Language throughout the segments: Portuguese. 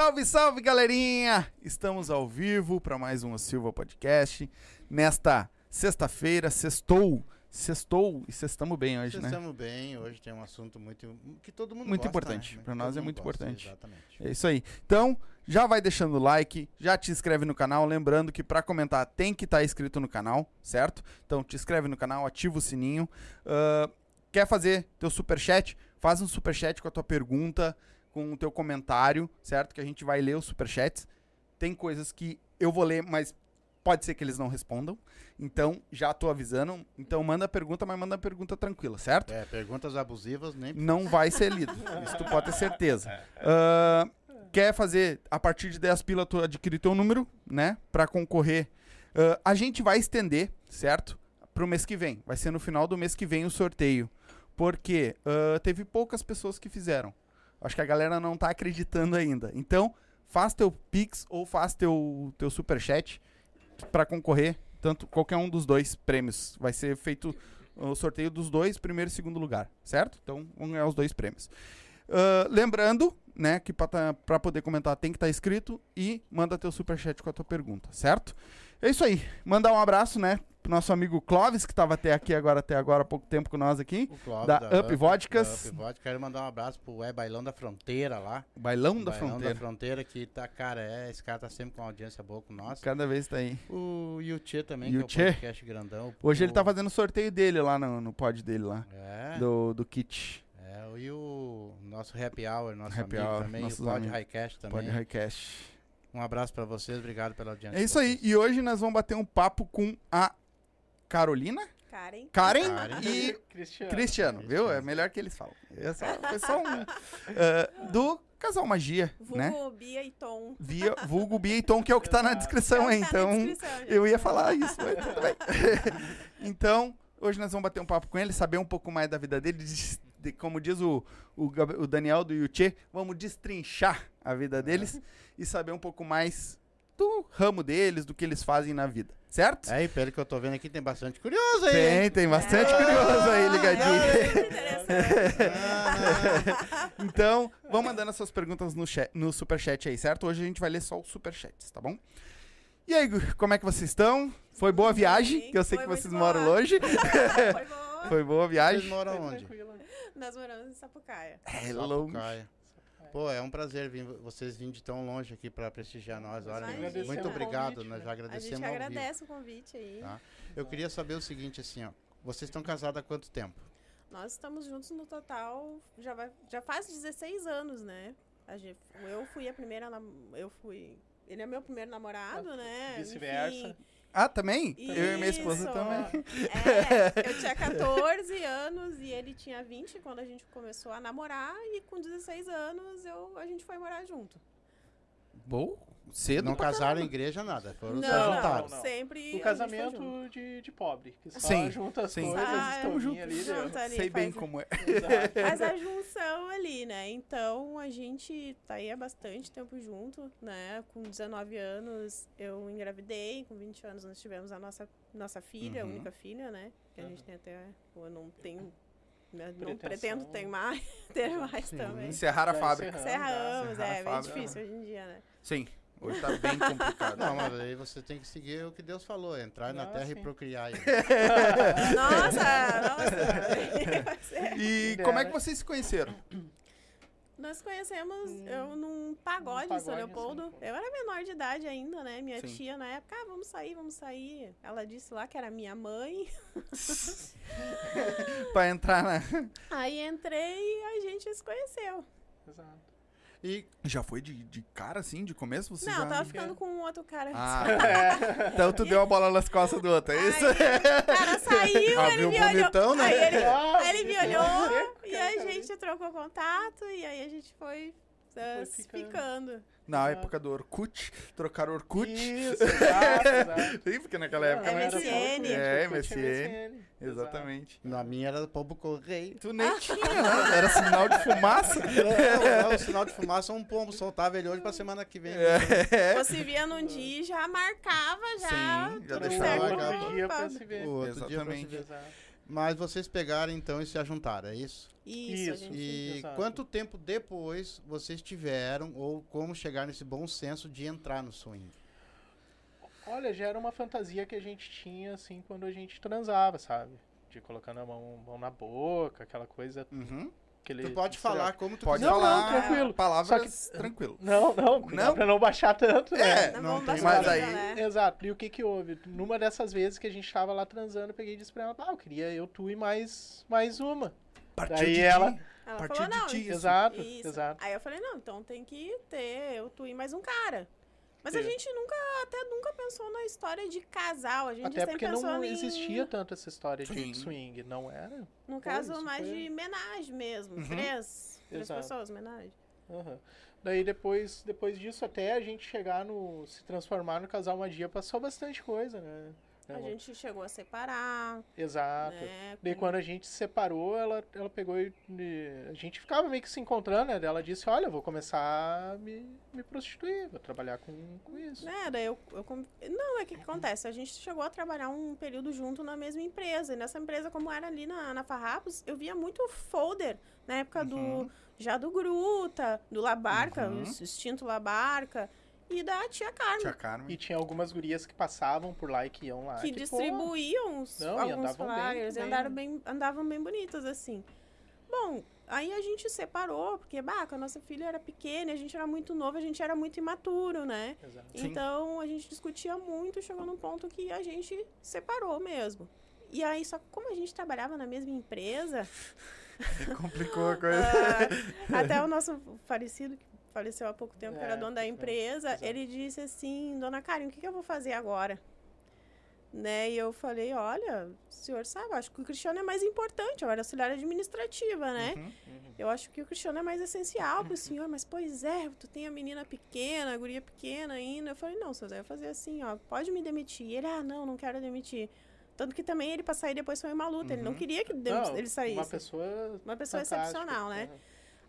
Salve, salve, galerinha! Estamos ao vivo para mais um Silva Podcast. Nesta sexta-feira, sextou, sextou e sextamos bem hoje, né? Estamos bem, hoje tem um assunto muito que todo mundo Muito gosta, importante. né? Todo nós é muito gosta, importante. Exatamente. É isso aí. Então, já vai deixando o like, já te inscreve no canal, lembrando que para comentar tem que estar inscrito no canal, certo? Então, te inscreve no canal, ativa o sininho. Ahn, quer fazer teu superchat? Faz um superchat com a tua pergunta, com o teu comentário, certo? Que a gente vai ler os superchats. Tem coisas que eu vou ler, mas pode ser que eles não respondam. Então, já tô avisando. Então, manda a pergunta, mas manda a pergunta tranquila, certo? É, perguntas abusivas nem não vai ser lido. Isso tu pode ter certeza. Ah, quer fazer a partir de 10 pila tu adquirir teu número, né? Pra concorrer. Ah, a gente vai estender, certo? Pro mês que vem. Vai ser no final do mês que vem o sorteio. Porque ah, teve poucas pessoas que fizeram. Acho que a galera não tá acreditando ainda. Então, faz teu Pix ou faz teu, teu Superchat pra concorrer. Tanto qualquer um dos dois prêmios. Vai ser feito o sorteio dos dois, primeiro e segundo lugar, certo? Então, vamos ganhar os dois prêmios. Ah, lembrando, né, que para poder comentar tem que estar inscrito e manda teu superchat com a tua pergunta, certo? É isso aí. Mandar um abraço, né, nosso amigo Clóvis, que estava até aqui agora, até agora há pouco tempo com nós aqui. o Clóvis Da Up Vodkas. da Up Vodka. Quero mandar um abraço pro É Bailão da Fronteira lá. Bailão da Bailão Fronteira. da Fronteira que tá, cara, é, esse cara tá sempre com uma audiência boa com nós. Cada vez tá aí. O Yuchê também, Yuchê. que é o podcast grandão. Hoje ele tá fazendo o sorteio dele lá no, no pod dele lá. É, Do, do kit. é, e o nosso Happy Hour, nosso Happy amigo Hour, também, o Pod. Highcast também. Pod Highcast. Um abraço pra vocês, obrigado pela audiência. É isso aí. E hoje nós vamos bater um papo com a Carolina. Karen. Karen, Karen. e Cristiano. Cristiano, viu? É melhor que eles falam. É só, foi só um. ah, do Casal Magia, Vulgo né? Bia e Tom. Via, vulgo Bia e Tom, que é o que tá na descrição. É tá na Então, descrição, gente. eu ia falar isso, mas tudo bem. então, hoje nós vamos bater um papo com ele, saber um pouco mais da vida dele. de- como diz o, o, o Daniel do Yuchê, vamos destrinchar a vida deles e saber um pouco mais do ramo deles, do que eles fazem na vida. Certo? É, e pelo que eu tô vendo aqui, tem bastante curioso aí. Tem, hein? tem bastante curioso aí, ligadinho. Interessante. Então, vão mandando as suas perguntas no, chat, no superchat aí, certo? Hoje a gente vai ler só os superchats, tá bom? E aí, como é que vocês estão? Foi boa viagem? bem, Que eu sei que vocês boa. moram longe. Foi boa. Foi boa a Vocês viagem. moram onde? Tranquilo. Nós moramos em Sapucaia. É longe. Sapucaia. Pô, é um prazer vir, vocês virem de tão longe aqui pra prestigiar nós. Olha, muito obrigado, convite, nós né? já A agradecemos gente ao vivo. agradece o convite aí. Tá. Eu queria saber o seguinte, assim, ó. Vocês estão casados há quanto tempo? Nós estamos juntos no total, já, vai, já faz 16 anos, né? A gente- eu fui a primeira, eu fui... Ele é meu primeiro namorado, né? Vice-versa. Ah, também? Eu e minha esposa Isso. também. É, eu tinha 14 anos e ele tinha 20 quando a gente começou a namorar e com 16 anos eu, a gente foi morar junto. Bom, cedo. Não casaram em igreja, nada. Foram não, se juntaram. não, sempre a O casamento de, de pobre, que só Sim, junta as sim. coisas, Ah, estovinha junto, ali, deu. junto ali, Sei bem como é. Exato. Faz a junção ali, né? Então a gente tá aí há bastante tempo junto, né? Com 19 anos eu engravidei, com 20 anos nós tivemos a nossa, nossa filha, a Uhum. única filha, né? Que a gente tem até. Eu não tenho. né, Não Pretensão. pretendo ter mais, ter mais também. Encerrar a fábrica. Encerramos, a é bem difícil hoje em dia, né? Sim, hoje tá bem complicado. Não, mas aí você tem que seguir o que Deus falou, entrar na Ah, terra e procriar. Nossa, nossa. E como é que vocês se conheceram? Nós conhecemos eu num pagode, em São pagode em Leopoldo. São Leopoldo. Eu era menor de idade ainda, né? Minha Sim. tia na época, ah, vamos sair, vamos sair. Ela disse lá que era minha mãe. pra entrar na. Aí entrei e a gente se conheceu. Exato. E Já foi de, de cara assim, de começo? Você Não, já... eu tava ficando com um outro cara. Ah, então tu deu a bola nas costas do outro, é isso? Aí, o cara saiu, Ah, ele me bonitão, olhou. né? Aí ele, Ah, aí ele me olhou e a gente trocou contato e aí a gente foi, Foi se ficando. ficando. Na época do Orkut, trocaram Orkut. Isso, exato, exato. Sim, porque naquela época não era MSN. Orkut. É, Orkut, MSN. Exatamente. na minha era do pombo correio. Tu nem tinha, né? Era sinal de fumaça. É, o sinal de fumaça, um pombo soltava ele hoje pra semana que vem. É. Você via num dia e já marcava, já. Sim, já deixava. Outro dia pra se ver. O outro dia pra se Exatamente. ver. Exato. Mas vocês pegaram então e se ajuntaram, é isso? Isso, a Isso. gente. E Exato. quanto tempo depois vocês tiveram, ou como chegar nesse bom senso de entrar no swing? Olha, já era uma fantasia que a gente tinha, assim, quando a gente transava, sabe? De colocando a mão, mão na boca, aquela coisa. Uhum. Aquele, Tu pode falar como tu Pode quiser. Não, falar não, tranquilo. palavras tranquilo. Não, não, Não? pra não baixar tanto, né? É, Não, não vamos tem mais aí. né? Exato. E o que que houve? Numa dessas vezes que a gente tava lá transando, eu peguei e disse pra ela, ah, eu queria eu, tu e mais, mais uma. Partiu Daí de ela- ti. Ela Partiu falou, de não. ti. Isso, Exato, Isso. exato. Aí eu falei, não, então tem que ter eu, tu e mais um cara. Mas a Sim. gente nunca, até nunca pensou na história de casal. A gente Até sempre porque pensou não em, existia tanto essa história Sim. de swing, não era? No Foi, caso, mais foi- de homenagem mesmo. Uhum. Três, três Exato. pessoas, homenagem. Aham. Daí depois, depois disso, até a gente chegar no. se transformar no casal magia, passou bastante coisa, né? A Ela- gente chegou a separar, Exato. né? Daí quando a gente se separou, ela, ela pegou e, e- A gente ficava meio que se encontrando, né? Ela disse, olha, eu vou começar a me, me prostituir, vou trabalhar com, com isso. Né, daí eu, eu Não, é que que acontece? A gente chegou a trabalhar um período junto na mesma empresa. E nessa empresa, como era ali na, na Farrapos, eu via muito folder na época Uhum. do. Já do Gruta, do Labarca, Uhum. o extinto Labarca. E da tia Carmen, Tia Carmen. E tinha algumas gurias que passavam por lá e que iam lá. que pô, distribuíam os, Não, e alguns andavam bem flyers. e também, andaram bem, andavam bem bonitas, assim. Bom, aí a gente separou, porque, bah, a nossa filha era pequena, a gente era muito novo, a gente era muito imaturo, né? Exato. Sim. Então a gente discutia muito, chegou num ponto que a gente separou mesmo. E aí, só que como a gente trabalhava na mesma empresa, Complicou a coisa. ah, até o nosso falecido, que faleceu há pouco tempo, que É, era dono da é, empresa, exato. ele disse assim, dona Karen, o que, que eu vou fazer agora? Né? E eu falei, olha, o senhor sabe, acho que o Cristiano é mais importante, eu era auxiliar administrativa, né? Uhum. Eu acho que o Cristiano é mais essencial pro senhor, mas pois é, tu tem a menina pequena, a guria pequena ainda. Eu falei, não, seu Zé, eu fazer assim, ó, pode me demitir. E ele, ah, não, não quero demitir. Tanto que também ele pra sair depois foi uma luta, ele não Uhum. queria que Não, ele saísse. Uma pessoa. Uma pessoa excepcional, né? Aham.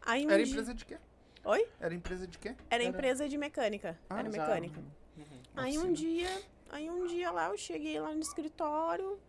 Aí um Era dia- empresa de quê? Oi? Era empresa de quê? Era Era- empresa de mecânica. Ah, era exato. mecânica. Uhum. Aí um dia, aí um dia lá eu cheguei lá no escritório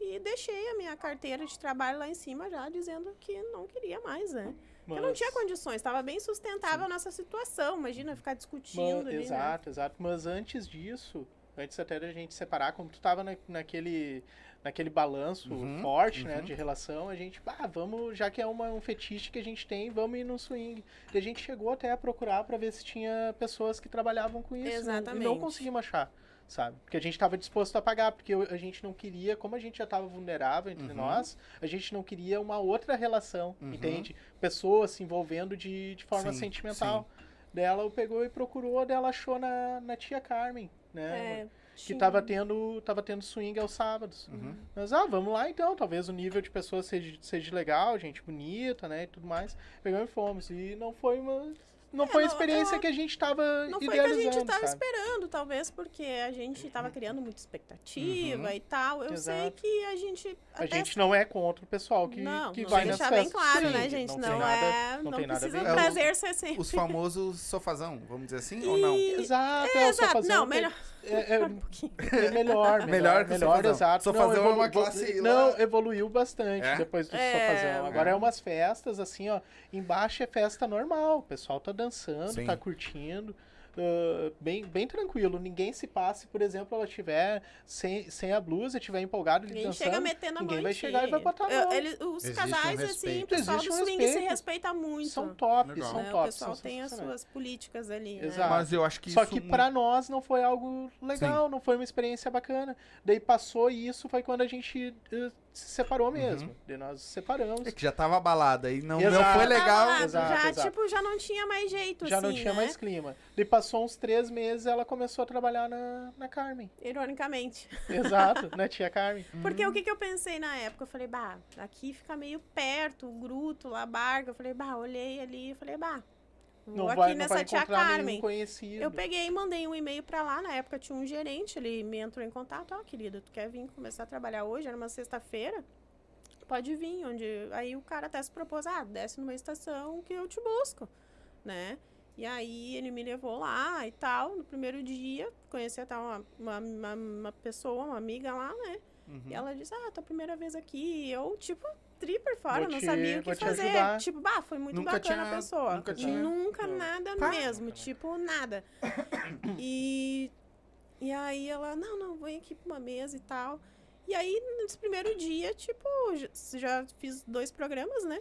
e deixei a minha carteira de trabalho lá em cima já dizendo que não queria mais, né? Porque eu não Mas- tinha condições, estava bem sustentável a nossa situação. Imagina ficar discutindo Mas- ali, né? exato, exato. Mas antes disso, antes até da gente separar, como tu tava na, naquele, naquele balanço Uhum, forte, né, uhum. de relação, a gente, ah, vamos, já que é uma, um fetiche que a gente tem, vamos ir no swing. E a gente chegou até a procurar para ver se tinha pessoas que trabalhavam com isso. né, E não Exatamente. conseguimos achar. Sabe? Porque a gente estava disposto a pagar, porque a gente não queria, como a gente já estava vulnerável entre Uhum. nós, a gente não queria uma outra relação, Uhum. entende? Pessoas se envolvendo de, de forma Sim, sentimental dela pegou e procurou, dela achou na, na tia Carmen, né? É, que tinha- tava tendo, tava tendo swing aos sábados. Uhum. Mas, ah, vamos lá então, talvez o nível de pessoas seja, seja legal, gente bonita, né, e tudo mais. Pegamos e fomos. E não foi uma... Não É, foi a não- experiência eu- que a gente tava Não foi que a gente estava esperando, talvez porque a gente estava criando muita expectativa Uhum. e tal. Eu sei Exato. que a gente. A gente não é contra o pessoal que, não, que não vai nas deixar bem festas claro, né, gente? Não, tem nada, é. não Não, tem nada a precisa ver. o É o- prazer ser sempre. Os famosos sofazão, vamos dizer assim, ou não? E- Exato, É, é, o sofazão Não, melhor. É, é- um pouquinho. É melhor, melhor, Melhor melhor, exato. Sofazão é uma evolu- classe Não, lá- evoluiu bastante É? depois do É. sofazão. Agora É. é umas festas, assim, ó. Embaixo é festa normal. O pessoal tá dançando, Sim. tá curtindo. Ah, bem, bem tranquilo. Ninguém se passe, por exemplo, ela tiver sem, sem a blusa, tiver empolgado Ninguém dançando. chega metendo a mão ninguém vai chegar e vai botar a Eu- mão. ele- os Existe um casais, assim, respeito. o pessoal Existe do um swing se respeita muito. São top, Legal. são né? top. o pessoal tem as suas políticas ali. né? Exato. Mas eu acho que Só isso que muito- pra nós não foi algo legal, não foi uma experiência bacana. Daí passou e isso foi quando a gente eh, se separou mesmo. Daí nós nos separamos. É que já tava abalada e não, não Exato. foi legal. Lá, Exato, já, exato. tipo, já não tinha mais jeito, Já assim, não tinha né? mais clima. Daí passou uns três meses ela começou a trabalhar na, na Carmen. Ironicamente. Exato, na tia Carmen. Porque o que, que eu pensei na época? Eu falei, bah, aqui fica meio perto, o Gruto, lá, a Barga. Eu falei, bah, olhei ali e falei, bah, Não aqui vai, não nessa vai tia Carmen. conhecido. Eu peguei e mandei um e-mail pra lá. Na época tinha um gerente, ele me entrou em contato. Ó, querida, tu quer vir começar a trabalhar hoje? Era uma sexta-feira. Pode vir. Onde... Aí o cara até se propôs, ah, desce numa estação que eu te busco, né? E aí ele me levou lá e tal. No primeiro dia, conheci até uma, uma, uma, uma pessoa, uma amiga lá, né? Uhum. E ela disse, ah, tua primeira vez aqui. E eu, tipo, tri por fora, Vou não te- sabia o que te fazer. ajudar. Tipo, bah, foi muito Nunca bacana tinha- a pessoa. nunca tinha- Nunca Não. nada Pá. mesmo, tipo, nada. e, e aí ela, não, não, vem aqui pra uma mesa e tal. E aí, nesse primeiro dia, tipo, já, já fiz dois programas, né?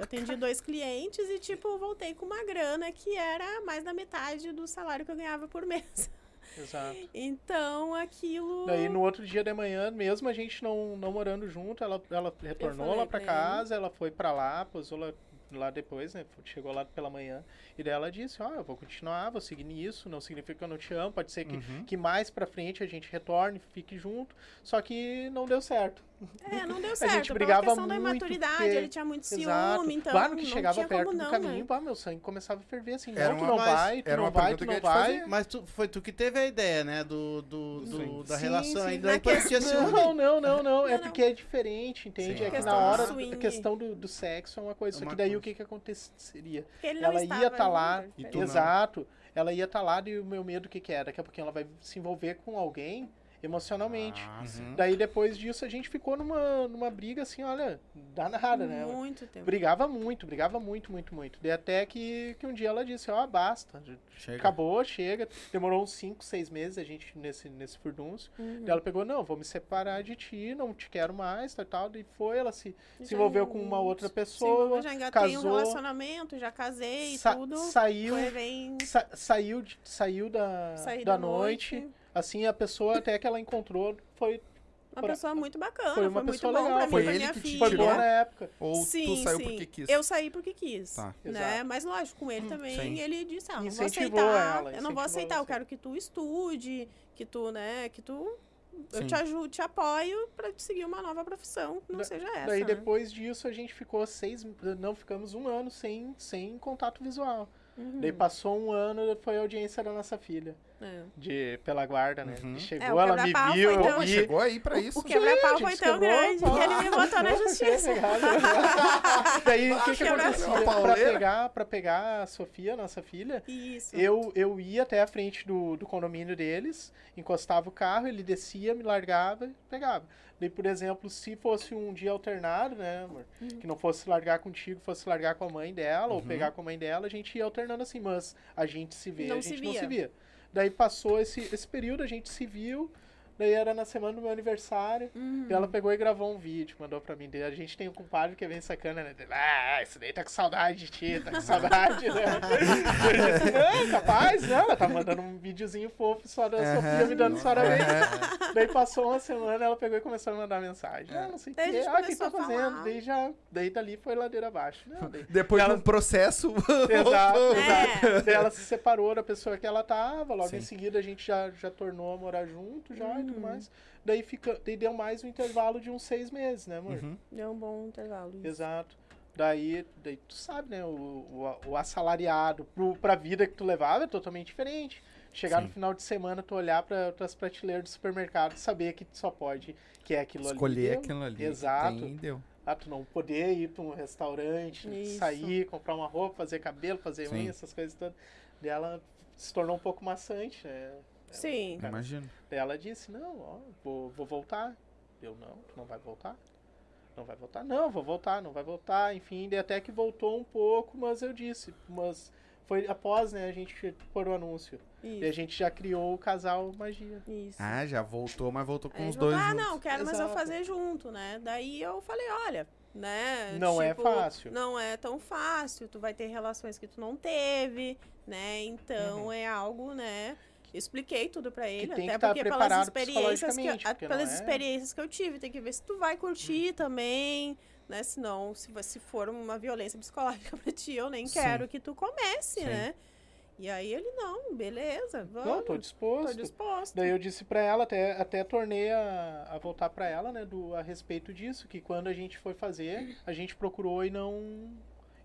Atendi dois clientes e, tipo, voltei com uma grana que era mais da metade do salário que eu ganhava por mês. Exato. Então, aquilo... Daí no outro dia de manhã, mesmo a gente não, não morando junto, ela, ela retornou lá pra pra casa, ela foi pra lá, posou lá, lá depois, né? Chegou lá pela manhã. E daí ela disse, ó, eu vou continuar, vou seguir nisso, não significa que eu não te amo, pode ser que, Uhum. que mais pra frente a gente retorne, fique junto. Só que não deu certo. É, não deu gente certo. Pela brigava questão da muito, imaturidade, porque- ele tinha muito ciúme, Exato. então Claro que não chegava tinha perto como do não, caminho, né? pá, meu sangue começava a ferver assim, Era não, tu uma- não vai, tu era não vai, tu não vai. Mas tu, foi tu que teve a ideia, né? Do, do, do- da Sim, relação sim. tinha questão- ciúme. Não, não, não, não. É Não, porque é diferente, entende? Sim. É que na hora a questão do, do sexo é uma coisa. Só que daí o que que aconteceria? Porque ele não Ela ia estar lá, e né? tu não. exato. Ela ia estar lá e o meu medo o que que é? Daqui a pouquinho ela vai se envolver com alguém emocionalmente. Ah, sim. Uhum. Daí depois disso a gente ficou numa, numa briga assim, olha, danada, né? Muito tempo. Brigava muito, brigava muito, muito, muito. Daí até que, que um dia ela disse, ó, basta. Chega. Acabou, chega. Demorou uns 5, 6 meses a gente nesse, nesse furdunço. Uhum. Daí ela pegou, não, vou me separar de ti, não te quero mais, tal, tal. Daí foi, ela se, se envolveu com uma outra pessoa, envolveu, já engatei um casou, relacionamento, já casei e sa- tudo. saiu, Foi bem... sa- saiu, de- saiu da, Saí da noite. Assim, a pessoa até que ela encontrou foi, Uma Por- pessoa muito bacana, foi foi, uma muito pessoa bom legal. pra mim, Foi pra ele minha que te filha. foi tirou? boa na época. Ou tu Sim, saiu sim. porque quis? Eu saí porque quis, Tá. né? Exato. Mas lógico, com ele também, sim. ele disse, ah, não vou aceitar, ela, eu não vou aceitar, eu você. quero que tu estude, que tu, né, que tu eu Sim. te ajudo, te apoio pra te seguir uma nova profissão que não Da- seja essa. Daí né? depois disso a gente ficou seis. Não, ficamos um ano sem, sem contato visual. Uhum. Daí passou um ano, foi a audiência da nossa filha. É. De, pela guarda, né? Uhum. Chegou, É, o ela me quebra-pau viu, foi eu tão- Mas vi. chegou aí pra isso. O quebra-pau Gente, foi tão grande que ele me botou na Não, justiça. Daí o que, que acontecia? Pra pegar, pra pegar a Sofia, nossa filha, Isso. eu, eu ia até a frente do, do condomínio deles, encostava o carro, ele descia, me largava e pegava. Daí, por exemplo, se fosse um dia alternado, né, amor? Uhum. Que não fosse largar contigo, fosse largar com a mãe dela, ou Uhum. pegar com a mãe dela, a gente ia alternando assim, mas a gente se vê, Não a se gente não via. se via. Daí passou esse, esse período, a gente se viu, daí era na semana do meu aniversário, Uhum. e ela pegou e gravou um vídeo, mandou pra mim. Daí A gente tem um compadre que é bem sacana, né? Ah, esse daí tá com saudade de ti, tá com saudade, né? Eu disse, não, capaz, não. Ela tá mandando um videozinho fofo só da Aham. Sofia me dando parabéns. Aham. Daí passou uma semana, ela pegou e começou a mandar mensagem. Ah, não sei o Daí a que. gente Ah, o que tá fazendo? Daí já. Daí dali foi ladeira abaixo. Não, daí, Depois de Ela- um processo. Exato, voltou. exato. Daí ela se separou da pessoa que ela tava, logo Sim. em seguida a gente já, já tornou a morar junto já e tudo Uhum. mais. Daí, fica, daí deu mais um intervalo de uns seis meses, né, amor? Uhum. Deu um bom intervalo. isso. Exato. Daí, daí tu sabe, né? O, o, o assalariado pro, pra vida que tu levava é totalmente diferente. Chegar Sim. no final de semana, tu olhar para as prateleiras do supermercado e saber que tu só pode, que é aquilo Escolher ali. aquilo ali. Exato. Tem, deu. Ah, tu não poder ir pra um restaurante, Isso. sair, comprar uma roupa, fazer cabelo, fazer Sim. unha, essas coisas todas. Daí ela se tornou um pouco maçante, né? Sim. Cara, Imagino. Ela disse, não, ó, vou, vou voltar. Eu, não, tu não vai voltar? Não vai voltar? Não, vou voltar, não vai voltar. Enfim, daí até que voltou um pouco, mas eu disse, mas foi após, né, a gente pôr o anúncio. E a Isso. gente já criou o casal Magia. Isso. Ah, já voltou, mas voltou com Aí os dois ah, juntos. não, quero, mas eu Exato. fazer junto, né? Daí eu falei, olha, né? Não é tipo, fácil. Não é tão fácil, tu vai ter relações que tu não teve, né? Então Uhum. é algo, né? Expliquei tudo pra ele, tem até que tá porque pelas experiências que, eu, pelas não é- experiências que eu tive, tem que ver se tu vai curtir também, né? Senão, se, se for uma violência psicológica pra ti, eu nem Sim. quero que tu comece, Sim. né? E aí ele, não, beleza, vamos. Não, tô tô disposto. disposto. Daí eu disse pra ela, até, até tornei a, a voltar pra ela, né, do, a respeito disso, que quando a gente foi fazer, a gente procurou e não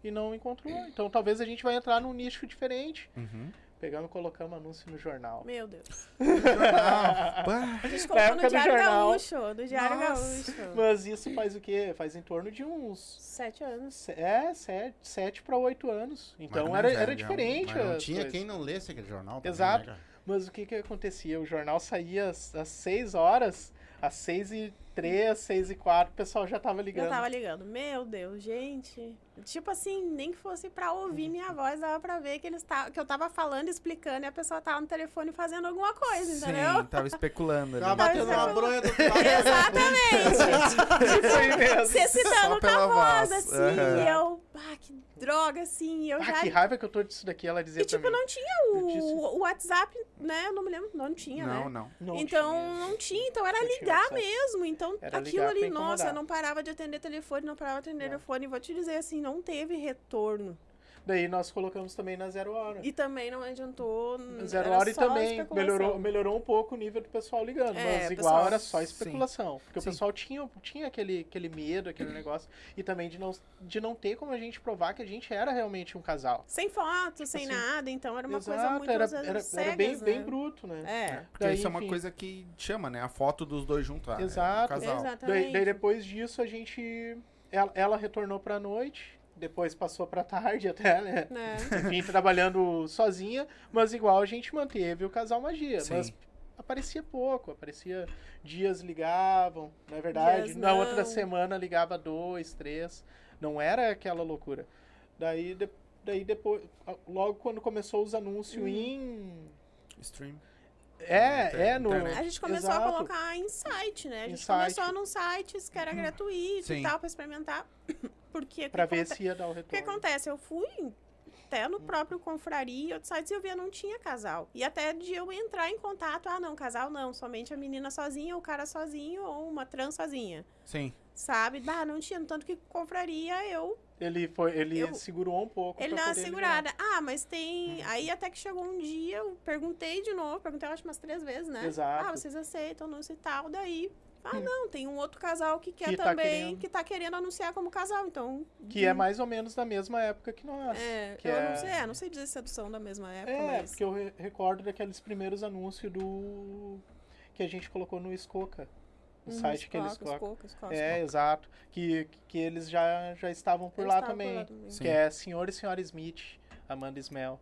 e não encontrou. Então talvez a gente vai entrar num nicho diferente. Uhum. Pegamos e colocamos anúncio no jornal. Meu Deus. Bah. A gente colocou no do Diário jornal. Gaúcho, do Diário Nossa. Gaúcho. Mas isso faz o quê? Faz em torno de uns Sete anos. é, sete, sete para oito anos. Então Mas, era, né, era já- diferente. Não tinha coisas. quem não lesse aquele jornal. Exato. né, cara? Mas o que que acontecia? O jornal saía às, às 6 horas, às 6 e 3, 6 e 4, o pessoal já tava ligando. Eu tava ligando. Meu Deus, gente. Tipo assim, nem que fosse pra ouvir minha voz, dava pra ver que, eles tavam, que eu tava falando, explicando, e a pessoa tava no telefone fazendo alguma coisa, entendeu? Sim, tava especulando ali. Tava batendo uma bronha do. Exatamente. Aí mesmo. Você citando com a voz, voz. assim, Aham. e eu, ah, que droga, assim, eu Ah, já... que raiva que eu tô disso daqui, ela dizia E tipo, não tinha disse- o, o WhatsApp, né? Eu não me lembro, não tinha, né? Não, não. Não então tinha. não tinha, então era Não ligar mesmo. Então Era aquilo ali, nossa, não parava de atender telefone, não parava de atender Não. telefone. Vou te dizer assim, não teve retorno. Daí nós colocamos também na zero hora. E também não adiantou. Zero hora e também melhorou, melhorou um pouco o nível do pessoal ligando. É, mas igual pessoal- era só Sim. especulação. Porque Sim. o pessoal tinha, tinha aquele, aquele medo, aquele negócio. E também de não, de não ter como a gente provar que a gente era realmente um casal. Sem foto, sem Assim, nada, então era uma coisa Exato, muito era, era, cegas, era bem, né? bem bruto, né? É. Porque Daí, isso é uma enfim. coisa que chama, né? A foto dos dois juntos. ah, é um Exato. casal. Exatamente. Daí, daí depois disso a gente. Ela, ela retornou pra noite, depois passou pra tarde até, né? né? Enfim, trabalhando sozinha, mas igual a gente manteve o casal magia. Sim. Mas aparecia pouco, aparecia dias ligavam, na verdade. Dias na outra não. semana ligava dois, três. Não era aquela loucura. Daí, de- daí depois, logo quando começou os anúncios Uhum. em. Stream. É, é no. A gente começou Exato. a colocar em site, né? A Em gente site. começou num sites que era gratuito Sim. e tal, pra experimentar. Porque Pra ver se ia dar o O que retorno. acontece? Eu fui até no próprio Confraria e outros sites e eu via não tinha casal. E até de eu entrar em contato, ah, não, casal não, somente a menina sozinha, o cara sozinho ou uma trans sozinha. Sim. Sabe? Bah, não tinha. Tanto que Confraria eu Ele foi, ele Eu- segurou um pouco. Ele deu uma segurada. Ah, mas tem. Aí até que chegou um dia, eu perguntei de novo, perguntei eu acho umas três vezes, né? Exato. Ah, vocês aceitam, não sei tal. Daí. Ah, não, tem um outro casal que quer Que tá também, querendo. que tá querendo anunciar como casal, então. Que é mais ou menos da mesma época que nós. É, que eu é- não sei, é, não sei dizer sedução da mesma época, É, mas. porque eu re- recordo daqueles primeiros anúncios do. que a gente colocou no Escoca. No Uhum, site que eles colocam. É, exato. Que, que eles já, já estavam por lá estavam por também. lá também. Sim. Que é Senhor e Senhora Smith, Amanda Smell.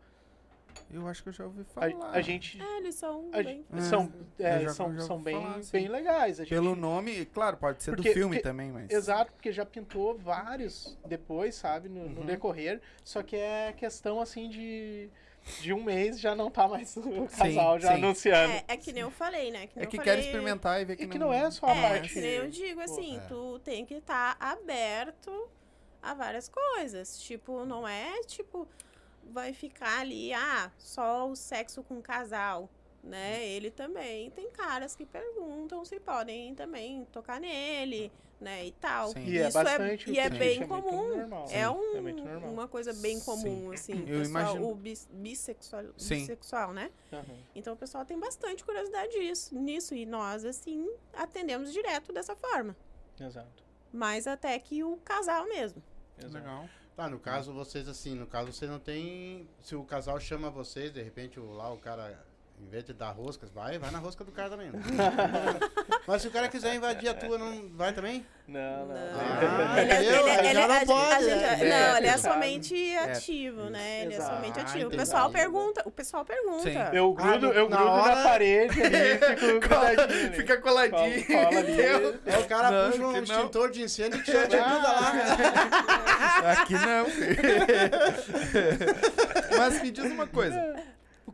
Eu acho que eu já ouvi A, falar. a gente. É, eles são a bem. É, são é, eu já- são, já são bem, falar, bem legais. A gente, Pelo nome, claro, pode ser Porque- do filme porque- também, mas. Exato, porque já pintou vários depois, sabe, no, no Uhum. decorrer. Só que é questão assim de. De um mês já não tá mais o casal já sim. anunciando. É, é que nem eu falei, né? Que É que eu quer experimentar e ver que, E que não é só a É, parte. que nem eu digo assim, é. tu tem que estar aberto a várias coisas. Tipo, não é tipo, vai ficar ali, ah, só o sexo com o casal, né? Ele também tem caras que perguntam se podem também tocar nele, né? E tal. Sim. E é Isso bastante. e é bem muito comum. normal. É, um, é muito normal. uma coisa bem comum, assim. o Eu pessoal, imagino- O bis, bissexual, Sim. bissexual, né? Aham. Então o pessoal tem bastante curiosidade disso, nisso. E nós, assim, atendemos direto dessa forma. Exato. Mas até que o casal mesmo. exato. Legal. Tá, no caso vocês assim, no caso você não tem. Se o casal chama vocês, de repente o, lá o cara, em vez de dar roscas, vai, vai na rosca do cara também. né? Mas se o cara quiser invadir a tua, não vai também? Não, não. Ah, ele, é- ele é- ele já é- não a gente- pode, a gente- né? Não, ele é É, somente ativo, né? Ele é Exato. somente Ah, ativo. O pessoal pergunta, o pessoal pergunta. Sim. Eu Ah, grudo, no- eu na grudo hora- na parede ali e fico grudadinho. ali. Fica coladinho. Cola- cola? Aí o cara Não, puxa um não. extintor de incêndio e te ajuda lá. Aqui não. Mas me diz uma coisa.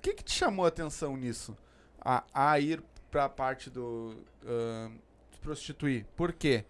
O que que te chamou a atenção nisso? A, a ir pra parte do se prostituir. Por quê?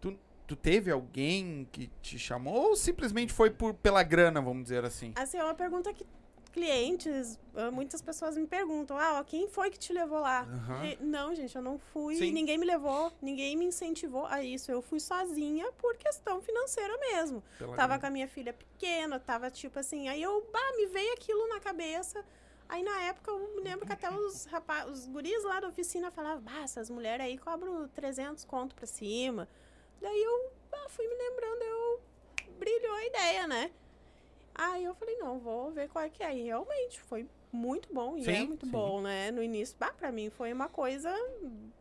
Tu, tu teve alguém que te chamou ou simplesmente foi por, pela grana, vamos dizer assim? Assim, é uma pergunta que clientes, ah, muitas pessoas me perguntam, ah, ó, quem foi que te levou lá? Aham. E- Não, gente, eu não fui, Sim. ninguém me levou, ninguém me incentivou a isso. Eu fui sozinha por questão financeira mesmo. Pela Tava grana. com a minha filha pequena, tava tipo assim, aí eu, bah, me veio aquilo na cabeça. Aí na época eu me lembro que até os rapaz, os guris lá da oficina falavam, bah, essas mulheres aí cobram 300 conto pra cima. Daí eu bah, fui me lembrando, eu brilhou a ideia, né? Aí eu falei, não, vou ver qual é que é. E realmente foi muito bom, e é Sim, muito sim. bom, né? No início, bah, pra mim foi uma coisa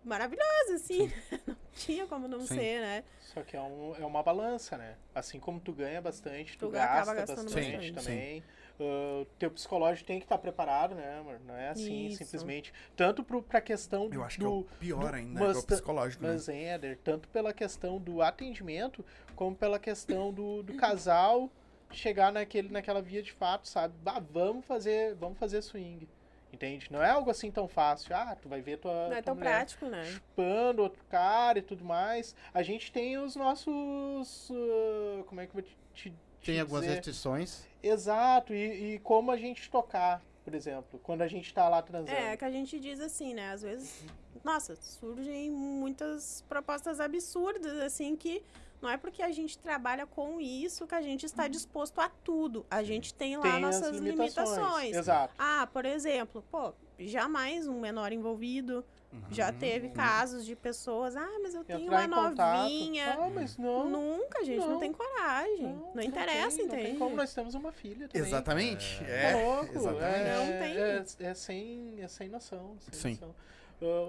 maravilhosa, assim. não tinha como não Sim. ser, né? Só que é, um, é uma balança, né? Assim como tu ganha bastante, tu, Tu gasta bastante, bastante. também. Ah, teu psicológico tem que estar preparado, né, amor? Não é assim, Isso. simplesmente. Tanto pro, pra questão Eu acho que é do, o pior do- ainda, mas é o psicológico, né? Mas, Éder, tanto pela questão do atendimento, como pela questão do, do casal chegar naquele, naquela via de fato, sabe? Bah, vamos fazer, vamos fazer swing. Entende? Não é algo assim tão fácil. Ah, tu vai ver tua, Não é tua tão prático, né? chupando outro cara e tudo mais. A gente tem os nossos. ah, como é que eu vou te- te Tem algumas dizer? restrições. Exato, e, e como a gente tocar, por exemplo, quando a gente tá lá transando. É, que a gente diz assim, né? Às vezes, nossa, surgem muitas propostas absurdas, assim, que não é porque a gente trabalha com isso que a gente está disposto a tudo. A gente tem lá tem as nossas limitações. Exato. Ah, por exemplo, pô, jamais um menor envolvido. Já teve casos de pessoas, ah, mas eu tenho Entrar uma contato. novinha. Ah, mas não. Nunca, gente, não, não. tem coragem. Não, interessa, tem, Não tem entende? como nós temos uma filha também. Exatamente. É, É, louco. exatamente. É, Não tem. É, é sem, é sem noção. Sem Sim. noção.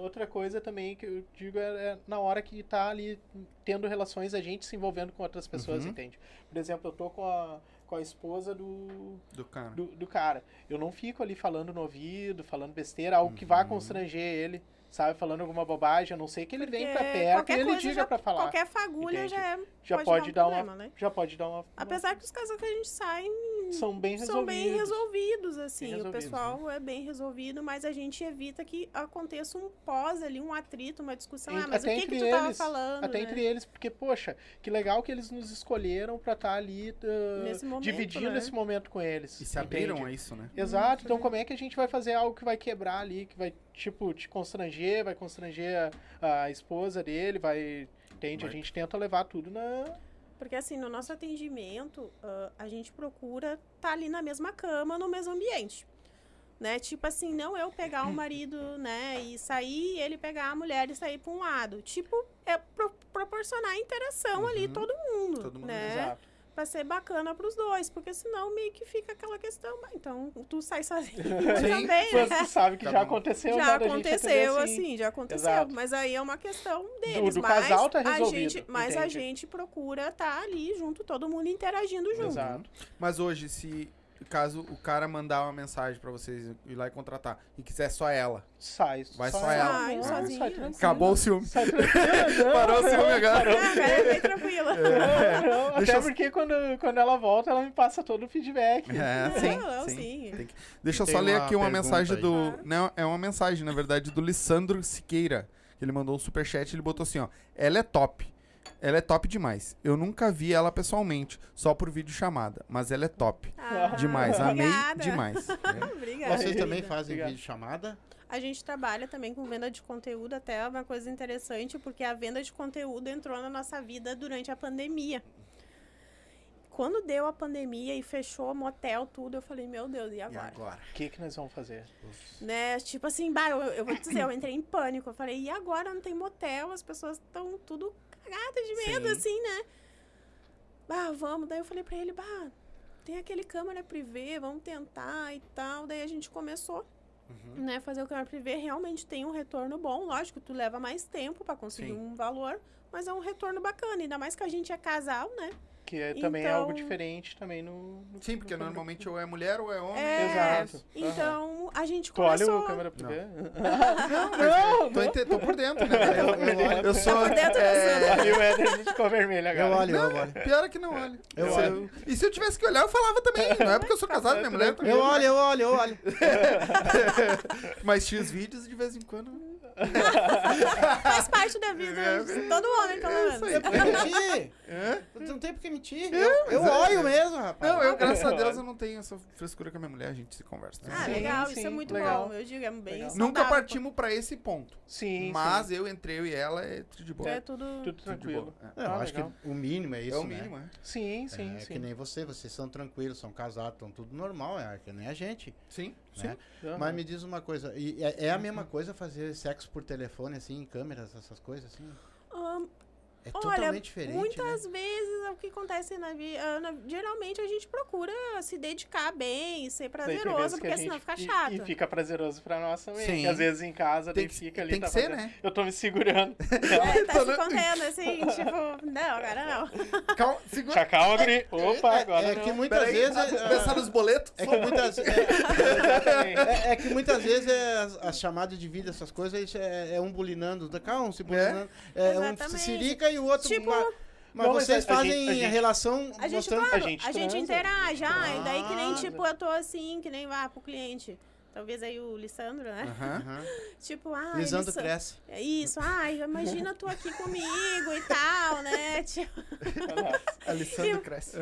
Outra coisa também que eu digo é, é na hora que tá ali tendo relações, a gente se envolvendo com outras pessoas, Uhum. entende? Por exemplo, eu tô com a, com a esposa do, Do cara. do, do cara. Eu não fico ali falando no ouvido, falando besteira, algo que vá constranger ele, sabe? Falando alguma bobagem, a não sei que ele vem pra Porque perto e ele diga já- pra falar. Qualquer fagulha Entende? já é já pode pode, dar dar, um problema, uma, né? já pode dar uma, uma- Apesar que os casais que a gente sai são bem resolvidos. são bem resolvidos, assim. Bem o resolvidos, pessoal é bem resolvido, mas a gente evita que aconteça um pós ali, um atrito, uma discussão. Ent- Ah, mas o até que, que entre tu tava eles, falando? Até né? entre eles, porque, poxa, que legal que eles nos escolheram pra estar ali ah, Nesse momento, dividindo né? esse momento com eles. E se abriram entende? a isso, né? Exato, então como é que a gente vai fazer algo que vai quebrar ali, que vai, tipo, te constranger, vai constranger a, a esposa dele, vai. Entende? A gente tenta levar tudo na. Porque assim, no nosso atendimento, ah, a gente procura estar ali na mesma cama, no mesmo ambiente. Né? Tipo assim, não eu pegar o marido, né, e sair, ele pegar a mulher e sair para um lado. Tipo, é pro- proporcionar interação ali, todo mundo, Todo mundo, né? Exato. Pra ser bacana pros dois, porque senão meio que fica aquela questão, "Ah, então tu sai sozinho Sim. também, Mas né? tu sabe que Tá já bom. aconteceu, né, Já atender aconteceu, assim, já aconteceu. Exato. Mas aí é uma questão deles. do mas casal tá a gente, Mas a entende? gente procura estar ali junto, todo mundo interagindo junto. Exato. Mas hoje, se caso o cara mandar uma mensagem pra vocês ir lá e contratar e quiser só ela, Sai. Vai sai só ela. Sai Não, sozinha. sai tranquilo. acabou o ciúme. Sai não, Parou o ciúme agora. Cara, é bem tranquila. não, Deixa Até eu- porque quando, quando ela volta, ela me passa todo o feedback. É, sim, Não, sim. sim. Tem que- Deixa eu só ler aqui uma mensagem aí. do. Claro. Não, é uma mensagem, na verdade, do Lissandro Siqueira. Ele mandou um superchat e ele botou assim, ó. Ela é top. Ela é top demais. Eu nunca vi ela pessoalmente, só por vídeo chamada, mas ela é top. Ah, Demais, amei obrigada. demais. Obrigada. Vocês também fazem vídeo chamada? A gente trabalha também com venda de conteúdo, até é uma coisa interessante, porque a venda de conteúdo entrou na nossa vida durante a pandemia. Quando deu a pandemia e fechou motel, tudo, eu falei, meu Deus, e E agora? agora? O que, que nós vamos fazer? Né? Tipo assim, bah, eu, eu vou te dizer, eu entrei em pânico. Eu falei, e agora não tem motel, as pessoas estão tudo cagadas de medo, Sim. assim, né? Bah, vamos. Daí eu falei pra ele, bah, tem aquele câmera privê, vamos tentar e tal. Daí a gente começou, Uhum. né, fazer o câmera privê. Realmente tem um retorno bom, lógico, tu leva mais tempo pra conseguir Sim. um valor, mas é um retorno bacana. Ainda mais que a gente é casal, né? Que é, também é Então- algo diferente também no... no- Sim, porque no- normalmente ou é mulher ou é homem. É, Exato. Então a gente Tu olha começou. o câmera privê? Não, tô, inte- tô por dentro, né? Eu- eu olho. Eu sou. Tá por dentro é, Ali o Éder, a gente ficou vermelho agora. Eu olho, eu olho. Pior é que não olha. Eu Se olho. E se eu tivesse que olhar, eu falava também. Não é porque eu sou casado, minha mulher também. Eu olho, eu olho, eu olho. Mas X vídeos de vez em quando. Faz parte da vida de todo homem, pelo É isso menos. aí. É por que mentir? É? Não tem por que mentir. Eu, eu olho mesmo, rapaz. Não, eu, graças a Deus, eu não tenho essa frescura com a minha mulher, a gente se conversa. Ah, Sim, legal, sim, isso é muito legal. bom. Eu digo, é bem saudável. Nunca partimos pra esse ponto. Sim, mas sim. eu entrei eu e ela é tudo de boa. É tudo... Tudo Tudo de tranquilo. boa. Não, eu Ah, acho legal. que o mínimo é É, isso, o né? mínimo, é. Sim, sim, é sim. que nem você, vocês são tranquilos, são casados, estão tudo normal, é que nem a gente. Sim, Né? Aham. Mas me diz uma coisa, e é, é a mesma coisa fazer sexo por telefone, assim, em câmeras, essas coisas, assim? Ahn, É Olha, totalmente diferente, muitas né? vezes o que acontece na vida. geralmente a gente procura se dedicar bem, ser prazeroso, que porque senão fica e- chato. E, fica prazeroso pra nós também. Sim. Às vezes em casa Tem que- fica ali. tem tá que ser, fazendo- né? Eu tô me segurando. É, tá se contendo, assim, tipo, não, agora não. Calma, segura. Já calma, Guri. Opa, É- agora é, não. que muitas Peraí, vezes... ah, é- pensar nos boletos. É que muitas, é, é- é que muitas vezes é as, as chamadas de vida, essas coisas, é, é um bulinando, um se bulinando. É, um Exatamente. sirica e o outro. Tipo, ma- mas mas vocês a- a fazem gente- a a, relação A gente, mostrando. claro, A gente a gente interage, ah, e daí que nem, Ah. tipo, eu tô assim, que nem vá pro cliente. Talvez aí o Lissandro, né? Tipo, ah, Lisandro Lissan- cresce. É isso, ai, imagina tu aqui comigo e tal, né? Tipo, Alessandro cresce.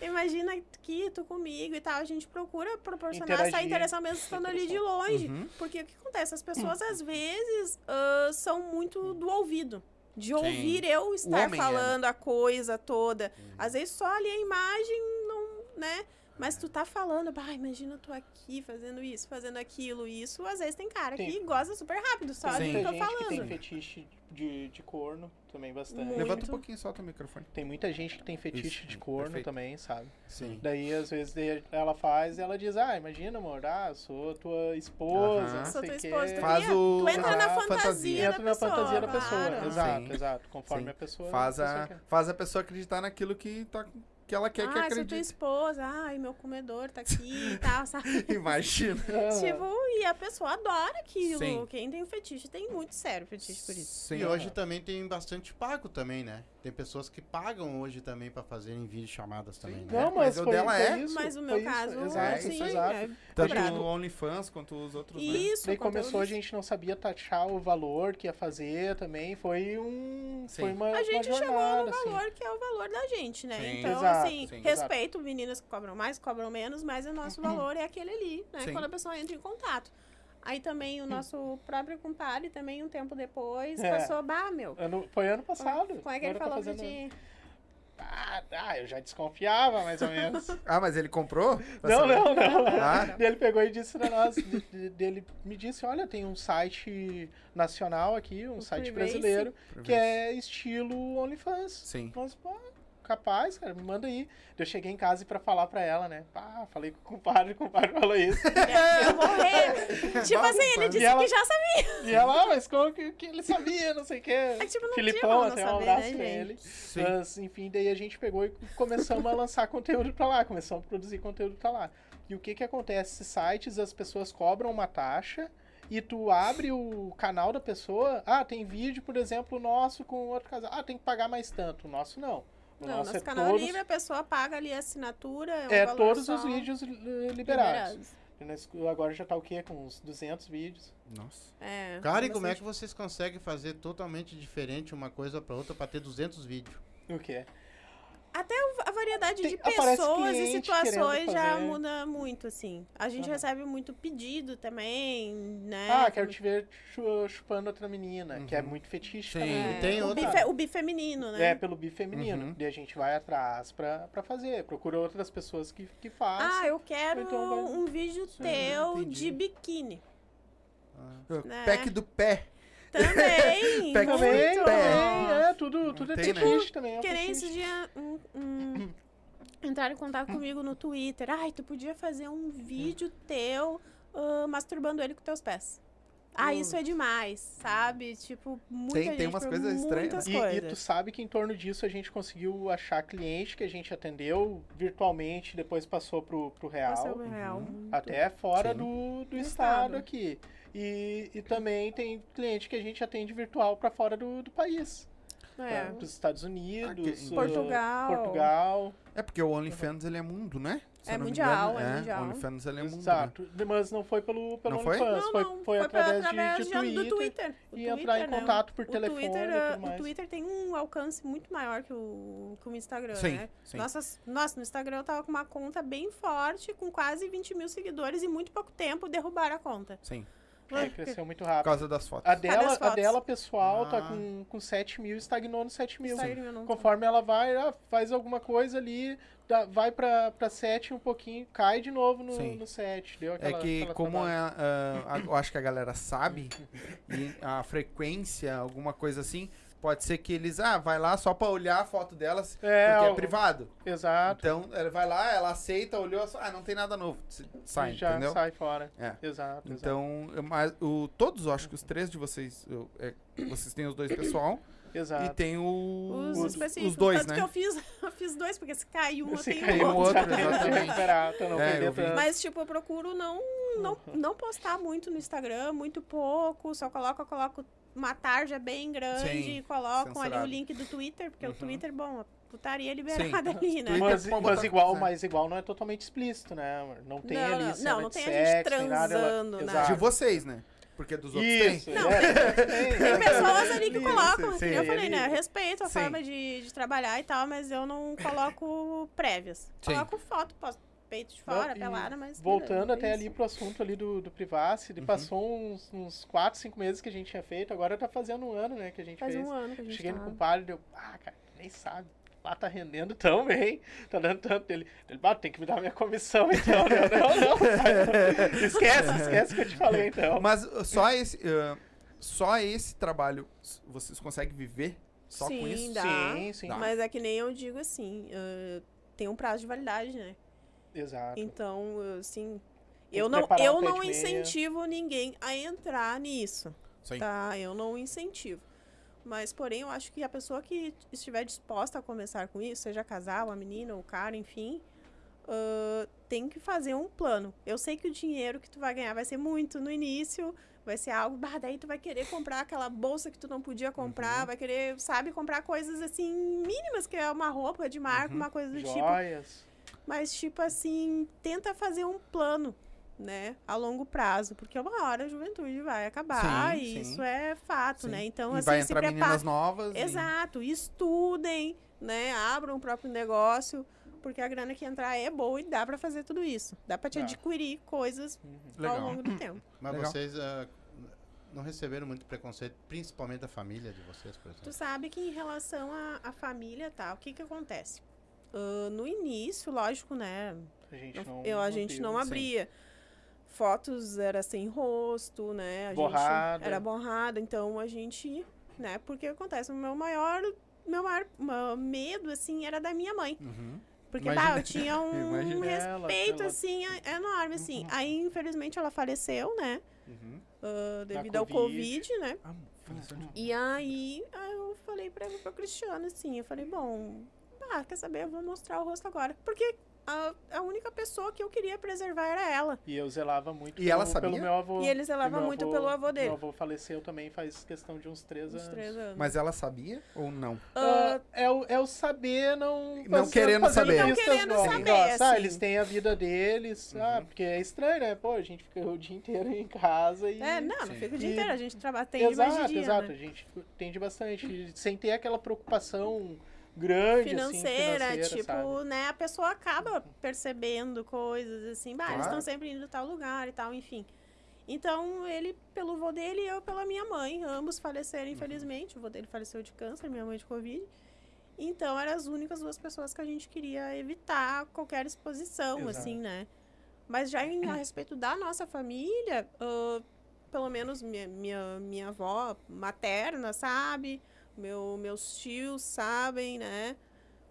imagina aqui tu comigo e tal. A gente procura proporcionar Interagir. essa interação mesmo estando ali de longe. Uhum. Porque o que acontece? As pessoas, às vezes, ah, são muito do ouvido. De ouvir eu estar homem é, falando a coisa toda. Às vezes só ali a imagem não, né? Mas tu tá falando, bah, imagina tu aqui fazendo isso, fazendo aquilo, isso. Às vezes tem cara Tem. que goza super rápido, só Sim. do que Tem eu tô muita gente que tem falando. fetiche de, de corno também bastante. Muito. Levanta um pouquinho, solta o microfone. Tem muita gente que tem fetiche Isso, de corno perfeito. também, sabe? Sim. Daí, às vezes, ela faz e ela diz, ah, imagina, amor, ah, sou tua esposa, Aham. não Sou sei tua esposa, tu Faz o- Tu entra a na fantasia. fantasia da Entra na pessoa. fantasia da pessoa. claro. Exato, Sim. exato. Conforme Sim. a pessoa. Faz a pessoa a, quer. faz a pessoa acreditar naquilo que, tá, que ela quer que Ah, sou tua acredite. esposa, ai, meu comedor tá aqui e tal, sabe? Imagina. tipo, e a pessoa adora aquilo. Sim. Quem tem fetiche tem muito sério fetiche por isso. Sim. E hoje também tem bastante pago também, né? Tem pessoas que pagam hoje também pra fazerem vídeo chamadas também, né? Não, mas mas, o foi, dela foi é. isso. Mas o meu isso, caso, Exato, sim, exato. é Tanto o OnlyFans quanto os outros, né? Isso, Daí conteúdo começou, a gente não sabia taxar o valor que ia fazer também. Foi um. Sim. Foi uma. A gente uma chegou jornada, no assim. valor que é o valor da gente, né? Sim. Então, Exato, assim, sim, respeito meninas que cobram mais, cobram menos, mas o nosso valor é aquele ali, né? Sim. Quando a pessoa entra em contato. Aí também o nosso próprio compadre, também um tempo depois, É. passou, bah, meu. Ano, foi ano passado. Como é que ele tá falou pra fazendo- ti? Ah, tá, eu já desconfiava, mais ou menos. Ah, mas ele comprou? Não, saber? não, não. Ah. Ele pegou e disse pra nós, de- de- dele me disse, olha, tem um site nacional aqui, um O site brasileiro, que é estilo OnlyFans. Sim. Nós, pô, capaz, cara, me manda aí. Eu cheguei em casa e pra falar pra ela, né? Pá, falei com o compadre, o compadre falou isso. Eu morrer. tipo assim, ele disse ela- que já sabia. E ela, ah, mas como que, que ele sabia, não sei o quê. É, tipo, não Filipão, até um abraço né, pra ele. Sim. Mas, enfim, daí a gente pegou e começamos a lançar conteúdo pra lá, começamos a produzir conteúdo pra lá. E o que que acontece? Esses sites, as pessoas cobram uma taxa e tu abre o canal da pessoa, ah, tem vídeo, por exemplo, nosso com outro casal, ah, tem que pagar mais tanto. O nosso não. O Não, nosso nosso é canal todos, livre, a pessoa paga ali a assinatura. É, um é valor todos só, os vídeos li- liberados. Nós- Agora já tá o quê? Com uns 200 vídeos. Nossa. É, Cara, e como é que vocês conseguem fazer totalmente diferente uma coisa pra outra pra ter 200 vídeos? O quê? Até a variedade Tem- de pessoas e cliente situações querendo já muda muito, assim. A gente Aham. recebe muito pedido também, né? Ah, quero te ver chu- chupando outra menina, que é Uhum. muito fetiche Sim. também. É, tem o, outra- bi o bi feminino, né? É, pelo bi feminino. Uhum. Daí a gente vai atrás pra, pra fazer. Procura outras pessoas que, que façam. Ah, eu quero Então vai- um vídeo Sim, teu entendi. de biquíni. Né? Pack do pé. Também! Pega também, também. É, tudo, tudo é Tem, né? fetiche também. É um Que nem fetiche. esses dias um, um, entraram em contato comigo no Twitter. Ai, tu podia fazer um vídeo teu ah, masturbando ele com teus pés. Ah, isso é demais, sabe? Tipo, muita Tem- gente tem umas coisas estranhas, muitas E, e tu sabe que em torno disso a gente conseguiu achar cliente que a gente atendeu virtualmente, depois passou pro, pro real. Passou o real. muito. Até fora Sim. do Do estado estado. aqui. E, e também tem cliente que a gente atende virtual para fora do, do país. É. Tá? Dos Estados Unidos, Aqui- uh, Portugal. Portugal. É porque o OnlyFans ele é mundo, né? Se É não mundial, engano, é mundial. O OnlyFans ele é mundo. Né? Exato. Mas não foi pelo, pelo Não foi? OnlyFans, Não, foi, não, foi, pela- através, de, de Twitter. do Twitter. O e entrar em Twitter, né? contato por O telefone Twitter, e ah, tudo o. Twitter tem um alcance muito maior que o, que o Instagram, Sim, né? sim. Nossas, nossa, no Instagram eu tava com uma conta bem forte, com quase 20 mil seguidores e muito pouco tempo derrubaram a conta. Sim. É, cresceu muito Por rápido. causa das fotos. A dela, as a fotos? dela pessoal tá Ah. com, com 7 mil, estagnou no 7 mil. Tá. Conforme ela vai, ah, faz alguma coisa ali, dá- vai pra, pra 7 um pouquinho, cai de novo no, Sim. no 7. Deu É aquela, que aquela como é, a- eu acho que a galera sabe, e a frequência, alguma coisa assim, pode ser que eles, ah, vai lá só pra olhar a foto delas, É, porque é privado. Exato. Então, ela vai lá, ela aceita, olhou, ah, não tem nada novo. Sai, e já entendeu? sai fora. É. Exato, exato. Então, eu- mas o, todos, eu acho que os três de vocês, eu- é, vocês têm os dois pessoal e Exato. tem o, Os, os, específicos. os dois, Tanto né? que eu fiz, eu fiz dois, porque se cair um, eu Se tenho cair um outro. outro, exatamente. não É, eu. Mas, tipo, eu procuro não, não, não postar muito no Instagram, muito pouco. Só coloco, eu coloco uma tarja bem grande Sim, e colocam ali censurado. o link do Twitter, porque Uhum. o Twitter, bom, a putaria é liberada ali, né? Mas, mas botar igual, mas igual não é totalmente explícito, né? amor? Não tem Não, ali não, não, tem a gente sexo, nem nada, ela- transando. Exato. De vocês, né? Porque dos outros Isso, tem. Não, é, Tem pessoas ali que Isso, colocam, sim, que eu falei, né? Eu respeito a Sim. forma de, de trabalhar e tal, mas eu não coloco prévias. Sim. Coloco foto, posto peito de Não, fora, e pelada, mas. Voltando é até isso. ali pro assunto ali do, do Privacy, ele Uhum. passou uns, uns 4, 5 meses que a gente tinha feito, agora tá fazendo um ano, né, que a gente Faz fez. um ano que a gente Cheguei tá. no compadre e deu, ah, cara, nem sabe. Lá tá rendendo tão bem, tá dando tanto. Ele, ele ah, tem que me dar minha comissão, então. não, não, não. esquece, esquece que eu te falei, então. Mas uh, só esse, uh, só esse trabalho vocês conseguem viver só Sim, com isso? dá. Sim, sim, Dá. Mas é que nem eu digo assim, ah, tem um prazo de validade, né? Exato. Então, assim, eu não, um eu não meia. incentivo ninguém a entrar nisso, Sim. tá? Eu não incentivo. Mas, porém, eu acho que a pessoa que estiver disposta a começar com isso, seja casal, a menina, o cara, enfim, ah, tem que fazer um plano. Eu sei que o dinheiro que tu vai ganhar vai ser muito no início, vai ser algo, bah, daí tu vai querer comprar aquela bolsa que tu não podia comprar, Uhum. vai querer, sabe, comprar coisas assim mínimas, que é uma roupa de marca, Uhum. uma coisa do tipo. Mas, tipo assim, tenta fazer um plano, né? A longo prazo. Porque uma hora a juventude vai acabar Sim, e sim. isso é fato, Sim. né? Então, e assim, vai se entrar prepara. meninas novas. e- Exato, estudem, né? Abram o próprio negócio. Porque a grana que entrar é boa e dá pra fazer tudo isso. Dá pra te adquirir coisas Uhum. ao longo do tempo. Mas Legal. vocês, ah, não receberam muito preconceito, principalmente da família de vocês, por Tu exemplo? sabe que em relação à à família, tá? O que que acontece? Ah, no início, lógico, né? A gente Eu, não, eu- a gente não viu. abria. Fotos era sem rosto, né? A Borrada. Gente era borrada, então a gente, né? Porque acontece, o meu maior, meu maior ma- medo, assim, era da minha mãe. Uhum. Porque, Imagina- bah, eu tinha um imagina ela, respeito, ela- assim, a- enorme, assim. Uhum. Aí, infelizmente, ela faleceu, né? Uhum. ah, devido ao Covid. Covid, né? Ah, E aí, aí eu falei pra, pra Cristiano, assim, eu falei, bom, ah, quer saber, eu vou mostrar o rosto agora. Porque a, a única pessoa que eu queria preservar era ela. E eu zelava muito E ela pelo, sabia? pelo meu avô. E ele zelava muito pelo avô dele. Meu avô faleceu também faz questão de uns três Uns anos. três anos. Mas ela sabia ou não? Ah, Ah, é, o, é o saber não. Não fazer- querendo saber. Não querendo saber, Ah, assim. eles têm a vida deles. Ah, porque é estranho, né? Pô, a gente fica o dia inteiro em casa e. é, não, não Sim. fica o dia inteiro, a gente trabalha, tem exato, mais de dia, exato. né? A gente tende bastante. Sem ter aquela preocupação grande, Financeira, assim, financeira, tipo, sabe? né, a pessoa acaba percebendo coisas assim, bah, eles Claro. estão sempre indo tal lugar e tal, enfim. Então, ele pelo vô dele e eu pela minha mãe, ambos faleceram, infelizmente. O vô dele faleceu de câncer, minha mãe de Covid. Então, eram as únicas duas pessoas que a gente queria evitar qualquer exposição, Exato. assim, né? Mas já em, a respeito da nossa família, ah, pelo menos minha, minha, minha avó materna sabe, meu, meus tios sabem, né?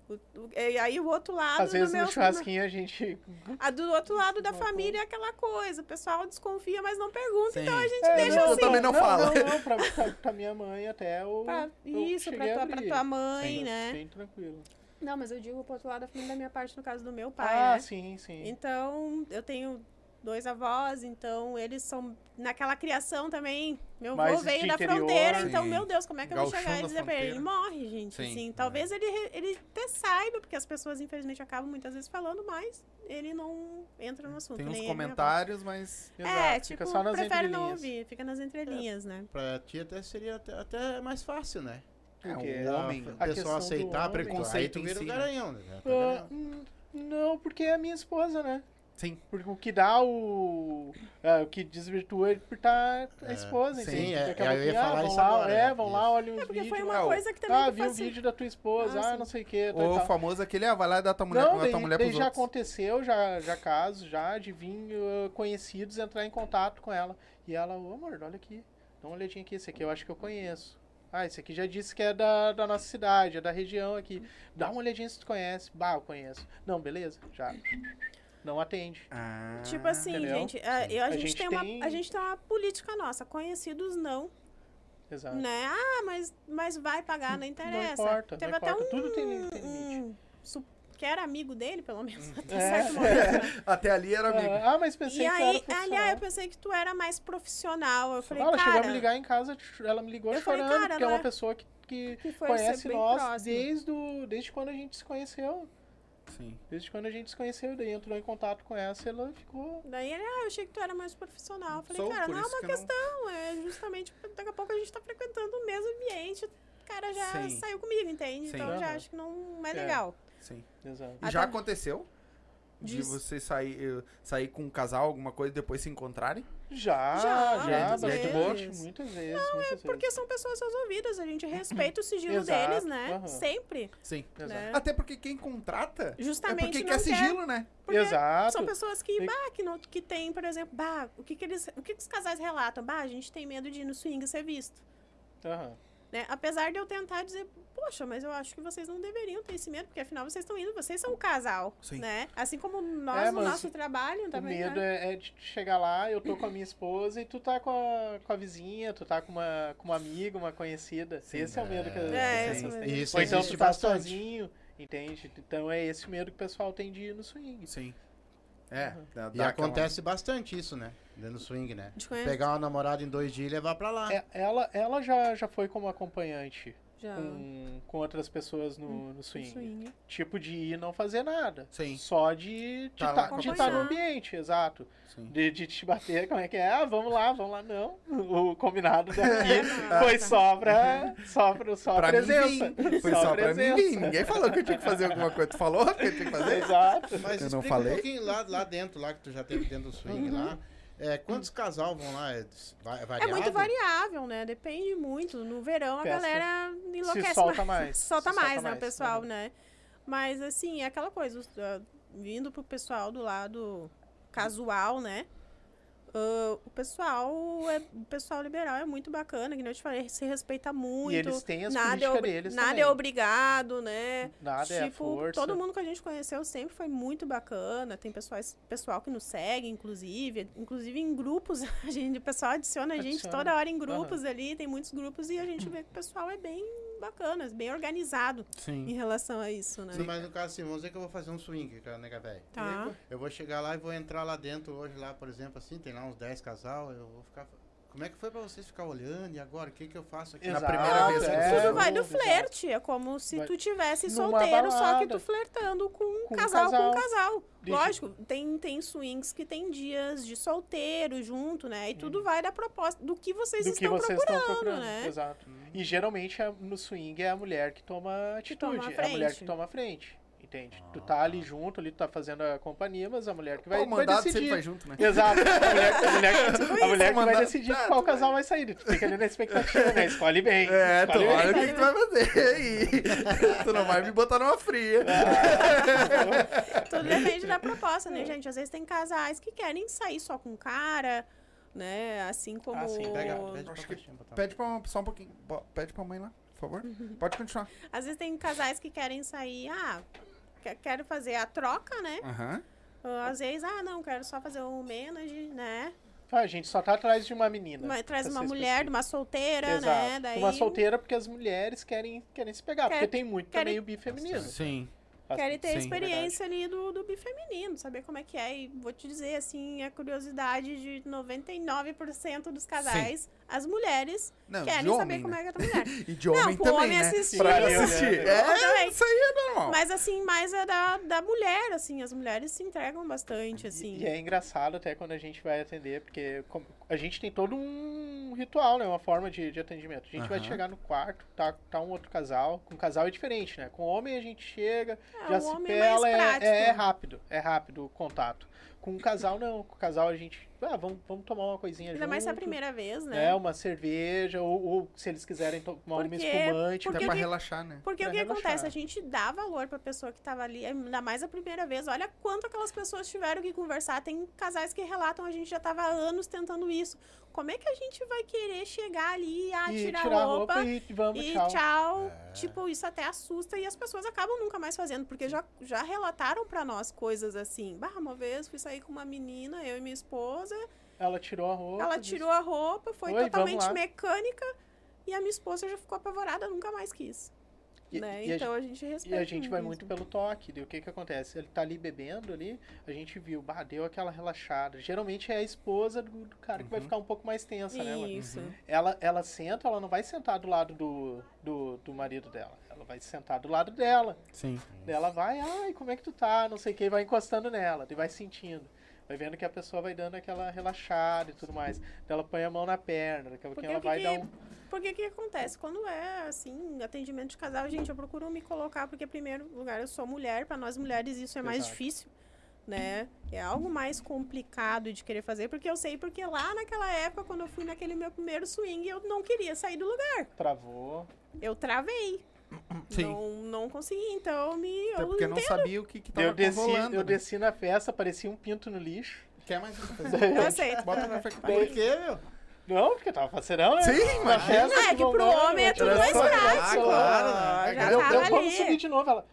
O- o- e aí o outro lado Às vezes do no meu, churrasquinho a gente. a do outro lado da família é aquela coisa, o pessoal desconfia, mas não pergunta, então a Sim. gente É, deixa não, assim. eu também não falo. Não, não, pra, pra, pra minha mãe até eu isso, pra tua, pra tua mãe, Sim, né? Bem tranquilo. Não, mas eu digo pro outro lado da família da minha parte, no caso do meu pai, ah, né? sim, sim. Então, eu tenho dois avós, então eles são naquela criação também. Meu avô veio da interior. fronteira, então, Sim. meu Deus, como é que eu vou chegar e dizer pra ele? Ele morre, gente. Sim. Assim, talvez ele, ele até saiba, porque as pessoas, infelizmente, acabam muitas vezes falando, mas ele não entra no assunto. Tem uns comentários, mas. Exato, É, fica tipo, só nas prefere não ouvir, fica nas entrelinhas, né? Pra ti até seria até, até mais fácil, né? É, Porque um homem. O a questão pessoal do aceitar homem- preconceito. Aí tu em vira si, o né? garanhão, né? Tá hum, não, porque é a minha esposa, né? Sim. Porque o que dá o. é, o que desvirtua ele por estar a É, esposa, sim, entende? é, Daqui a eu ia ah, falar vão isso lá, agora, É, é, vão isso. lá, olham uns É porque vídeos. foi Ah, uma o- coisa que também Ah, vi o facil- vídeo da tua esposa, Ah, ah, sim. não sei o que. O famoso aquele, ah, vai lá e dá tua mulher, Não, dá daí, tua mulher daí já outros. aconteceu, já, já casos, já de vir uh, conhecidos entrar em contato com ela. E ela, ô amor, olha aqui, dá uma olhadinha aqui, esse aqui eu acho que eu conheço. Ah, esse aqui já disse que é da, da nossa cidade, é da região aqui. Dá uma olhadinha se tu conhece. Bah, eu conheço. Não, beleza, já. Não atende. Ah, Tipo assim, entendeu? gente, a, eu- a A gente, gente tem, tem- Uma, a gente tem uma política nossa, conhecidos não, Exato. né? Ah, mas, mas vai pagar, não interessa. Não importa, Teve não até importa. um, Tudo tem, limite. um su- que era amigo dele, pelo menos, até É. certo momento, né? Até ali era amigo. Ah, mas pensei E que tu aí, era profissional. aliás, eu pensei que tu era mais profissional. Eu falei, ela chegou a cara, me ligar em casa, ela me ligou Eu falei, chorando, cara, porque é uma é- pessoa que, que que conhece nós desde, o, desde quando a gente se conheceu. Sim. Desde quando a gente se conheceu, daí entrou em contato com essa, ela ficou. Daí ele, ah, eu achei que tu era mais profissional. Eu falei, Sou, cara, não é uma que eu não- questão, é justamente porque daqui a pouco a gente tá frequentando o mesmo ambiente. O cara já Sim. saiu comigo, entende? Sim. Então eu já acho que não é É. legal. Sim. Exato. E já Até- aconteceu? De Diz- você sair, eh, sair com um casal, alguma coisa, e depois se encontrarem? Já, Já, já, muitas bastante. vezes. Muitas vezes, muitas vezes. Porque são pessoas resolvidas, a gente respeita o sigilo Exato, deles, né? aham. Sempre. Sim. Exato. né? Até porque quem contrata Justamente é porque não quer sigilo, né? Porque Exato. São pessoas que, bah, que, não, que tem, por exemplo, bah, o que, que eles. O que, que os casais relatam? Bah, a gente tem medo de ir no swing ser visto. Aham. Né? Apesar de eu tentar dizer, poxa, mas eu acho que vocês não deveriam ter esse medo, porque afinal vocês estão indo, vocês são um casal, Sim. né? Assim como nós É, no nosso trabalho O também, medo né? é, é de chegar lá, eu tô com a minha esposa e tu tá com a, com a vizinha, tu tá com uma, com uma amiga, uma conhecida. Sim. esse é o medo que, É, que é, as esse pessoas é o têm. medo. Isso Ou então tu tá bastante. sozinho, entende? Então é esse medo que o pessoal tem de ir no swing. Sim. É. Uhum. dá- E dá acontece bastante isso, né? Dentro do swing, né? Pegar uma namorada em dois dias e levar pra lá. É, ela ela já, já foi como acompanhante Já. com, com outras pessoas no, no swing. swing. Tipo de ir não fazer nada. Sim. Só de Tá estar com a de tá no ambiente, exato. De, de te bater, como é que é? Ah, vamos lá, vamos lá. Não, o combinado daqui foi tá. só pra, só pra, só Pra presença. mim. Foi só, pra mim presença. vir. Ninguém falou que eu tinha que fazer alguma coisa. Tu falou que eu tinha que fazer? Exato. Mas Eu não falei? um pouquinho lá, lá dentro, lá que tu já teve dentro do swing Uhum. lá. É, quantos casal vão lá? É, é É muito variável, né? Depende muito. No verão a Festa. galera enlouquece solta mais, solta se mais, solta né, mais, o pessoal, uhum. né? Mas assim, é aquela coisa, ah, vindo pro pessoal do lado casual, né? Ah, o pessoal é, o pessoal liberal é muito bacana, que nem eu te falei, se respeita muito. E eles têm as nada é, deles nada também. é obrigado, né? Nada é tipo, força. todo mundo que a gente conheceu sempre foi muito bacana. Tem pessoas, pessoal que nos segue, inclusive. Inclusive em grupos, a gente, o pessoal adiciona a gente Adiciona. toda hora em grupos ali. Tem muitos grupos e a gente vê que o pessoal é bem bacana, bem organizado em Sim. relação a isso, né? Mas no caso assim, vamos dizer que eu vou fazer um swing, cara, nega velho. Tá. Eu vou chegar lá e vou entrar lá dentro hoje, lá, por exemplo, assim, tem lá uns 10 casal, eu vou ficar. Como é que foi pra vocês ficar olhando? E agora, o que que eu faço aqui? Na Exato, primeira vez que é, Tudo vai do flerte. É como se Vai- tu tivesse solteiro, só que tu flertando com um Com um casal, com um casal. casal. Deixa- Lógico, tem, tem swings que tem dias de solteiro junto, né? E tudo vai da proposta, do que vocês Hum. do que estão vocês procurando, estão procurando. né? Exato. E geralmente a- no swing é a mulher que toma atitude. toma a é a mulher que toma a frente. Entende? Tu tá ali junto, ali tu tá fazendo a companhia, mas a mulher que vai, Pô, o vai decidir. vai junto, né? Exato. A mulher, a mulher, que- a mulher que vai decidir Ah, qual casal vai sair. Tu fica ali na expectativa, né? Escolhe bem. É, tu olha o que, que tu vai fazer aí. tu não vai me botar numa fria. Tudo depende da proposta, né, gente? Às vezes tem casais que querem sair só com cara, né? Assim como. Ah, sim, Pega, pede pra que-. Pede só um pouquinho. Pede pra mãe lá, por favor. Pode continuar. Às vezes tem casais que querem sair, ah, quero fazer a troca, né? Aham. Ah, Às vezes, ah, não, quero só fazer um menage, né? Ah, a gente só tá atrás de uma menina. Mas traz pra uma ser mulher, de específico. uma solteira, Exato. né? Daí Uma solteira porque as mulheres querem, querem se pegar. Quer- porque tem muito querem- também o bi feminino. Sim. querem ter a Sim, experiência ali do, do bi feminino, saber como é que é. E vou te dizer, assim, a curiosidade de 99% dos casais, as mulheres Não, querem homem, saber como né? é que é a mulher. E de homem pro também, homem né? assistir, Pra né? assistir. É, também. isso aí é normal. Mas assim, mais a da, da mulher, assim, as mulheres se entregam bastante, assim. E, e é engraçado até quando a gente vai atender, porque como- a gente tem todo um ritual, né? Uma forma de, de atendimento. A gente vai chegar no quarto, tá, tá um outro casal. Com casal é diferente, né? Com homem a gente chega, É, já o se homem é mais pela, é, prático. é rápido. É rápido o contato. Com um casal, não. Com o casal a gente. Ah, vamos, vamos tomar uma coisinha Ainda junto. mais se é a primeira vez, né? né? Uma cerveja, ou, ou se eles quiserem tomar uma Porque- espumante. porque Até pra que- relaxar, né? Porque pra o que relaxar. acontece? A gente dá valor pra pessoa que tava ali, ainda mais a primeira vez. Olha quanto aquelas pessoas tiveram que conversar. Tem casais que relatam, a gente já tava há anos tentando isso. Como é que a gente vai querer chegar ali, ah, e tirar, tirar a roupa, e vamos, e tchau. tchau. Tipo, isso até assusta e as pessoas acabam nunca mais fazendo, porque já, já relataram pra nós coisas assim. Bah, uma vez fui sair com uma menina, eu e minha esposa, Ela tirou a roupa. ela disse, tirou a roupa, foi Oi, totalmente mecânica, e a minha esposa já ficou apavorada, nunca mais quis. E- né? e a Então a gente E respeita. a gente vai isso. muito pelo toque. Daí o que que acontece? Ele tá ali bebendo ali, a gente viu, bah, deu aquela relaxada. Geralmente é a esposa do, do cara que vai Uhum. ficar um pouco mais tensa, né? Ela, Isso. ela, ela senta, ela não vai sentar do lado do, do, do marido dela. Ela vai sentar do lado dela. Sim. Ela vai, ai, como é que tu tá? Não sei o que, vai encostando nela, daí vai sentindo. Vai vendo que a pessoa vai dando aquela relaxada e tudo mais. Daí ela põe a mão na perna, daqui a pouquinho ela vai que- dar um. Porque o que acontece? Quando é, assim, atendimento de casal, gente, eu procuro me colocar, porque, em primeiro lugar, eu sou mulher, pra nós mulheres isso é mais Exato. difícil, né? É algo mais complicado de querer fazer, porque eu sei, porque lá naquela época, quando eu fui naquele meu primeiro swing, eu não queria sair do lugar. Travou. Eu travei. Sim. Não, não consegui, então eu me. Até Eu porque não entendo. sabia o que, que tava Eu desci, rolando. eu né? desci na festa, parecia um pinto no lixo. Quer mais um cafezinho? Eu aceito. Bota que Por quê, meu? Não, porque tava parceirão, né? Sim, Na imagina. festa, Ah, é que pro homem é tudo mais prático. Ah, claro, né? Já Eu, tava eu, ali. vamos subir de novo. Ela, "Ca-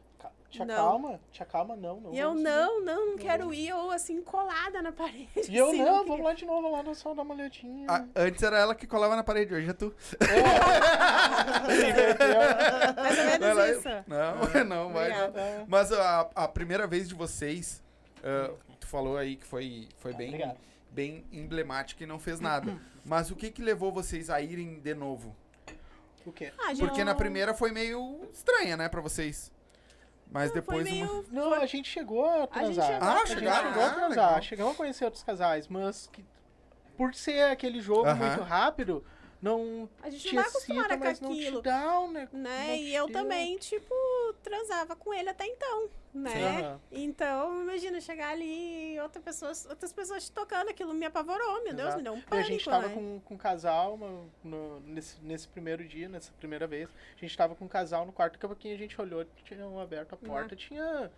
te Não. acalma, te acalma, não, não. E eu subir." não, não, não quero ir, ou assim, colada na parede. E eu assim, não, queria. vamos lá de novo, lá no sol dar uma olhadinha. Ah, antes era ela que colava na parede, hoje é tu. Mais ou menos Ela- isso. Não, não, vai. Obrigada. É. Mas a, a primeira vez de vocês, ah, tu falou aí que foi, foi bem, Obrigado. bem emblemática e não fez nada. Mas o que que levou vocês a irem de novo? O quê? Ah, Porque já- na primeira foi meio estranha, né, pra vocês. Mas Não, depois foi uma... meio... Não, a gente chegou a transar. chegou Ah, a gente chegou a Ah, transar. legal. Chegamos a conhecer outros casais, mas que, por ser aquele jogo Aham. muito rápido, não A gente te não tá acostumada com mas não te aquilo. dá, né? Né? não E eu deu. também, tipo, transava com ele até então, né? Aham. Então, imagina chegar ali e outra pessoas, outras pessoas te tocando, aquilo me apavorou, meu Deus, Exato. me deu um E pânico, a gente tava né? com, com um casal no, no- nesse, nesse primeiro dia, nessa primeira vez. A gente tava com um casal no quarto, daqui a pouquinho a gente olhou, tinham aberto a porta, tinha, uns, Era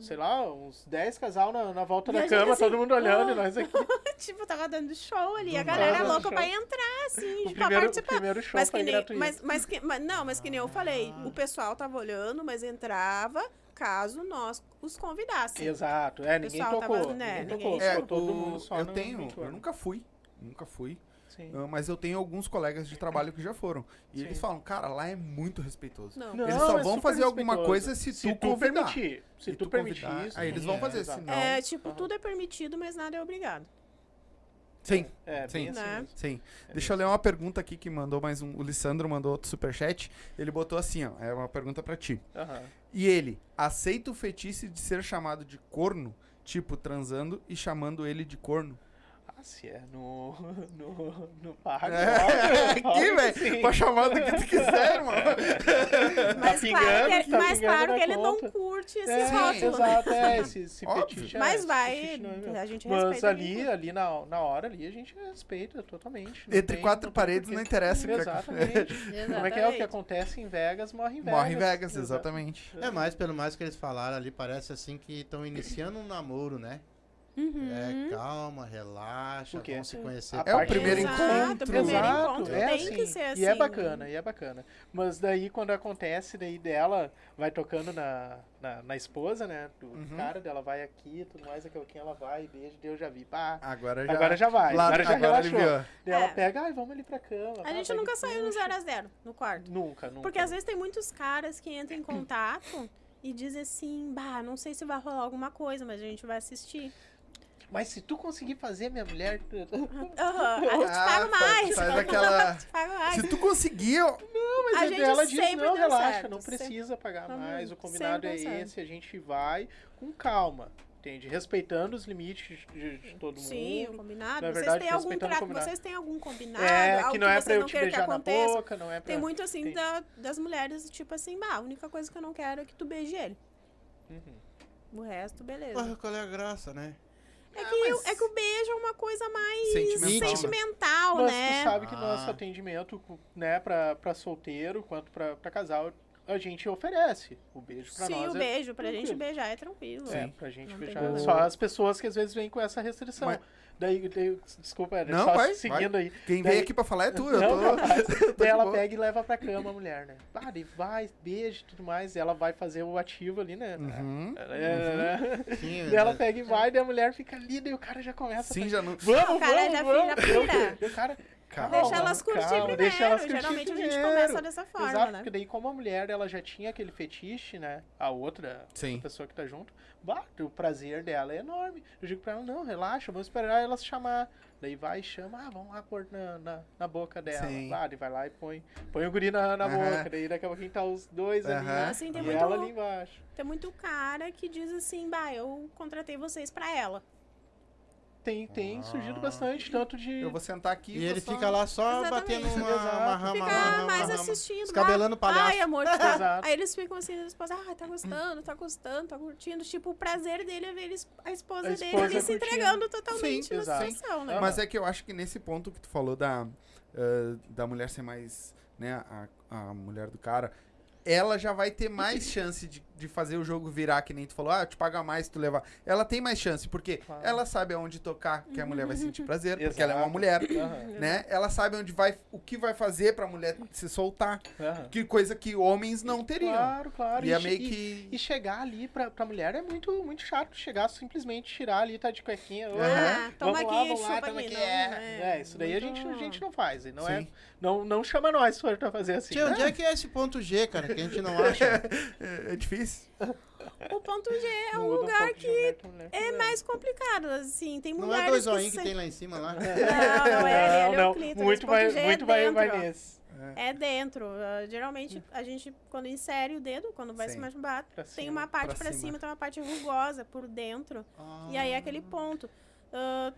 sei lá, uns 10 casal na, na volta E da cama, assim, todo mundo olhando, ah. e nós aqui. tipo, tava dando show ali, Do a galera nada, louca pra entrar, assim, O pra primeiro, o participar. primeiro show Mas foi que, nem, gratuito. mas, mas, que, mas não, mas que nem eu falei, o pessoal tava olhando, mas entrava caso nós os convidássemos. Exato, é, ninguém pessoal tocou, tava- né, ninguém ninguém- tocou, É, todo o- mundo só eu tenho, eu nunca fui, nunca fui, Sim. ah, mas eu tenho alguns colegas de trabalho que já foram. E Sim. eles falam, cara, lá é muito respeitoso. Não. Não, Eles só é vão super fazer alguma coisa se tu convidar. permitir. Se Se tu, tu permitir convidar, isso. aí eles vão é, fazer, senão- É, tipo, tudo é permitido, mas nada é obrigado. Sim, É, Sim. assim Né? sim. É Deixa eu ler uma pergunta aqui que mandou mais um. O Lissandro mandou outro superchat. Ele botou assim, ó. É uma pergunta pra ti. Aham. E ele, aceita o fetiche de ser chamado de corno? Tipo, transando e chamando ele de corno? Se é no, no, no parque. É, aqui, velho. sim. Pode chamar do que tu quiser, irmão. Mas pingando, claro que, tá mas claro que ele não curte esse É, rótulo. exato, é, esse, esse é, Mas vai, é a gente Mas respeita. ali, quem- ali na, na hora ali, a gente respeita totalmente. Entre tem- quatro paredes não interessa. o que- Exatamente. Como é que é o que acontece em Vegas, morre em Vegas. Morre em Vegas, exatamente. É mais pelo mais que eles falaram ali, parece assim que estão iniciando um namoro, né? Uhum. É, calma, relaxa, vão se conhecer. É o primeiro Exato, encontro. o primeiro Exato, encontro é tem assim. que ser assim. E é bacana, e é bacana. Mas daí quando acontece, daí dela vai tocando na, na, na esposa, né? Do Uhum. cara dela vai aqui, tudo mais, daqui a pouquinho ela vai, beija, daí eu já vi. Pá, Agora já, agora já vai, lá- agora já relaxou. aliviou. Daí ela É. pega, ai, vamos ali pra cama. A pá, gente nunca saiu no puxa. 0 a 0 no quarto. Nunca, nunca. Porque às vezes tem muitos caras que entram em contato e dizem assim, bah, não sei se vai rolar alguma coisa, mas a gente vai assistir. Mas se tu conseguir fazer, minha mulher. Aham, a gente Ah, paga mais. Faz aquela... A gente paga mais. Se tu conseguir, ó, Mas A a gente ela diz, sempre não, relaxa, certo, não sempre. precisa pagar Uhum, mais. O combinado sempre é certo. esse, a gente vai com calma. Entende? Respeitando os limites de, de todo Sim, o mundo. combinado. Na vocês verdade, têm algum tra... combinado. Vocês têm algum combinado? É, algo que não é você pra eu não te que beijar na aconteça? boca, não é pra. Tem muito assim da- das mulheres, tipo assim, bah, a única coisa que eu não quero é que tu beije ele. Uhum. O resto, beleza. Porra, qual é a graça, né? É, Ah, que, mas- é que o beijo é uma coisa mais Sentimental, sentimental, né? Mas né? tu sabe que Ah. nosso atendimento, né, pra, pra solteiro quanto pra, pra casal, a gente oferece. O beijo pra Sim, nós o é beijo pra gente tranquilo. beijar é tranquilo. É, pra gente Não beijar. Só as pessoas que às vezes vêm com essa restrição. Mas- Daí, daí- desculpa, Éder, Não, só vai, seguindo aí. quem Daí- veio aqui pra falar é tu. Eu Não, tô... Daí de ela pega e leva pra cama a mulher, né? Ah, vai, beija e tudo mais. E ela vai fazer o ativo ali, né? Uhum. É, Sim, Daí ela né? pega e vai, daí a mulher fica ali, daí o cara já começa Sim, a... já não... Vamos, O cara vamos, já vamos. vira. E o cara... Calma, Deixa elas curtir calma, primeiro. deixa elas curtir Geralmente a gente primeiro. começa dessa forma, Exato, né? porque daí como a mulher ela já tinha aquele fetiche, né? A outra Sim. pessoa que tá junto, bah, o prazer dela é enorme. Eu digo pra ela, não, relaxa, vamos esperar ela se chamar. Daí vai e chama, ah, vamos lá pôr na, na, na boca dela. Sim. Bah, daí vai lá e põe, põe o guri na, na Aham. boca. Daí daqui a pouquinho tá os dois ali. Aham. Assim, tem E muito, ela ali embaixo. tem muito cara que diz assim, bah, eu contratei vocês pra ela. Tem, tem surgido bastante, tanto de. Eu vou sentar aqui E ele só- fica lá só Exatamente. batendo uma, uma rama, Fica uma rama, mais uma assistindo. Descabelando o bah, palhaço. Ai, amor, Exato. Aí eles ficam assim, a esposa, ah, tá gostando, tá gostando, tá curtindo. Tipo, o prazer dele é ver eles- a esposa, A dele esposa ali se curtindo. entregando totalmente Sim, na exato. situação, né? Mas é que eu acho que nesse ponto que tu falou da, ah, da mulher ser mais, né, a, a mulher do cara, ela já vai ter mais chance de, de fazer o jogo virar, que nem tu falou, ah, eu te paga mais se tu levar. Ela tem mais chance, porque Claro. ela sabe aonde tocar, que a mulher vai sentir prazer, porque ela é uma mulher, Aham, né? Ela sabe onde vai, o que vai fazer pra mulher se soltar, aham. que coisa que homens não teriam. Claro, claro. E é che- meio que... E chegar ali pra, pra mulher é muito, muito chato. Chegar simplesmente tirar ali, tá de cuequinha. "Oi, Ah, toma vamos aqui, lá, vamos lá, toma aqui. aqui. Não, É, é, isso daí a gente, a gente não faz. E não, é, Sim. não, não chama nós pra pra fazer assim. Tia, onde é que é esse ponto G, cara, que a gente não acha? É, é difícil. O ponto G é um Muda lugar de que mulher pra mulher. é mais complicado, assim. Tem Não mulheres é dois que zoinhos que se- tem lá em cima lá? Não, não é, é não, o clítoris. muito vai, G é muito vai, nesse. É dentro. Ah, geralmente, a gente, quando insere o dedo, quando vai Sim. se Pra tem cima. uma parte Pra pra cima. cima, tem uma parte rugosa por dentro. E aí é aquele ponto. Ah,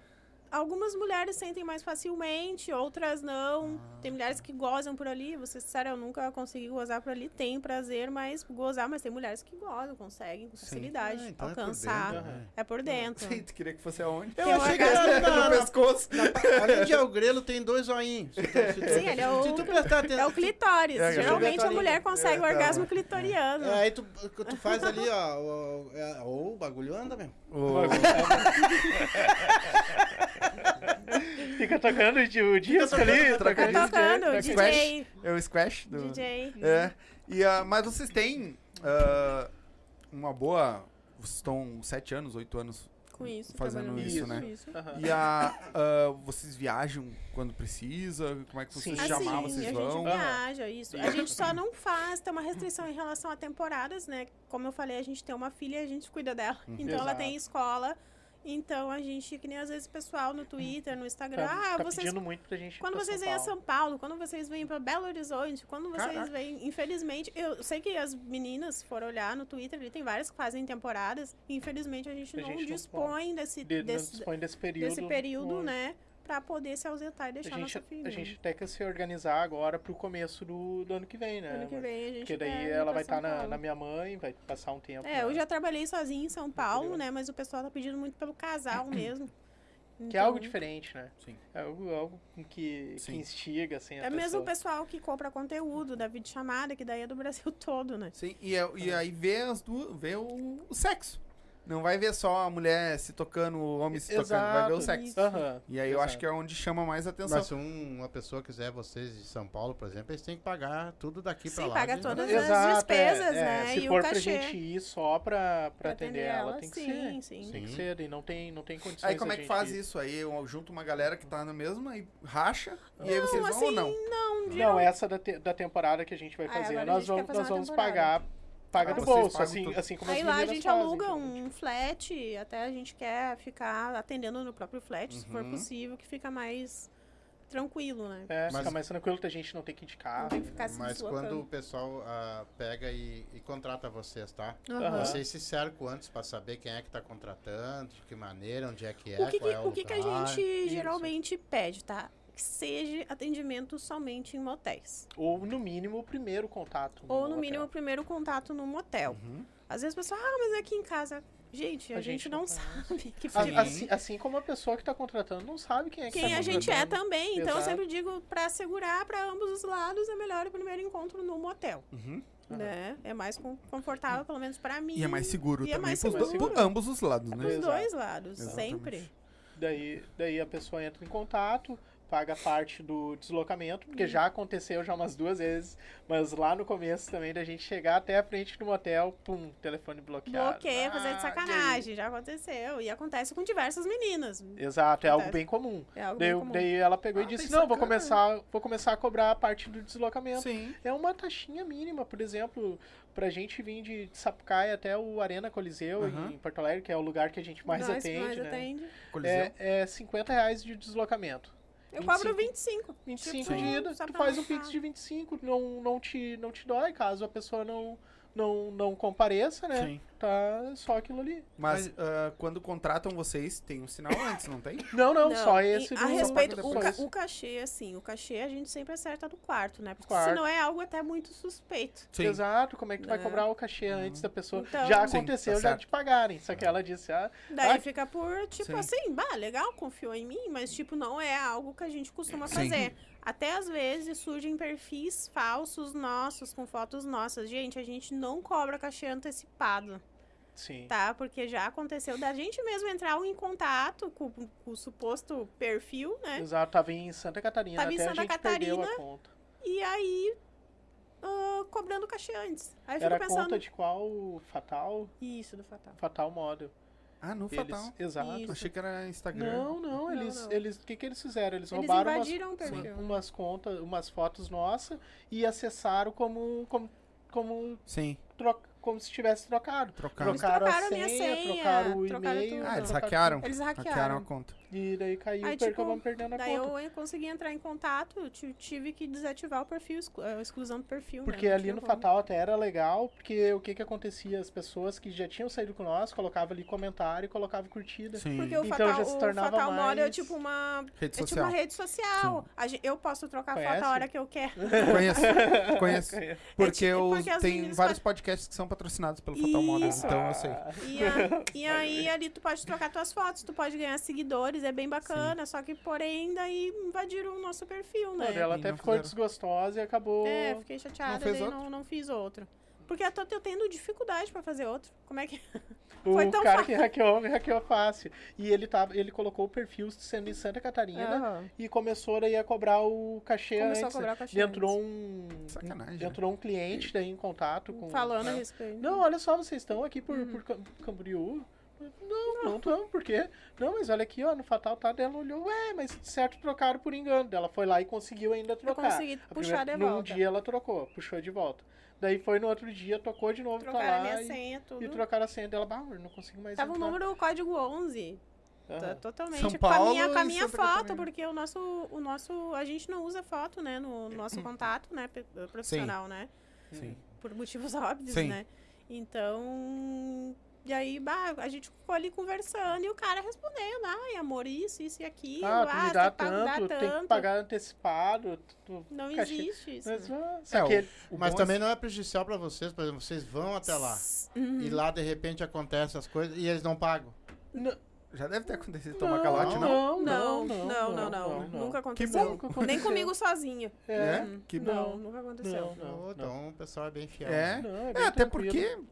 algumas mulheres sentem mais facilmente, outras não. Ah. Tem mulheres que gozam por ali. Você sério, eu nunca consegui gozar por ali. Tem prazer, mas gozar, mas tem mulheres que gozam, conseguem com facilidade Ah, então é por alcançar. dentro, né? É por dentro. Sim, tu queria que fosse aonde? Eu um achei que era na- no na- pescoço. Além de o grelo, tem dois zoinhos. Tu- Sim, ele é o- Se tu prestar É o clitóris. É, Geralmente a mulher consegue É, o tá. orgasmo clitoriano. É, aí tu, tu faz ali, ó. O, é, o bagulho anda mesmo. O- Fica tocando de- o disco ali. tocando, Tá DJ, tocando, é DJ. Squash, é o Squash do... DJ. É. E, ah, mas vocês têm ah, uma boa... Vocês estão sete anos, oito anos. Com isso. Fazendo trabalhando isso, com né? isso. E a, ah, vocês viajam quando precisa? Como é que vocês chamar, Assim, vocês a vão? gente viaja, isso. A gente só não faz, tem uma restrição em relação a temporadas, né? Como eu falei, a gente tem uma filha e a gente cuida dela. Uhum. Então ela Exato. tem escola. Então a gente, que nem às vezes o pessoal no Twitter, no Instagram, Tá, ah, tá vocês pedindo muito pra gente Quando pra vocês vêm a. São Paulo, quando vocês vêm para Belo Horizonte, quando vocês Caraca. vêm, infelizmente, eu sei que as meninas foram olhar no Twitter, ele tem várias que fazem temporadas, infelizmente a gente A não gente não dispõe desse, De, não desse, dispõe desse período. desse período, né, para poder se ausentar e A deixar gente, nossa filha. a gente até quer se organizar agora pro começo do, do ano que vem, né? Ano que vem a gente Porque daí ela vai estar na, Paulo. na minha mãe, vai passar um tempo. É, eu lá. já trabalhei sozinha em São Paulo, né, mas o pessoal tá pedindo muito pelo casal mesmo. Que é algo Então, diferente, né? Sim. É algo, algo que, que Sim. instiga, assim, a É mesmo o pessoal que compra conteúdo da videochamada, que daí é do Brasil todo, né? Sim, e, é- e aí vê, as duas, vê o, o sexo. Não vai ver só a mulher se tocando, o homem se tocando, vai ver o Exato. sexo. Aham, E aí eu exato. acho que é onde chama mais atenção. Mas se um- uma pessoa quiser vocês de São Paulo, por exemplo, eles têm que pagar tudo daqui pra Sim, lá. paga de- todas as Exato, despesas, é, é. né? Se e for o pra cachê. gente ir só pra, pra Pra atender atender ela, ela, tem que sim, ser. sim. Tem que Sim. ser, e não tem, não tem condições Aí como é que faz ir. isso? Aí eu junto uma galera que tá na mesma e racha, e aí vocês vão assim, ou não? Não, Não, geral- essa da, te- da temporada que a gente vai Ah, fazer, agora a nós gente vamos, fazer nós vamos pagar, paga Ah, do bolso, assim, tudo. assim como Aí as lá a gente fazem, aluga um flat, até a gente quer ficar atendendo no próprio flat, se for Uhum. possível, que fica mais tranquilo, né? É, Mas- fica mais tranquilo, a gente não tem que. Não tem que ficar se Mas quando o pessoal ah, pega e, e contrata vocês, tá? Aham. Vocês se cercam antes pra saber quem é que tá contratando, de que maneira, onde é que é, O que, qual que- é o que, que a gente Isso. geralmente pede, tá? Que seja atendimento somente em motéis. Ou no mínimo o primeiro contato. Ou no hotel. mínimo o primeiro contato no motel. Uhum. Às vezes o pessoal, ah, mas aqui em casa. Gente, a, A gente, gente não sabe que A- Sim. Assim, assim como a pessoa que tá contratando não sabe quem é que quem tá a gente é também. Então eu Exato. sempre digo, pra assegurar pra ambos os lados, é melhor o primeiro encontro no motel. Uhum. Né? É mais con- confortável, pelo menos pra mim. E é mais seguro E é também mais pros do- seguro. por ambos os lados, É né? Exato. dois lados, Exatamente. sempre. Daí, daí a pessoa entra em contato, paga parte do deslocamento, porque já aconteceu já umas duas vezes, mas lá no começo também da gente chegar até a frente do motel, pum, telefone bloqueado. Bloqueia, fazer Ah, de sacanagem, já aconteceu. E acontece com diversas meninas. Exato, é algo Acontece. bem comum. É algo Daí, bem comum. daí ela pegou Ah, e disse, não, vou começar, vou começar a cobrar a parte do deslocamento. Sim. É uma taxinha mínima, por exemplo, pra gente vir de, Sapucaia até o Arena Coliseu Aham. em Porto Alegre, que é o lugar que a gente mais Nós atende, mais né? atende. Coliseu. É, é 50 reais de deslocamento. Eu 25. cobro 25. 25 Tipo, de ida, tu pra faz um pix de 25, não, não, te, não te dói, caso a pessoa não, não, não compareça, né? Sim. Tá só aquilo ali. Mas ah, quando contratam vocês, tem um sinal antes, não tem? Não, não, Não, só e esse A do- respeito, o, ca- depois. o cachê, assim, o cachê a gente sempre acerta do quarto, né? Porque Quarto. senão é algo até muito suspeito. Exato, como é que tu vai Né? cobrar o cachê antes da pessoa? Então- já Sim, aconteceu, tá já certo. te pagarem. Só que ela disse, ah, Daí Ah, fica por, tipo sim. assim, bah, legal, confiou em mim, mas, tipo, não é algo que a gente costuma Sim. fazer. Até às vezes surgem perfis falsos nossos, com fotos nossas. Gente, a gente não cobra cachê antecipado, sim. tá? Porque já aconteceu da gente mesmo entrar em contato com, com o suposto perfil, né? Exato, tava em Santa Catarina, Tava em Santa a gente perdeu a Catarina. conta. E aí, ah, cobrando cachê antes. Aí Era pensando... conta de qual Fatal? Isso, do Fatal. Fatal Model. Ah, no Eles- Fatal. Exato. Isso. Achei que era Instagram. Não, não, eles, não. eles, o que que eles fizeram? Eles, Eles roubaram umas, o umas contas, umas fotos nossas e acessaram como, como, como, Sim, tro- como se tivesse trocado. trocaram. Eles Trocaram, trocaram a a minha senha, senha, trocaram o e-mail. Ah, eles hackearam. Eles Hackearam a hackearam. conta. E daí caiu, Aí, per- tipo, acabamos perdendo a Daí conta. eu consegui entrar em contato, eu ti- tive que desativar o perfil, a exclusão do perfil. né? Porque Não ali no como. Fatal até era legal, porque o que que acontecia? As pessoas que já tinham saído com nós colocavam ali comentário e colocavam curtida. Sim. Porque o Então Fatal, já se o tornava Fatal Mode é mais- tipo uma. Rede É tipo social. uma rede social. A gen- eu posso trocar foto Conhece? a hora que eu quero. Conheço, conheço. Porque, tipo- eu, porque as tem vários podcasts que são patrocinados pelo Fatal Model, Isso. então eu sei. E, a- e aí ali tu pode trocar tuas fotos, tu pode ganhar seguidores, é bem bacana, só que porém daí invadiram o nosso perfil, né? Ela E até ficou fizeram. desgostosa e acabou. É, fiquei chateada Não e outro? não, não fiz outro. Porque eu tô eu tendo dificuldade pra fazer outro. Como é que. O Foi tão cara fácil. que hackeou, me hackeou fácil. E ele, tava, ele colocou o perfil sendo em Santa Catarina Aham. e começou daí a cobrar o cachê Começou a antes. cobrar o cachê Entrou um. Sacanagem, né? Entrou um cliente daí em contato com. Falando a né? respeito. Não, olha só, vocês estão aqui por, Uhum. por Cam- Camboriú. Não, não estamos, por quê? Não, mas olha aqui, ó, no Fatal tá dela olhou, ué, mas certo trocaram por engano. Ela foi lá e conseguiu ainda eu trocar. consegui A puxar primeira- de Num volta. dia ela trocou, puxou de volta. Daí foi no outro dia, tocou de novo, Trocaram tá a lá minha e, senha, tudo. e trocaram a senha dela. Bah, eu não consigo mais Tava o entrar. número código 11. Aham. Tá totalmente São com a minha, Paulo com a minha foto, porque o nosso, o nosso. A gente não usa foto, né? No nosso contato, né? Profissional, né? Sim. Por motivos óbvios, Sim. né? Então. E aí, bah, a gente ficou ali conversando e o cara respondendo, ai, amor, isso, isso e aquilo. Ah, tu me você dá paga- dá tanto, tem que pagar antecipado. tu- Não cachê. existe isso. Mas, ah, É, só que o- ele- o Mas também não é prejudicial pra vocês, por exemplo, vocês vão até lá. Uhum. E lá de repente acontece as coisas e eles não pagam. Não, Já deve ter acontecido tomar calote, não? Não, não, não, não, Nunca aconteceu. bom. Nunca aconteceu. Nem comigo sozinho. É. Uhum. Que não, bom. nunca aconteceu. Não, Ô, não. então o pessoal é bem fiel. É. Não, É, bem até porque Não,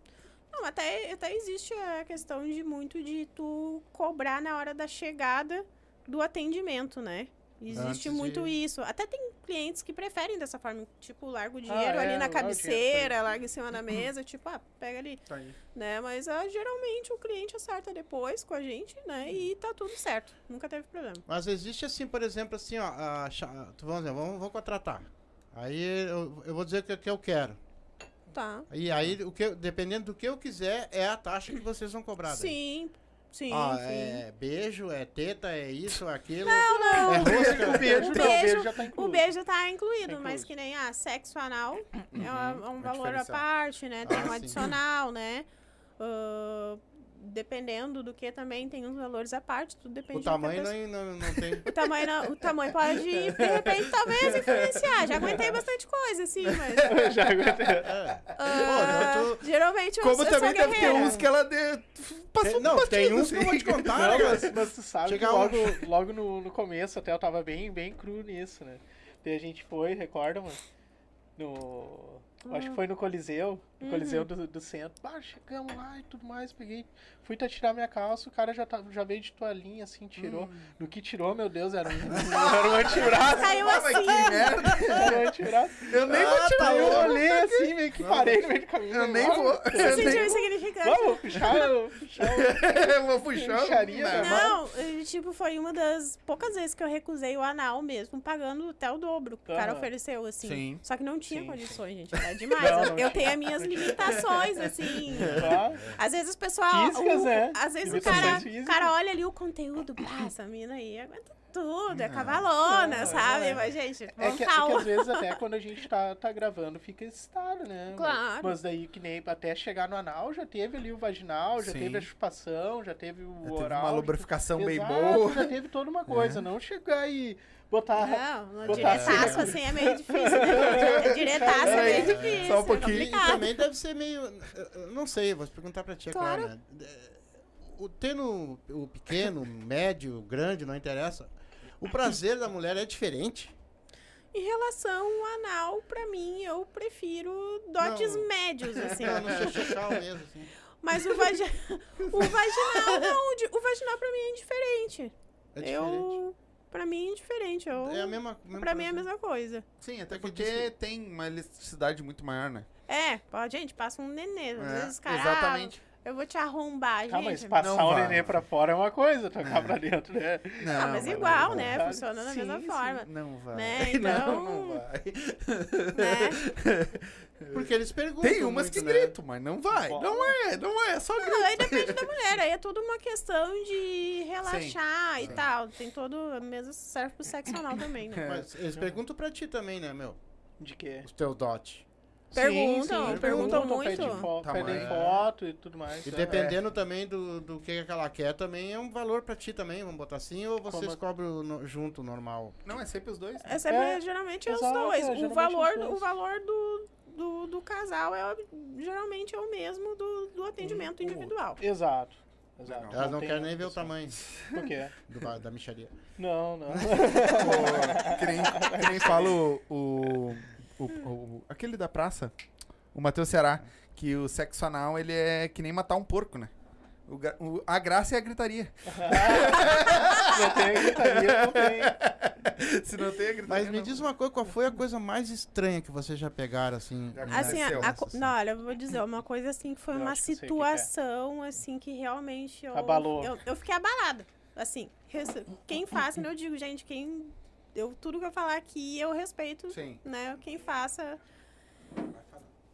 até, até existe a questão de muito de tu cobrar na hora da chegada do atendimento, né? Existe Antes muito de- isso. Até tem clientes que preferem dessa forma, tipo, larga o Ah, dinheiro é, ali na o dinheiro, cabeceira, larga em cima da mesa, tipo, ah, pega ali, Tá né? Mas ah, geralmente o cliente acerta depois com a gente, né? E tá tudo certo. Nunca teve problema. Mas existe assim, por exemplo, assim, ó, a, vamos dizer, vamos, vamos contratar. Aí eu, eu vou dizer o que, que eu quero. Tá. E aí, o que, dependendo do que eu quiser, é a taxa que vocês vão cobrar. daí. Sim, sim, Ó, sim. é beijo, é teta, é isso, é aquilo. Não, não. É rosca. O beijo, O não, o beijo- beijo já tá O incluído. beijo tá incluído, mas que nem a sexo anal é, um- é um é valor à parte, né? Tem Ah, um sim. adicional, né? Ah, dependendo do que também tem uns valores à parte, tudo depende O do tamanho pessoa- não, não, não tem. O tamanho, não- o tamanho pode, de repente, talvez influenciar. Já aguentei bastante coisa, assim, mas. Já aguentei. Ah, Pô, não, tu- Geralmente eu, Como eu também sou deve ter uns que ela de... passou Tem- um não, tem uns que eu vou te assim. contar, Não, né, mas, mas tu sabe Chega que um- logo, logo no, no começo até eu tava bem, bem cru nisso, né? Daí a gente foi, recorda, mano? No. Acho que foi no Coliseu, no Uhum. Coliseu do, do centro. Ah, chegamos lá e tudo mais, peguei. Fui tá tirar minha calça, o cara já, tá, já veio de toalhinha, assim, tirou. Hum. No que tirou, meu Deus, era um, era um antebraço. Saiu Ah, assim. que merda. Era um antebraço. Eu nem vou Ah, tirar. tá, eu olhei assim, meio que parei no meio do caminho. Eu nem Ah, vou. Você Eu sentiu nem insignificante. Vamos, vou puxar, eu vou puxar o... eu vou puxar. Puxaria, Não. né? Não, eh, tipo, foi uma das poucas vezes que eu recusei o anal mesmo, pagando até o dobro que o cara ofereceu, assim. Sim. Só que não tinha Sim. condições, gente. Era demais. Não, eu não eu tinha. tenho as minhas limitações, assim. Tá? Às vezes o pessoal. Físicas, o- né? Às vezes o cara, o cara olha ali o conteúdo, pá, essa mina aí aguenta tudo, é cavalona, não, sabe? é. Mas, gente, É vamos que, é que calma. às vezes até quando a gente tá, tá gravando fica excitado, né? Claro. Mas daí que nem até chegar no anal já teve ali o vaginal, já Sim. teve a chupação, já teve o Já teve oral. uma lubrificação bem Exato, boa. Já teve toda uma coisa, não chegar e botar. Não, Botar diretaço assim. assim é meio difícil. Né? Diretaço é meio Peraí, difícil. só um é pouquinho. E complicado. também deve ser meio. Não sei, vou perguntar pra ti, é claro. Né? O, tendo o pequeno, médio, grande, não interessa. O prazer da mulher é diferente. Em relação ao anal, pra mim, eu prefiro dotes Não. médios, assim. Não, no social mesmo, assim. Mas o, vagi... o vaginal, não, o vaginal pra mim é indiferente. É diferente. Eu, pra mim é indiferente. Eu, É a mesma. mesmo pra mim é a mesma coisa. Sim, até É que porque tem uma elasticidade muito maior, né? É, pô, gente, passa um nenê. Às É, vezes, cara, exatamente. Eu vou te arrombar, Ah, mas gente. passar Não o vai. neném pra fora é uma coisa, tocar É. pra dentro, né? Não, Ah, mas igual, vai, né? vai. Funciona da Sim, mesma sim, forma. Não vai. Né? Não, Então- não vai. Né? Porque eles perguntam. Tem umas muito, que né? gritam, mas não vai. Bom. Não é, não é, só grita. Não, aí depende da mulher, aí é tudo uma questão de relaxar e sim. tal. Tem todo, mesmo serve pro sexo anal também, né? Mas eles perguntam pra ti também, né, meu? De quê? Os teus dote. Perguntam, perguntam muito. Pedem, fo Tamanho. pedem foto e tudo mais. E né? dependendo também do, do que que ela quer, também é um valor pra ti também, vamos botar assim, ou vocês Como- cobram no- junto, normal? Não, é sempre os dois. É sempre, É, geralmente, os exato, dois. é, o geralmente valor, os dois. o valor do, do, do casal é geralmente é o mesmo do, do atendimento individual. Exato. Exato. Elas não querem nem ver o tamanho Por quê? do, da micharia. Não, não. O- que, nem, que nem fala o, o, o- o- Aquele da praça, o Matheus Ceará, que o sexo anal ele é que nem matar um porco, né? O o- a graça é a gritaria. não tem gritaria, não tem. Se não tem a gritaria. Mas me não. diz uma coisa, qual foi a coisa mais estranha que vocês já pegaram, assim? Assim, a, a co- não, olha, eu vou dizer, uma coisa assim que foi Eu uma acho que é. situação, assim, que realmente eu, Abalou. eu. Eu fiquei abalada. Assim, quem faz, eu digo, gente, quem. Eu, tudo que eu falar aqui, eu respeito, Sim. né? Quem faça.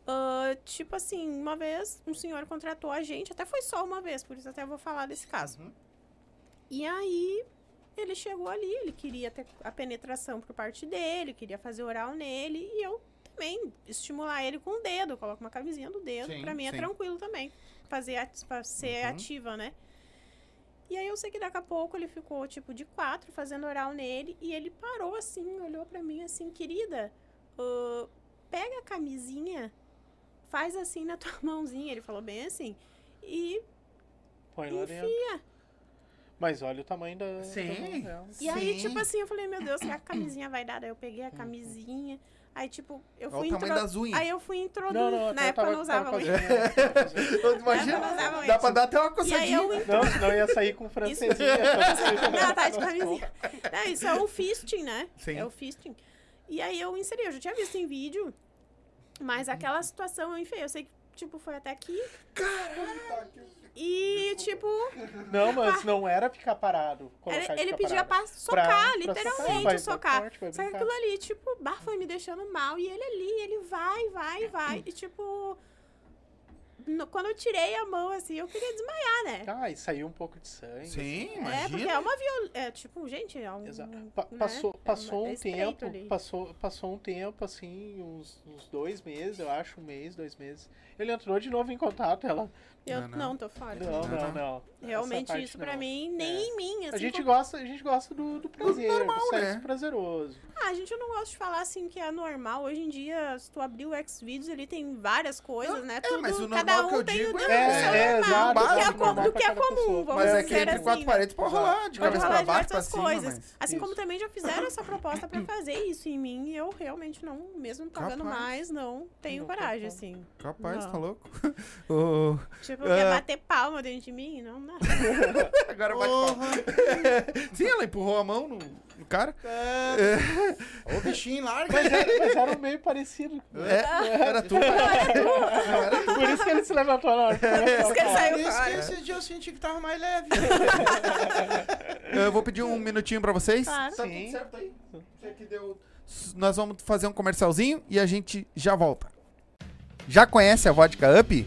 Ah, tipo assim, uma vez um senhor contratou a gente, até foi só uma vez, por isso até vou falar desse caso. Uhum. E aí, ele chegou ali, ele queria ter a penetração por parte dele, queria fazer oral nele, e eu também estimular ele com o dedo, coloco uma camisinha do dedo, pra mim é sim. tranquilo também, fazer ati- pra ser Uhum. ativa, né? E aí eu sei que daqui a pouco ele ficou tipo de quatro fazendo oral nele e ele parou assim, olhou pra mim assim, querida, ah, pega a camisinha, faz assim na tua mãozinha, ele falou bem assim, e Põe lá dentro. enfia. Mas olha o tamanho da. Sim. da mão dela. E aí, Sim. tipo assim, eu falei, meu Deus, será que a camisinha vai dar? Daí eu peguei a camisinha. Aí, tipo, eu Olha fui o tamanho intro- das unhas. Aí eu fui não, Na eu época eu tava- não usava tava unha. Imagina, dá isso. pra dar até uma coçadinha. eu Não, senão ia sair com francesinha. Não, tá de camisinha. Não, isso é o fisting, né? Sim. É o fisting. E aí eu inseri, eu já tinha visto em vídeo, mas aquela situação, enfim, eu sei que, tipo, foi até aqui. E, tipo, Não, mas não era ficar parado. ele, colocar e ele pedia parado. pra socar, pra literalmente vai socar. forte, Só que aquilo ali, tipo, bah, foi me deixando mal. E ele ali, ele vai, vai, vai. E, tipo, no- quando eu tirei a mão, assim, eu queria desmaiar, né? Ah, e saiu um pouco de sangue. Sim, É, porque imagina. é uma viol... É, tipo, gente, é um... Exato. Pa- né? Passou, passou É um estreito tempo, ali. passou, passou um tempo, assim, uns, uns dois meses, eu acho, um mês, dois meses. Ele entrou de novo em contato, ela. Eu Não, não, não. tô fora. Não, Não, não, não. não. Realmente, isso pra não. mim, nem É. em mim, assim. A gente como- gosta, a gente gosta do, do prazer, normal, do sexo né? prazeroso. Ah, gente, eu não gosto de falar assim que é normal. Hoje em dia, se tu abrir o Xvideos, ele tem várias coisas, né? Tudo, mas o normal cada um que eu tem digo o é- do É, seu é, do que é, básico, do que é comum, pessoa. vamos Mas é que entre assim, quatro paredes pode rolar, de Pode cabeça rolar pra baixo, pra cima, coisas. mas... Assim como também já fizeram essa proposta pra fazer isso em mim, e eu realmente não, mesmo pagando Capaz. mais, não tenho Não coragem, assim. Rapaz, Não. tá louco? Tipo, Ah. quer bater palma dentro de mim? Não dá. agora bate palma. Sim, ela empurrou a mão no, cara. Ô, bichinho, larga. Mas era, mas era meio parecido. É, era tu. Era tu. Por isso que ele se levantou na hora. Por isso que ele Por saiu isso que esse dia eu senti que tava mais leve. Eu vou pedir um minutinho pra vocês. Claro. Tá Sim. tudo certo aí? Aqui deu- Nós vamos fazer um comercialzinho e a gente já volta. Já conhece a Vodka Up?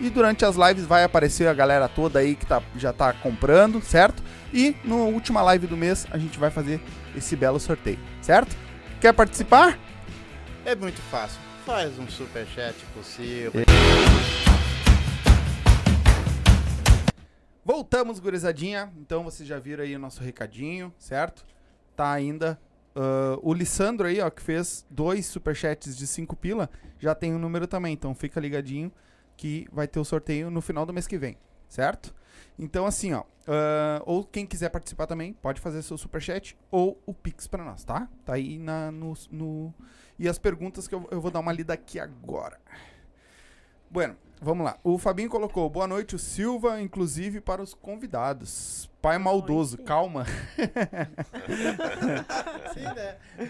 e durante as lives vai aparecer a galera toda aí que tá, já tá comprando, certo? E na última live do mês a gente vai fazer esse belo sorteio, certo? Quer participar? É muito fácil. Faz um superchat possível. Voltamos, gurizadinha. Então vocês já viram aí o nosso recadinho, certo? Tá ainda. ah, o Lissandro aí, ó, que fez dois superchats de 5 pila, já tem o número também. Então fica ligadinho que vai ter o sorteio no final do mês que vem, certo? Então, assim, ó. ah, ou quem quiser participar também, pode fazer seu superchat ou o Pix pra nós, tá? Tá aí na, no, no- E as perguntas que eu, eu vou dar uma lida aqui agora. Bueno, vamos lá. O Fabinho colocou boa noite, o Silva, inclusive para os convidados. Pai maldoso, noite. calma. Sim, né?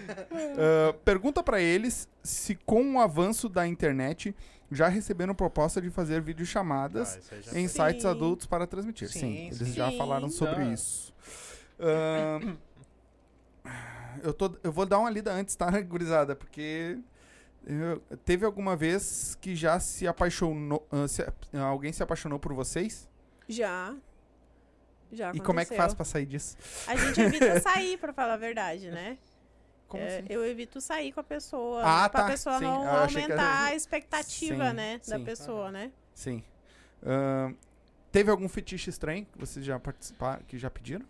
Ah, pergunta pra eles se com o avanço da internet já receberam proposta de fazer videochamadas Ah, em foi. sites Sim. adultos para transmitir. Sim, Sim, eles sim. já Sim. falaram sobre Ah. isso. Ah, eu, tô, eu vou dar uma lida antes, tá, gurizada? Porque eu- teve alguma vez que já se apaixonou, ah, se- alguém se apaixonou por vocês? Já. Já E como é que faz aconteceu. pra sair disso? A gente evita sair, pra falar a verdade, né? Como É, assim? Eu evito sair com a pessoa. Ah, pra tá, pessoa sim. não que aumentar era- a expectativa, Sim, né? Da sim. pessoa, né? Sim. Ah, teve algum fetiche estranho que vocês já participaram, que já pediram?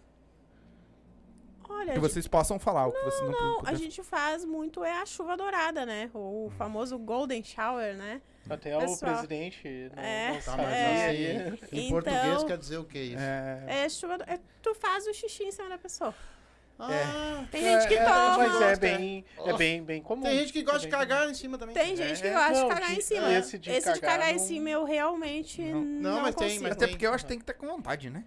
Olha, Que a gente- vocês possam falar, o que vocês não, não, puder- a gente faz muito é a chuva dourada, né? O famoso golden shower, né? Até o Pessoal. presidente não, É, não Tá, É. assim, em Então- português quer dizer o que isso? É, É chuva do... é, tu faz o xixi em cima da pessoa. Ah, Tem gente que É, toma. Mas é gosta. bem, é bem, bem comum. tem gente que gosta É de cagar em cima também. Tem gente que É. gosta Não, de cagar de- em cima. esse de cagar, cagar em não- cima eu realmente Não. não, Não, mas tem, consigo. mas Até tem. porque eu acho que tem que estar com vontade, né?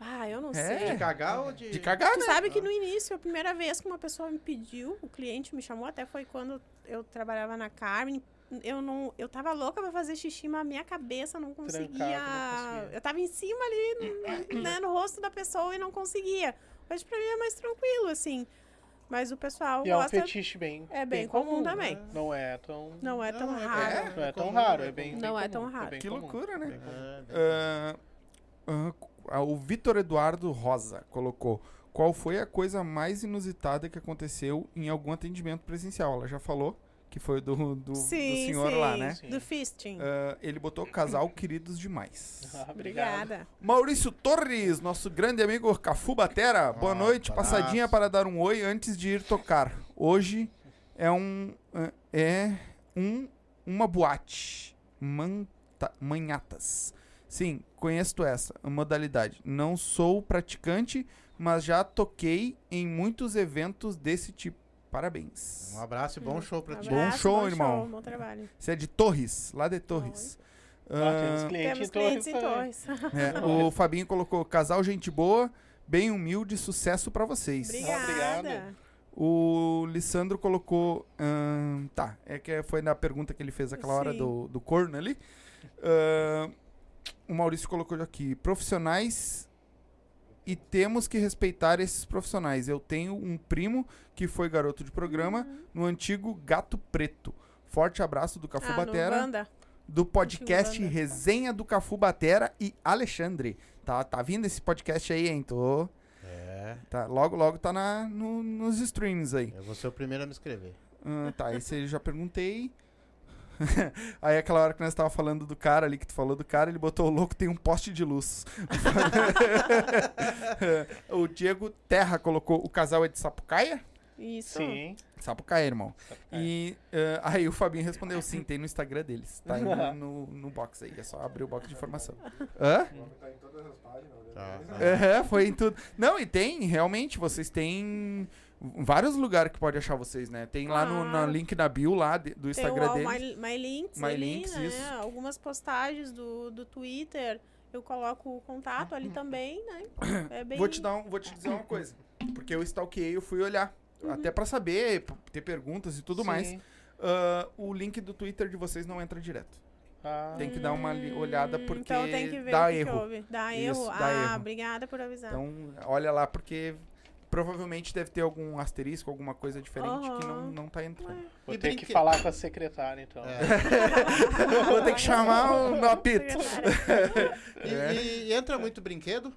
Ah, eu não É. sei. De cagar ou de... De cagar, Tu né? sabe que no início, a primeira vez que uma pessoa me pediu, o cliente me chamou, até foi quando eu trabalhava na Carmen. Eu não, eu tava louca pra fazer xixi, mas a minha cabeça não conseguia. Trancava, não conseguia. Eu tava em cima ali, no, né, no rosto da pessoa e não conseguia. Hoje pra mim é mais tranquilo, assim. Mas o pessoal E é um gosta. fetiche bem, É bem comum também. né? Não é tão, Não é tão Não, é- raro. não é tão comum, raro, é é bem, Não bem é tão comum, raro. bem Que comum. loucura, né? É, bem- ah, ah, o Vitor Eduardo Rosa colocou: Qual foi a coisa mais inusitada que aconteceu em algum atendimento presencial? Ela já falou que foi do, do, do Sim, senhor sim. lá, né? Sim. Do fisting. Ah, ele botou casal queridos demais. Ah, obrigado. Obrigada. Maurício Torres, nosso grande amigo Cafu Batera. Boa Ah, noite, abraço. passadinha para dar um oi antes de ir tocar. Hoje é um é um uma boate. Manta, manhatas. Sim, conheço essa modalidade. Não sou praticante, mas já toquei em muitos eventos desse tipo. Parabéns. Um abraço e bom show pra ti. Bom show, irmão. bom trabalho. Você é de Torres, lá de Torres. Ah, temos Ah, cliente Temos em Torres clientes em. Torres. É, o Fabinho colocou casal gente boa, bem humilde, sucesso pra vocês. Obrigada. obrigado. O Lissandro colocou, ahn, tá, é que foi na pergunta que ele fez aquela hora Sim. do, do corno ali. Ahn, o Maurício colocou aqui, profissionais e temos que respeitar esses profissionais. Eu tenho um primo que foi garoto de programa Uhum. no antigo Gato Preto. Forte abraço do Cafu Ah, Batera. Do podcast Banda. Resenha do Cafu Batera e Alexandre. Tá, tá vindo esse podcast aí, hein? Tô, É. tá, logo, logo tá na, no- nos streams aí. Eu vou ser o primeiro a me inscrever. Ah, tá, esse eu já perguntei. Aí aquela hora que nós tava falando do cara ali, que tu falou do cara, ele botou o louco, tem um poste de luz. o Diego Terra colocou, o casal é de Sapucaia? Isso. Sim. Sapucaia, irmão. E ah, aí o Fabinho respondeu sim, tem no Instagram deles. Tá aí no, no, no box aí, é só abrir o box de informação. Hã? Tá em todas as páginas. né? Tá. É, foi em tudo. Não, e tem, realmente, vocês têm vários lugares que pode achar vocês, né? Tem lá no, link na bio lá de- do Instagram o deles. My, My Links, My ali, Links, né? isso. Algumas postagens do, do Twitter. Eu coloco o contato ali também, né? É bem... Vou te dar um, vou te dizer uma coisa, porque eu stalkeei, eu fui olhar, até pra saber, p- ter perguntas e tudo mais. Sim. Ah, o link do Twitter de vocês não entra direto. Ah, Tem que dar uma olhada Hum, porque então tem que ver dá o que que erro. houve. Dá Isso, erro? dá ah, erro. obrigada por avisar. Então, olha lá porque provavelmente deve ter algum asterisco, alguma coisa diferente que não, não tá entrando. Vou E ter brinque- que falar com a secretária, então. É. Vou ter que chamar o meu apito. E, É. e entra muito brinquedo?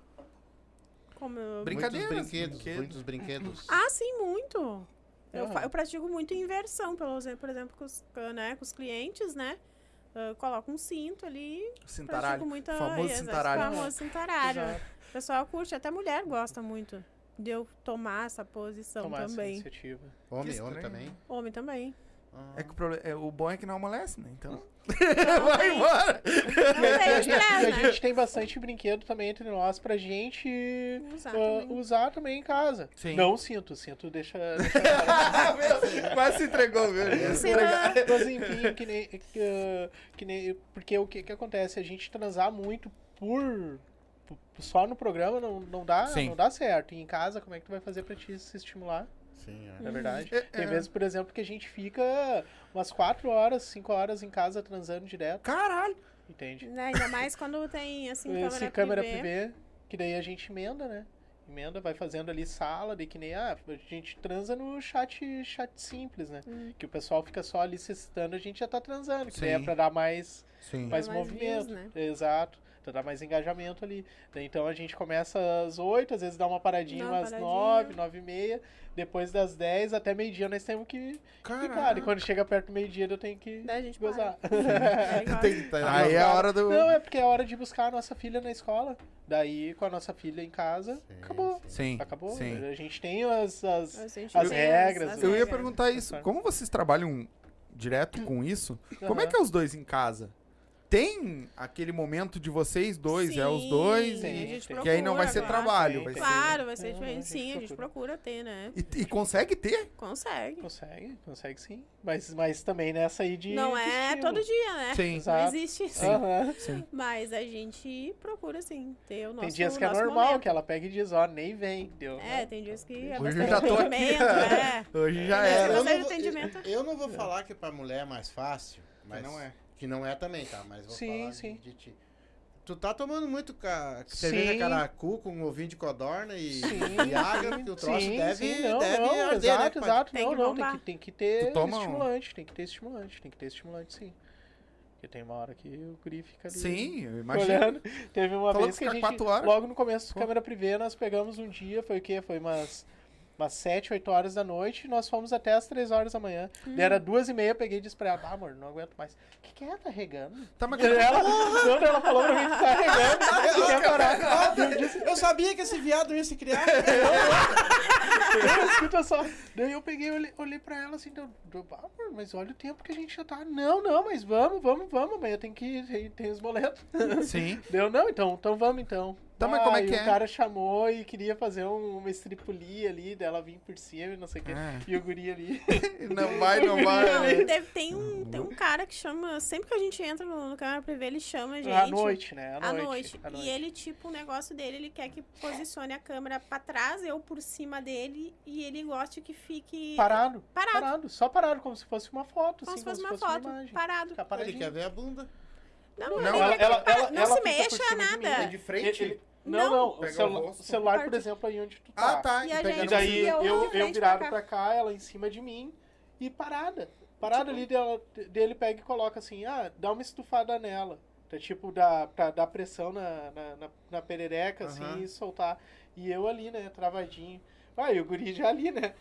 Como eu... Brincadeiras, Muitos brinquedos. brinquedos. Muitos brinquedos. Ah, sim, muito. Eu, fa- eu pratico muito inversão, pelo exemplo, por exemplo, com os, com, né, com os clientes, né? Eu coloco um cinto ali, pratico Cintaralho. muita... famoso exato, cintaralho. famoso cintaralho. O pessoal curte, até mulher gosta muito de eu tomar essa posição Tomar essa também. iniciativa. Homem, homem também. Homem também. Ah. É que o, problema, é, o bom é que não amolece, né? Então. Não Vai tem- embora! Não E a gente, a né? gente tem bastante brinquedo também entre nós pra gente Usar ah, também. usar também em casa. Sim. Não cinto, cinto deixa. deixa Meu, Quase se entregou, viu? Né? Mas enfim, que nem, que, ah, que nem. Porque o que, que acontece? A gente transar muito por. Por- Só no programa não, não, dá, Sim. não dá certo. E em casa, como é que tu vai fazer pra te se estimular? Sim, é. Na é verdade. É, Tem é. vezes, por exemplo, que a gente fica umas 4 horas, 5 horas em casa transando direto, Caralho! entende? Né, Ainda mais quando tem, assim, câmera, Esse câmera privê. privê, que daí a gente emenda, né? Emenda, vai fazendo ali sala, de que nem, ah, a gente transa no chat, chat simples, né? Hum. Que o pessoal fica só ali se excitando, a gente já tá transando, que daí é pra dar mais, Sim. mais mais movimento. views, né? Exato. Pra dar mais engajamento ali. Daí, então a gente começa às 8, às vezes dá uma paradinha Dá uma umas paradinha. 9, 9 e meia. Depois das 10 até meio-dia nós temos que ficar. E quando chega perto do meio-dia eu tenho que Daí a gente gozar. É. Tem tá- Aí é a hora do. Não, é porque é hora de buscar a nossa filha na escola. Daí, com a nossa filha em casa, Sim, acabou. Sim. Acabou. Sim. A gente tem as. as... As tem regras, as Eu ia regras. perguntar isso. Como vocês trabalham direto com isso? Como é que é os dois em casa? Tem aquele momento de vocês dois, é os Sim, dois, Sim, a e, gente que que aí não vai procura, ser claro. trabalho, Sim, vai ser. Claro, vai ser Não, diferente. Sim, a gente procura. procura ter, né? E, e consegue ter? Consegue. Consegue, consegue sim. Mas, mas também nessa aí de. Não é estilo. todo dia, né? Sim. Não Exato. existe isso. Aham. Sim. Mas a gente procura, sim, ter o nosso Tem dias que é normal, momento. que ela pega e diz, ó, nem vem, deu. É, tem dias que é Hoje eu bastante já tô aqui. atendimento, é. Hoje já É, era. Eu não, vou, eu não vou falar que pra mulher é mais fácil, mas não é. Que não é também, tá? Mas vou Sim, falar sim. De, ti. Tu tá tomando muito ca... cerveja caracu com ovinho de codorna e Viagra, porque o troço sim, deve, sim, não, deve não, arder, exato, né? exato. Tem não, que não, tem que, tem que ter toma um- estimulante, tem que ter estimulante, tem que ter estimulante, sim. Porque tem uma hora que o guri fica ali. Sim, eu imagino. Olhando. Teve uma Falou vez que que a gente, quatro horas. logo no começo do Pô. câmera privê, nós pegamos um dia, foi o quê? Foi umas, umas 7, 8 horas da noite, e nós fomos até as 3 horas da manhã. Hum. Daí era duas e meia, eu peguei e disse pra ela, ah, amor, não aguento mais. O que que é? Tá regando? Tá, mas Ela, quando ela falou pra mim que tá regando, que quer parar. Eu disse, Eu sabia que esse viado ia se criar. "Não, escuta só. Daí eu peguei e olhei, olhei pra ela assim, deu, deu, ah, amor, mas olha o tempo que a gente já tá. Não, não, mas vamos, vamos, vamos, amanhã tem que ir, tem, tem os boletos. Sim. Deu, não, então, então vamos então. Tá, mas como é e que o é? cara chamou e queria fazer um- uma estripulia ali, dela vir por cima e não sei o quê. Ah. E o guri ali. Não vai, não Não, vai. deve, tem, um, tem um cara que chama. Sempre que a gente entra no, no câmera privê, ele chama a gente. à noite, né? À À noite. noite. à noite. E ele, tipo, o negócio dele, ele quer que posicione a câmera pra trás, eu por cima dele, e ele gosta que fique Parado, parado, parado, só parado, como se fosse uma foto, como assim, se fosse uma foto, imagem. parado. Ele quer ver a bunda. Não, Não, ela- que ela- ela- não ela se mexa nada. É de frente? Ele- não, Não. não, o, celu- o celular, por exemplo, aí onde tu Ah, tá. tá. E E gente- no- daí eu eu, virado pra pra cá, ela em cima de mim e parada. Parado Tipo- ali, dela, dele pega e coloca assim, ah, dá uma estufada nela. Pra, tipo, dar, pra dar pressão na, na, na, na perereca, assim, e soltar. E eu ali, né, travadinho. Ah, e o guri já ali, né?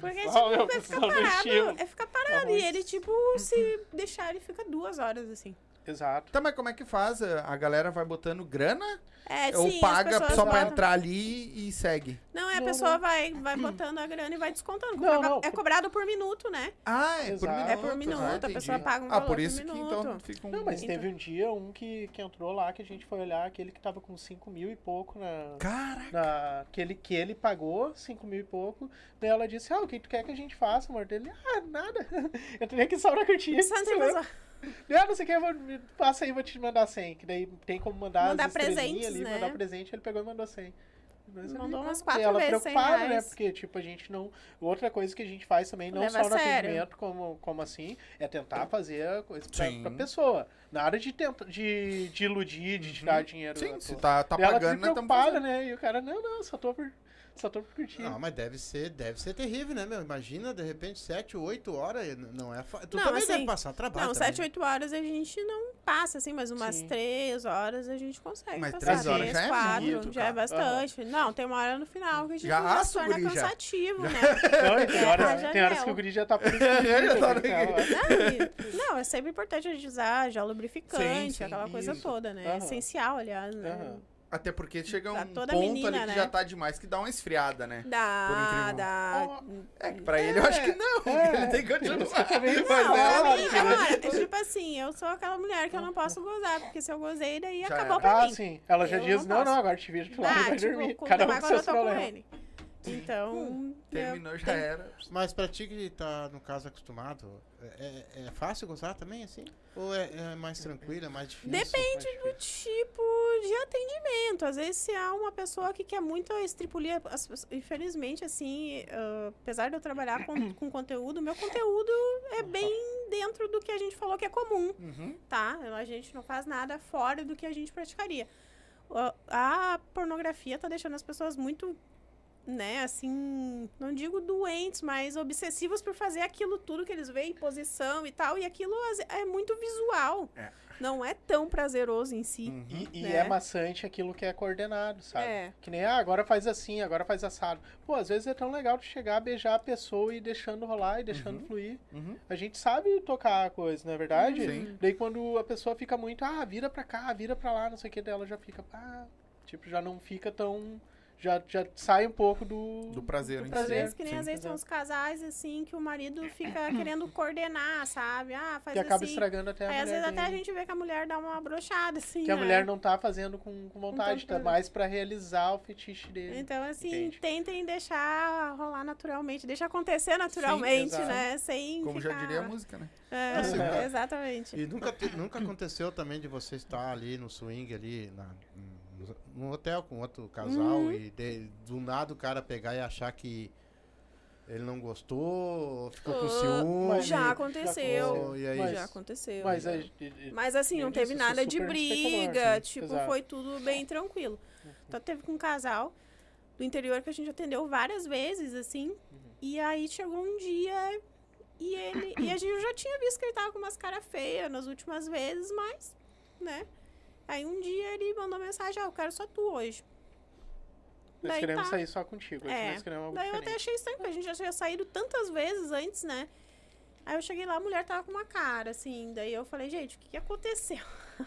Porque, tipo, meu, é ficar só parado. É ficar parado. Arroz. E ele, tipo, se deixar, ele fica duas horas, assim. Exato. Tá, mas como é que faz? A galera vai botando grana É, ou sim, paga só pra entrar ali e segue? Não, é a Não, pessoa não. vai, vai botando a grana e vai descontando. Não, não, é por- cobrado por minuto, né? Ah, é por Exato. minuto. É por minuto, ah, a pessoa paga um Ah, valor por por isso que então fica um... Não, mas Então- teve um dia um que, que entrou lá, que a gente foi olhar, aquele que tava com 5 mil e pouco na, Caraca! na, que, ele, que ele pagou 5 mil e pouco. Daí ela disse, ah, o que tu quer que a gente faça, amor? Dele, ah, nada. Eu tenho que curtir. Só não Ah, não sei o que, eu vou, me- passa aí, vou te mandar 100. Que daí tem como mandar Mandar presentes, ali, né? mandar presente, ele pegou e mandou 100. Mas ele- Mandou umas e quatro ela vezes 100 preocupada, né? Porque, tipo, a gente não... Outra coisa que a gente faz também, não Leva só no sério. atendimento, como, como assim, é tentar fazer a coisa pra, Sim. pra pessoa. Nada de, tenta, de, de iludir, de tirar dinheiro. Sim, se tá, tá ela pagando, fica nós estamos preocupada, né? E o cara, não, não, só tô por, só tô por curtir. Não, mas deve ser, deve ser terrível, né, meu? Imagina, de repente, 7, 8 horas, não é fácil. Tu Não, também assim, deve passar trabalho Não, também. 7, 8 horas a gente não passa, assim, mas umas Sim. 3 horas a gente consegue Mas passar. três horas Três, já é quatro, muito, já é cara. bastante. Não, tem uma hora no final que a gente Já já, se torna guri, já. cansativo, né? Não, tem É, horas, tem horas que o guri já tá por Já tá Não, não, é sempre importante a gente usar gel lubrificante, Sim, sim, aquela coisa isso. toda, né? É Aham. essencial, aliás, né? Aham. Até porque chega um ponto menina, ali que né? já tá demais que dá uma esfriada, né? Dá, dá. É que pra ele eu acho que não, é. ele tem que continuar. Mas Não, mim, né? agora, é tipo assim, eu sou aquela mulher que eu não posso gozar, porque se eu gozei, daí Já acabou era. pra Ah, mim. sim. Ela já Eu diz, não não, não, agora te vira de lado e Ah, vai tipo, dormir. Cada um com quando eu seus tô com problemas. Então, eu- Terminou, já tem- era. Mas pra ti que tá, no caso, acostumado, é, é fácil gozar também, assim? Ou é, é mais tranquilo, é mais difícil? Depende do tipo de atendimento. Às vezes, se há uma pessoa que quer muito estripulia, infelizmente, assim, ah, apesar de eu trabalhar com, com conteúdo, meu conteúdo é bem dentro do que a gente falou que é comum, Uhum. tá? A gente não faz nada fora do que a gente praticaria. A- A pornografia tá deixando as pessoas muito, né, assim, não digo doentes, mas obsessivos por fazer aquilo tudo que eles veem, posição e tal, e aquilo é muito visual. É. Não é tão prazeroso em si. Uhum. E, e Né? é maçante aquilo que é coordenado, sabe? É. Que nem, ah, agora faz assim, agora faz assado. Pô, às vezes é tão legal tu chegar, beijar a pessoa e deixando rolar e deixando Uhum. fluir. Uhum. A gente sabe tocar a coisa, não é verdade? Sim. Daí quando a pessoa fica muito, ah, vira pra cá, vira pra lá, não sei o que, dela já fica, ah, tipo, já não fica tão. Já, já sai um pouco do. Do prazer em Às prazer. vezes, que nem sim. às vezes tem uns casais, assim, que o marido fica querendo coordenar, sabe? Ah, faz Que acaba assim. estragando até a Aí, às mulher. vezes, até a gente vê que a mulher dá uma brochada, assim, Que a né? mulher não tá fazendo com, com vontade, Então, tá mais pra realizar o fetiche dele. Então, assim, Entende? tentem deixar rolar naturalmente, deixa acontecer naturalmente, exato. né? Sem Como ficar... já diria a música, né? É, Assim, né? exatamente. E nunca, nunca aconteceu também de você estar ali no swing, ali na, no- no hotel com outro casal Uhum. e de- do nada o cara pegar e achar que ele não gostou, ficou com Ah, ciúme. Já aconteceu. Oh, e aí? Mas- já aconteceu. Mas, já. Mas assim, não teve nada de briga, respeitador, sim, tipo, exato. foi tudo bem tranquilo. Então teve com um casal do interior que a gente atendeu várias vezes, assim, e aí chegou um dia e ele. E a gente já tinha visto que ele tava com umas caras feias nas últimas vezes, mas, né? Aí um dia ele mandou mensagem, ah, eu quero só tu hoje. Nós Daí queremos tá. sair só contigo. É. Nós queremos algo Daí eu até diferente. achei estranho, porque a gente já tinha saído tantas vezes antes, né? Aí eu cheguei lá, a mulher tava com uma cara, assim. Daí eu falei, gente, o que, que aconteceu?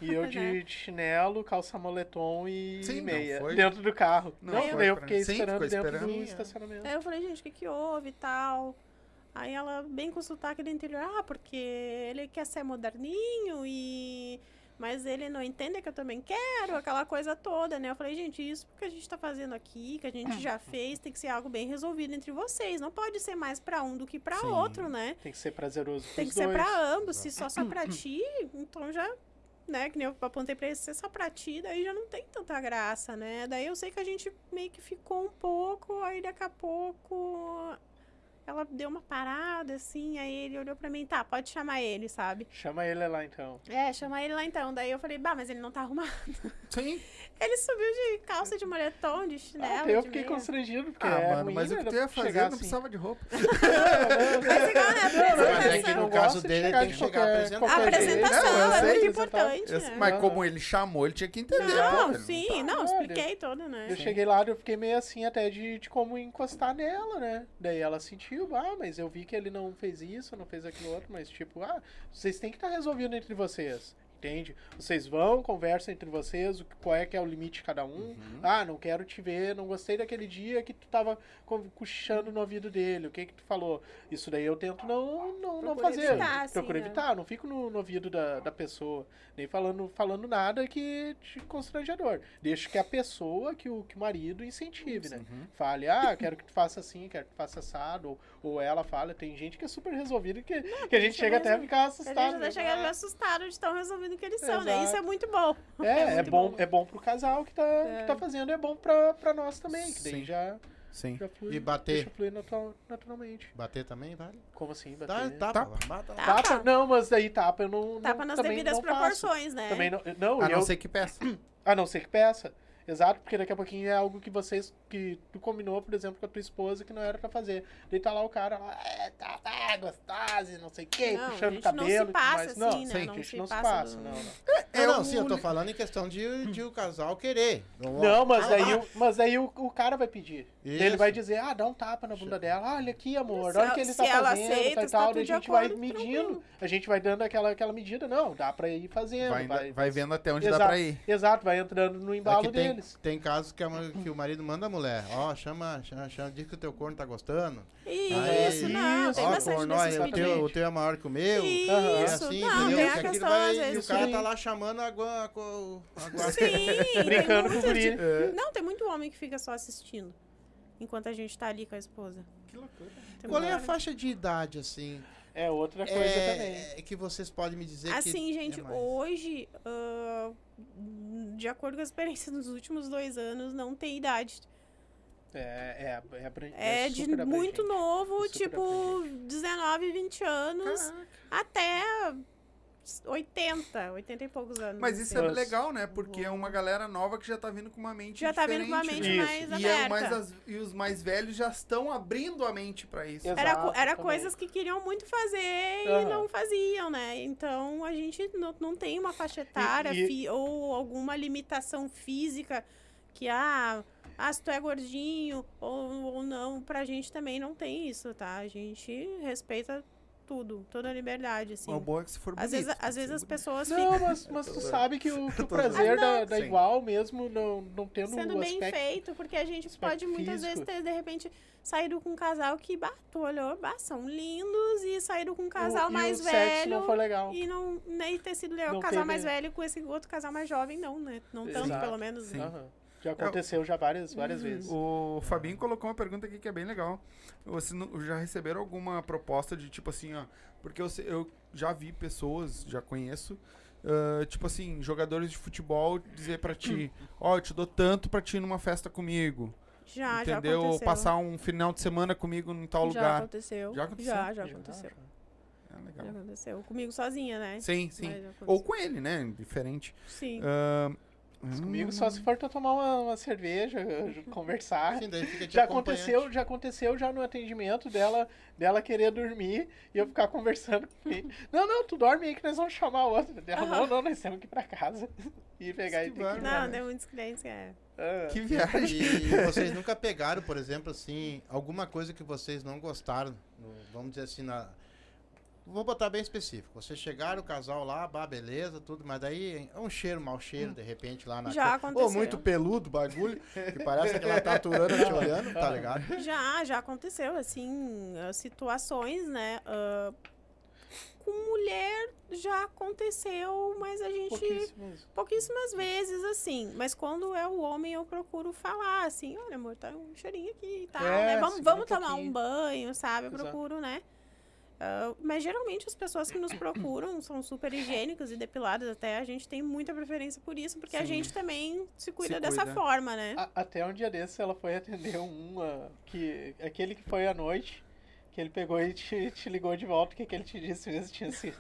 E eu né? de, chinelo, calça moletom e Sim, não meia. foi- Dentro do carro. não Não, daí eu fiquei Sim, esperando ficou dentro esperando. do estacionamento. Aí eu falei, gente, o que, que houve e tal? Aí ela, bem com sotaque do interior, ah, porque ele quer ser moderninho e. Mas ele não entende que eu também quero, aquela coisa toda, né? Eu falei, gente, isso que a gente tá fazendo aqui, que a gente já fez, tem que ser algo bem resolvido entre vocês. Não pode ser mais pra um do que pra Sim. outro, né? Tem que ser prazeroso Tem que ser dois. pra ambos. Se só só pra ti, então já, né, que nem eu apontei pra ele, se é só pra ti, daí já não tem tanta graça, né? Daí eu sei que a gente meio que ficou um pouco, aí daqui a pouco ela deu uma parada, assim, aí ele olhou pra mim, tá, pode chamar ele, sabe? Chama ele lá então. É, chama ele lá então. Daí eu falei, bah, mas ele não tá arrumado. Sim. Ele subiu de calça de moletom, de chinelo. Ah, eu fiquei meia. constrangido, porque Ah, é mano, ruim, mas o né, que tu ia fazer não assim. precisava de roupa. Mas igual na Mas é que no caso dele, tem que chegar apresentando. A apresentação é muito apresentar. importante, Esse- né? mas como ele chamou, ele tinha que entender. Não, pô, sim, não, Olha, expliquei toda, né? Eu cheguei lá e eu fiquei meio assim até de, de como encostar nela, né? Daí ela sentiu, ah, mas eu vi que ele não fez isso, não fez aquilo outro, mas tipo, ah, vocês têm que estar resolvendo entre vocês. Entende? Vocês vão, conversam entre vocês, o que- qual é que é o limite de cada um. Uhum. Ah, não quero te ver, não gostei daquele dia que tu tava co- cochichando no ouvido dele. O que que tu falou? Isso daí eu tento não, não, não Procura fazer. evitar, assim, Procuro né? evitar, não fico no, no ouvido da, da pessoa, nem falando, falando nada que de constrangedor. Deixo que a pessoa, que o, que o marido incentive, né? Uhum. Fale, ah, quero que tu faça assim, quero que tu faça assado, ou, ou ela fala. Tem gente que é super resolvida que, que a gente chega até a ficar A assustado. gente né? até chega meio assustado de tão resolvido que eles são, né? Exato. Isso é muito bom. É, é, muito bom, bom. é bom pro casal que tá, É. que tá fazendo, é bom pra, pra nós também, que daí Sim. já, Sim. flui. E bater. Deixa fluir natural- naturalmente. Bater também, vale? Como assim? Bater? tapa. Tapa. Lá. Tapa. Tapa? Não, mas daí tapa eu não. Tapa não, nas devidas não faço. proporções, né? Também não. Não, A eu, não ser que peça. A não ser que peça. Exato, porque daqui a pouquinho é algo que vocês, que tu combinou, por exemplo, com a tua esposa que não era pra fazer. Daí tá lá o cara lá, é, tá, tá, gostosa, não sei o quê, Não, puxando o não cabelo se e tudo passa mais. assim, não, né? sim, Não a gente se não se passa passa, do- não, não. É, É não, o- sim, eu tô falando em questão de, de o casal querer. Não, Não, mas Ah, daí, ah, o, mas daí o, o cara vai pedir. Daí Ele Isso. vai dizer, ah, dá um tapa na bunda dela, olha aqui, amor, Se olha o que ele se tá ela fazendo, aceita, tal e se tá tal. tudo Daí a gente vai medindo, a gente vai dando aquela, aquela medida. Não, dá pra ir fazendo. Vai, vai, vai vendo até onde Exato. dá pra ir. Exato, vai entrando no embalo que tem, deles. tem casos que, a que o marido manda a mulher, ó, chama, chama, chama, diz que o teu corno tá gostando. Isso, não, tem ó, bastante corno, desses o, teu, o teu é maior que o meu. Isso, é assim, não, entendeu? tem a Que questão, vai- às e o cara sim. tá lá chamando a, gua- a, co- a gua- Sim, tem Brincando com o muito guri. de- Não, tem muito homem que fica só assistindo. Enquanto a gente tá ali com a esposa. Que loucura. Tem Qual é a faixa de idade, assim? É outra coisa também. É, que vocês podem me dizer que Assim, gente, é hoje, ah, de acordo com a experiência dos últimos dois anos, não tem idade. É, é, é, abran- É, de muito abrangente. novo, É super tipo 19, 20 anos, Caraca. até 80, 80 e poucos anos. Mas isso é Mas- legal, né? Porque é uma galera nova que já tá vindo com uma mente Já tá vindo com uma diferente, mente né? Isso. mais E, é aberta. mais as- e os mais velhos já estão abrindo a mente pra isso. Exato. Era, era também. coisas que queriam muito fazer e Aham. não faziam, né? Então a gente não, não tem uma faixa etária E- e- fi- ou alguma limitação física que, ah, ah, se tu é gordinho ou, ou não. Pra gente também não tem isso, tá? A gente respeita tudo, toda a liberdade, assim. Uma boa é que se for bonito. Às vezes, às que vezes as pessoas Não, ficam mas, mas tu sabe que o, que o prazer zoando. da, da igual mesmo não, não tendo sendo o bem aspecto... feito, porque a gente pode muitas vezes físico. ter, de repente, saído com um casal que, bah, tu olhou, bah, são lindos, e saído com um casal o, mais e o velho. não foi legal. E não nem ter sido legal Não o casal mais velho com esse outro casal mais jovem, não, né? Não tanto, Exato. pelo menos. Sim. Aham. Já aconteceu já várias, várias vezes. O Fabinho colocou uma pergunta aqui que é bem legal. Vocês não- já receberam alguma proposta de tipo assim, ó? Porque eu, eu já vi pessoas, já conheço, ah, tipo assim, jogadores de futebol dizer pra ti: Ó, eu te dou tanto pra ti ir numa festa comigo. Já, entendeu? já Ou aconteceu. passar um final de semana comigo em tal já lugar. aconteceu. Já aconteceu? Já, já Já, aconteceu. É Já legal. aconteceu. Comigo sozinha, né? Sim, sim. Já aconteceu. Ou com ele, né? Diferente. Sim. Mas hum, Comigo só se for pra tomar uma, uma cerveja, conversar. Sim, daí fica te Já aconteceu, já aconteceu já no atendimento dela, dela querer dormir e eu ficar conversando com ele. Não, não, tu dorme aí que nós vamos chamar o outro. Dela, Aham. não, não, nós temos que ir pra casa. E pegar e Que ter que. Não, tem muitos clientes que é. Ah, Que viagem. E vocês nunca pegaram, por exemplo, assim, alguma coisa que vocês não gostaram, vamos dizer assim, na... Vou botar bem específico. Vocês chegaram, o casal lá, bah, beleza, tudo, mas daí é um cheiro, mau cheiro, de repente, lá na Já cama. aconteceu. Ou muito peludo o bagulho, que parece aquela taturana te olhando, tá ligado? Já, já aconteceu, assim, ah, situações, né? ah, com mulher já aconteceu, mas a gente. pouquíssimos. Pouquíssimas vezes, assim. Mas quando é o homem, eu procuro falar, assim, olha, amor, tá um cheirinho aqui e tal, É, né? Vamos, vamos um tomar pouquinho. um banho, sabe? Eu Exato. procuro, né? Ah, mas geralmente as pessoas que nos procuram são super higiênicas e depiladas até. A gente tem muita preferência por isso, porque a Sim. gente também se cuida Se dessa cuida. forma, né? A- até um dia desses ela foi atender um, ah, que, aquele que foi à noite, Que ele pegou e te, te ligou de volta, o que, que ele te disse mesmo? Tinha sido.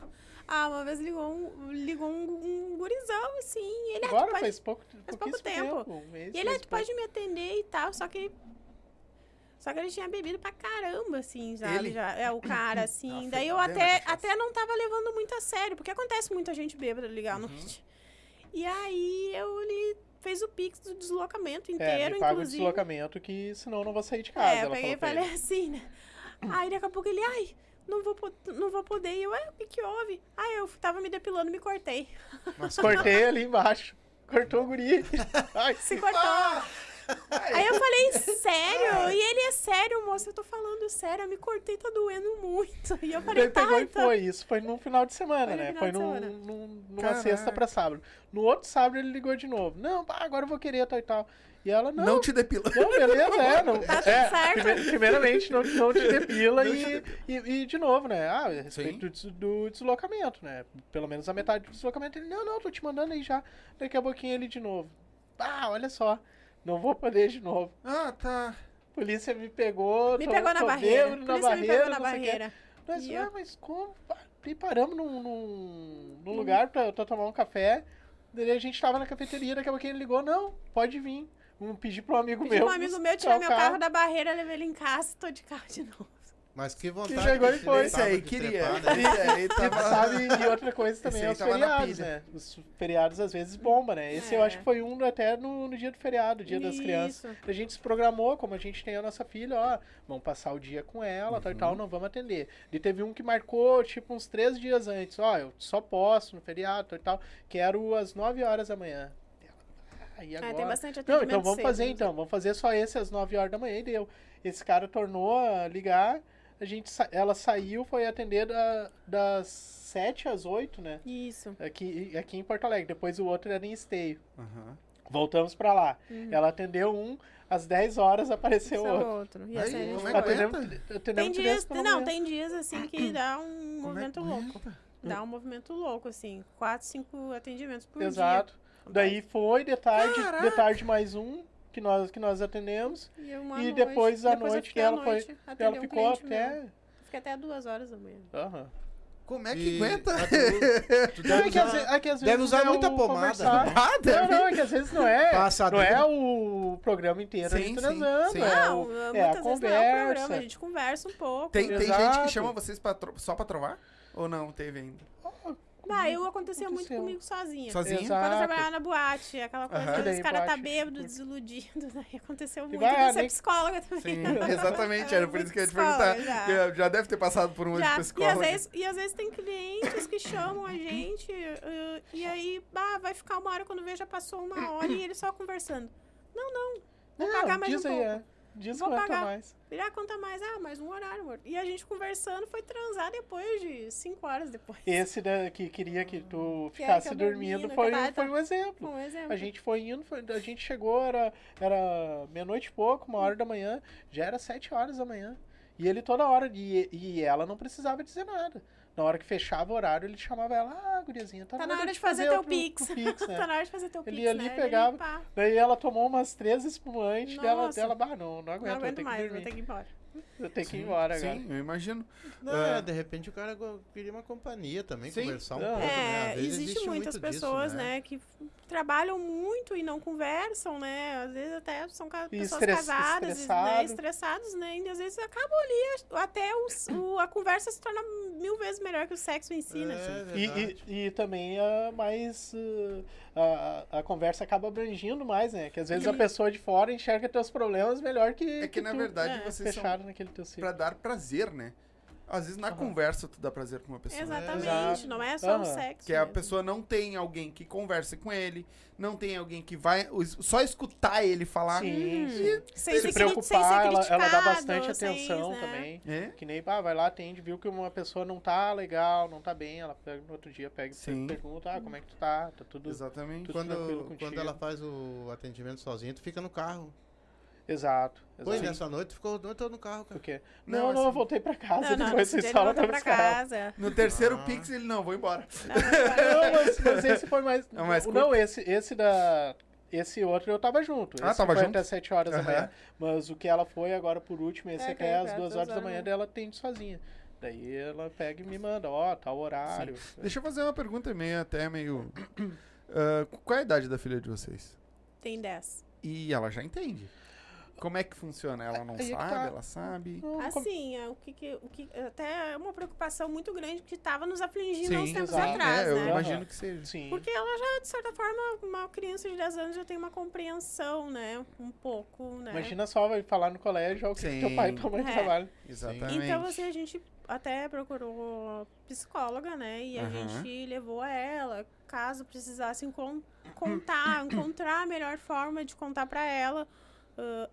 Ah, uma vez ligou um, ligou um, um gurizão, assim. e Ele, ah, tu Agora pode- faz pouco, pouco pouquíssimo tempo. um mês, E ele, ah, mês tu pouco. pode me atender e tal, só que. Só que ele tinha bebido pra caramba, assim, sabe? Ele? Já, é, o cara, assim. Ah, Daí eu até, até não tava levando muito a sério, porque acontece muita gente bêbada ligar Uhum. noite. E aí eu ele fez o pix do deslocamento É, inteiro, me paga o inclusive. deslocamento que senão eu não vou sair de casa. É, eu peguei e falei ele. assim, né? Aí daqui a pouco ele, ai, não vou, não vou poder. E eu, é, o que que houve? Aí eu tava me depilando me cortei. Cortei ali embaixo. Cortou o guri. Ai, Se cortou. Aí eu falei, sério? E ele é sério, moço, eu tô falando sério, eu me cortei, tá doendo muito. E eu falei, Ele tá, pegou e então. foi. Isso foi num final de semana, Foi no né? final Foi de num, semana. num- numa Caraca. sexta pra sábado. No outro sábado ele ligou de novo. Não, pá, agora eu vou querer tal e tal. E ela, não. Não, te depila. Não, beleza, é. Não, Tá é certo. prime- primeiramente, não, não te depila e, e, e, de novo, né? Ah, a respeito do, do deslocamento, né? Pelo menos a metade do deslocamento. Ele, não, não, tô te mandando aí já. Daqui a pouquinho ele de novo. Ah, olha só. Não vou poder de novo. Ah, tá. Polícia me pegou. Me tô- pegou na barreira. bêbado Por na ele me barreira, pegou na barreira. Mas, E ah, mas como? E paramos num, num, num lugar pra, pra tomar um café. Daí a gente tava na cafeteria, daqui a pouquinho ele ligou, não, pode vir. Vamos pedir pro amigo Pedi meu. pra um amigo meu tirar meu carro da barreira, levei ele em casa e tô de carro de novo. Mas que vontade. chegou e que foi. ele Esse tava aí queria. trepar, né? Esse aí E, tava... sabe, e outra coisa também é aí os feriados, né? Os feriados às vezes bomba, né? Esse eu É. acho que foi um até no, no dia do feriado, dia das crianças. Isso. A gente se programou, como a gente tem a nossa filha, ó, vamos passar o dia com ela, tal e Uhum. tal, não vamos atender. E teve um que marcou, tipo, uns três dias antes, ó, eu só posso no feriado, tal e tal, quero às 9 horas da manhã. Ah, e É, agora? tem bastante Não, atendimento então vamos cedo, fazer né? então, vamos fazer só esse às 9 horas da manhã e deu. Esse cara tornou a ligar, a gente, sa- ela saiu, foi atender da- das 7 às 8, né? Isso. Aqui, aqui em Porto Alegre. Depois o outro era em Esteio. Aham. Voltamos pra lá. Uhum. Ela atendeu um, às 10 horas apareceu Esse é outro. outro. E Aí, assim, gente como é Atendemos, atendemos Tem três dias, não, manhã. tem dias assim que dá um Como é movimento que louco. aguenta? Dá um movimento louco, assim. Quatro, cinco atendimentos por Exato. dia. Daí foi, de tarde, de tarde mais um, que nós, que nós atendemos. E, e depois à noite dela foi. noite, atender Ela um ficou até. meu. Fiquei até duas horas da manhã. Aham. Como é que E- aguenta? Tu- tu deve é que usar- é que às deve usar é muita pomada. Ah, deve. Não, não, é que às vezes não é. Passa não é o programa inteiro Sim, ali sim, transando. sim. É, não, o, muitas é a vezes não é o conversa. programa, a gente conversa um pouco. Tem, tem gente que chama vocês pra só pra trovar? Ou não teve ainda? Ah, eu acontecia muito Aconteceu. comigo sozinha. Sozinha? Exato. Quando eu trabalhava na boate, aquela coisa, Aham. às vezes Daí o cara tá bêbado, desiludido, né? Aconteceu muito. vai, E eu ser nem- psicóloga também. Sim, exatamente. Era por isso que eu ia te Psicóloga, perguntar. já. Já, deve ter passado por um Já, de e, psicólogo. às vezes, e às vezes tem clientes que chamam a gente uh, e aí bah, vai ficar uma hora quando vê já passou uma hora e ele só conversando. Não, não. Vou Não, pagar mais um aí, pouco. é. Diz Vou quanto pagar. mais. Virá conta mais, ah, mais um horário, amor. E a gente conversando foi transar depois de cinco horas depois. Esse da, que queria que tu era ficasse que dormindo foi, tava- foi um exemplo. Um exemplo. A gente foi indo, foi- a gente chegou, era, era meia-noite e pouco, uma hora da manhã, já era sete horas da manhã. E ele toda hora, e, e ela não precisava dizer nada. Na hora que fechava o horário, ele chamava ela, ah, guriazinha, tá, Tá na hora de fazer teu outro- pix. outro pix, né? tá na hora de fazer teu Ele pix, ia ali, né? pegava. pá, Daí ela tomou umas três espumantes dela, Nossa. dela, bah, não, não aguento, não vou aguento ter que mais, vou dormir. ter que ir embora. Eu tenho que ir embora agora. Sim, eu imagino. Não, É. é, de repente o cara queria uma companhia também, Sim. conversar um Não. pouco, né? É, Às vezes existe, muitas muito disso, pessoas, né? que trabalham muito e não conversam, né? Às vezes até são ca- E pessoas estress- casadas, estressado. né? estressados, né? E às vezes acabam ali, até os- o- a conversa se torna mil vezes melhor que o sexo em si, né? É, E, verdade. e, e também a mais. uh, a, a conversa acaba abrangindo mais, né? Que às vezes a pessoa de fora enxerga teus problemas melhor que. É que, na tu, verdade é, vocês são naquele teu ciclo. pra dar prazer, né? Às vezes na Aham. conversa tu dá prazer pra uma pessoa. Exatamente, Exato. não é só Aham. o sexo. Que a mesmo. pessoa não tem alguém que converse com ele, não tem alguém que vai. Só escutar ele falar. Sim, Uhum. sim. Sem Se sem preocupar, ser ela, ela dá bastante atenção né? também. É? Que nem, pá, vai lá, atende, viu que uma pessoa não tá legal, não tá bem, ela pega no outro dia, pega e pergunta, ah, como é que tu tá? Tá tudo. Exatamente. tudo Quando, quando ela faz o atendimento sozinha, tu fica no carro. Exato. Foi nessa noite, ficou a noite toda no carro, Por cara. quê? Não, Não, não, eu assim- voltei pra casa Não, não, depois não, vocês falam pra buscar. casa. No terceiro Ah. pix ele não, vou embora. Não, não, Não, mas, mas esse foi mais. É mais não, esse, esse da. Esse outro eu tava junto. Ah, esse tava foi junto? até 7 horas da Aham. manhã. Mas o que ela foi agora por último, esse É, é, até aí às vai 2 às horas da manhã, daí ela atende sozinha. Daí ela pega e me manda, ó, tal horário. Deixa eu fazer uma pergunta meio, até meio... Ah, qual é a idade da filha de vocês? Tem 10. E ela já entende. Como é que funciona? Ela não é sabe, tá. ela sabe. Assim, é, o que, que, o que até é uma preocupação muito grande que estava nos afligindo há uns tempos exato. atrás, é, eu né? imagino que seja. Sim. Porque ela já, de certa forma, uma criança de 10 anos já tem uma compreensão, né? Um pouco, né? Imagina só, vai falar no colégio ó, o que teu pai e tua mãe É. trabalham. Exatamente. Então, assim, a gente até procurou psicóloga, né? E a Aham. gente levou a ela, caso precisasse contar, encontrar a melhor forma de contar pra ela.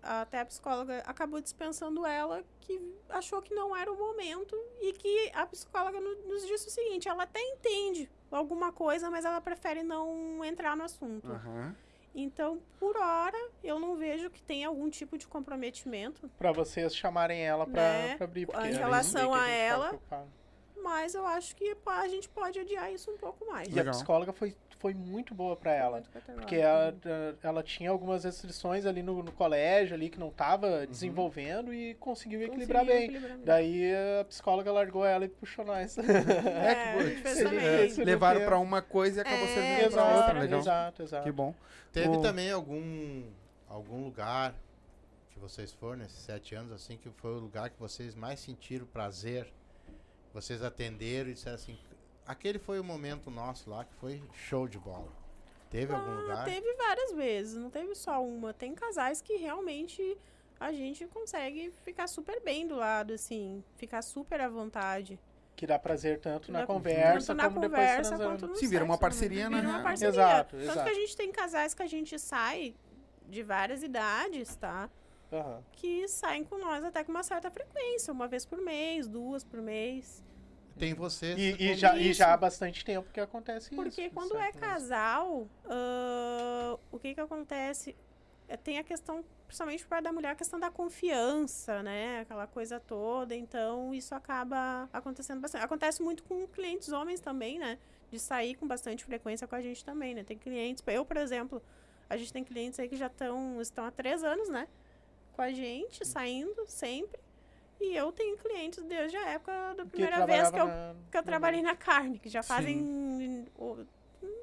Ah, até a psicóloga acabou dispensando ela, que achou que não era o momento. E que a psicóloga no- nos disse o seguinte: ela até entende alguma coisa, mas ela prefere não entrar no assunto. Aham. Então, por hora, eu não vejo que tenha algum tipo de comprometimento. Pra vocês chamarem ela pra, Né? pra abrir. Em Porque relação a a tava ela. Mas eu acho que pá, a gente pode adiar isso um pouco mais. E Legal. a psicóloga foi, foi muito boa pra ela. Porque ela, ela tinha algumas restrições ali no, no colégio, ali que não tava desenvolvendo e conseguiu equilibrar Conseguiu bem. equilibrar bem. Daí a psicóloga largou ela e puxou nós. É, que É. Levaram porque- pra uma coisa e acabou É, servindo pra outra. Legal. exato, exato. Que bom. Teve O- também algum, algum lugar que vocês foram nesses sete anos, assim, que foi o lugar que vocês mais sentiram prazer, vocês atenderam e disseram assim, aquele foi o momento nosso lá que foi show de bola. Teve algum Ah, lugar? teve várias vezes, não teve só uma. Tem casais que realmente a gente consegue ficar super bem do lado, assim, ficar super à vontade. Que dá prazer tanto na Dá- conversa tanto na como depois conversa transando. quanto no Sim, vira uma sexo, parceria, Vira né? uma parceria. Exato, Tanto exato. que a gente tem casais que a gente sai de várias idades, tá? Aham. Que saem com nós até com uma certa frequência, uma vez por mês, duas por mês. Tem vocês. E, e já, e já há bastante tempo que acontece isso. Porque quando certo, é casal, ah, o que que acontece? É, tem a questão, principalmente por parte da mulher, a questão da confiança, né? Aquela coisa toda. Então, isso acaba acontecendo bastante. Acontece muito com clientes homens também, né? De sair com bastante frequência com a gente também, né? Tem clientes... Eu, por exemplo, a gente tem clientes aí que já tão, estão há três anos, né? Com a gente, saindo sempre. E eu tenho clientes desde a época da primeira vez que eu na- que eu trabalhei na carne, que já fazem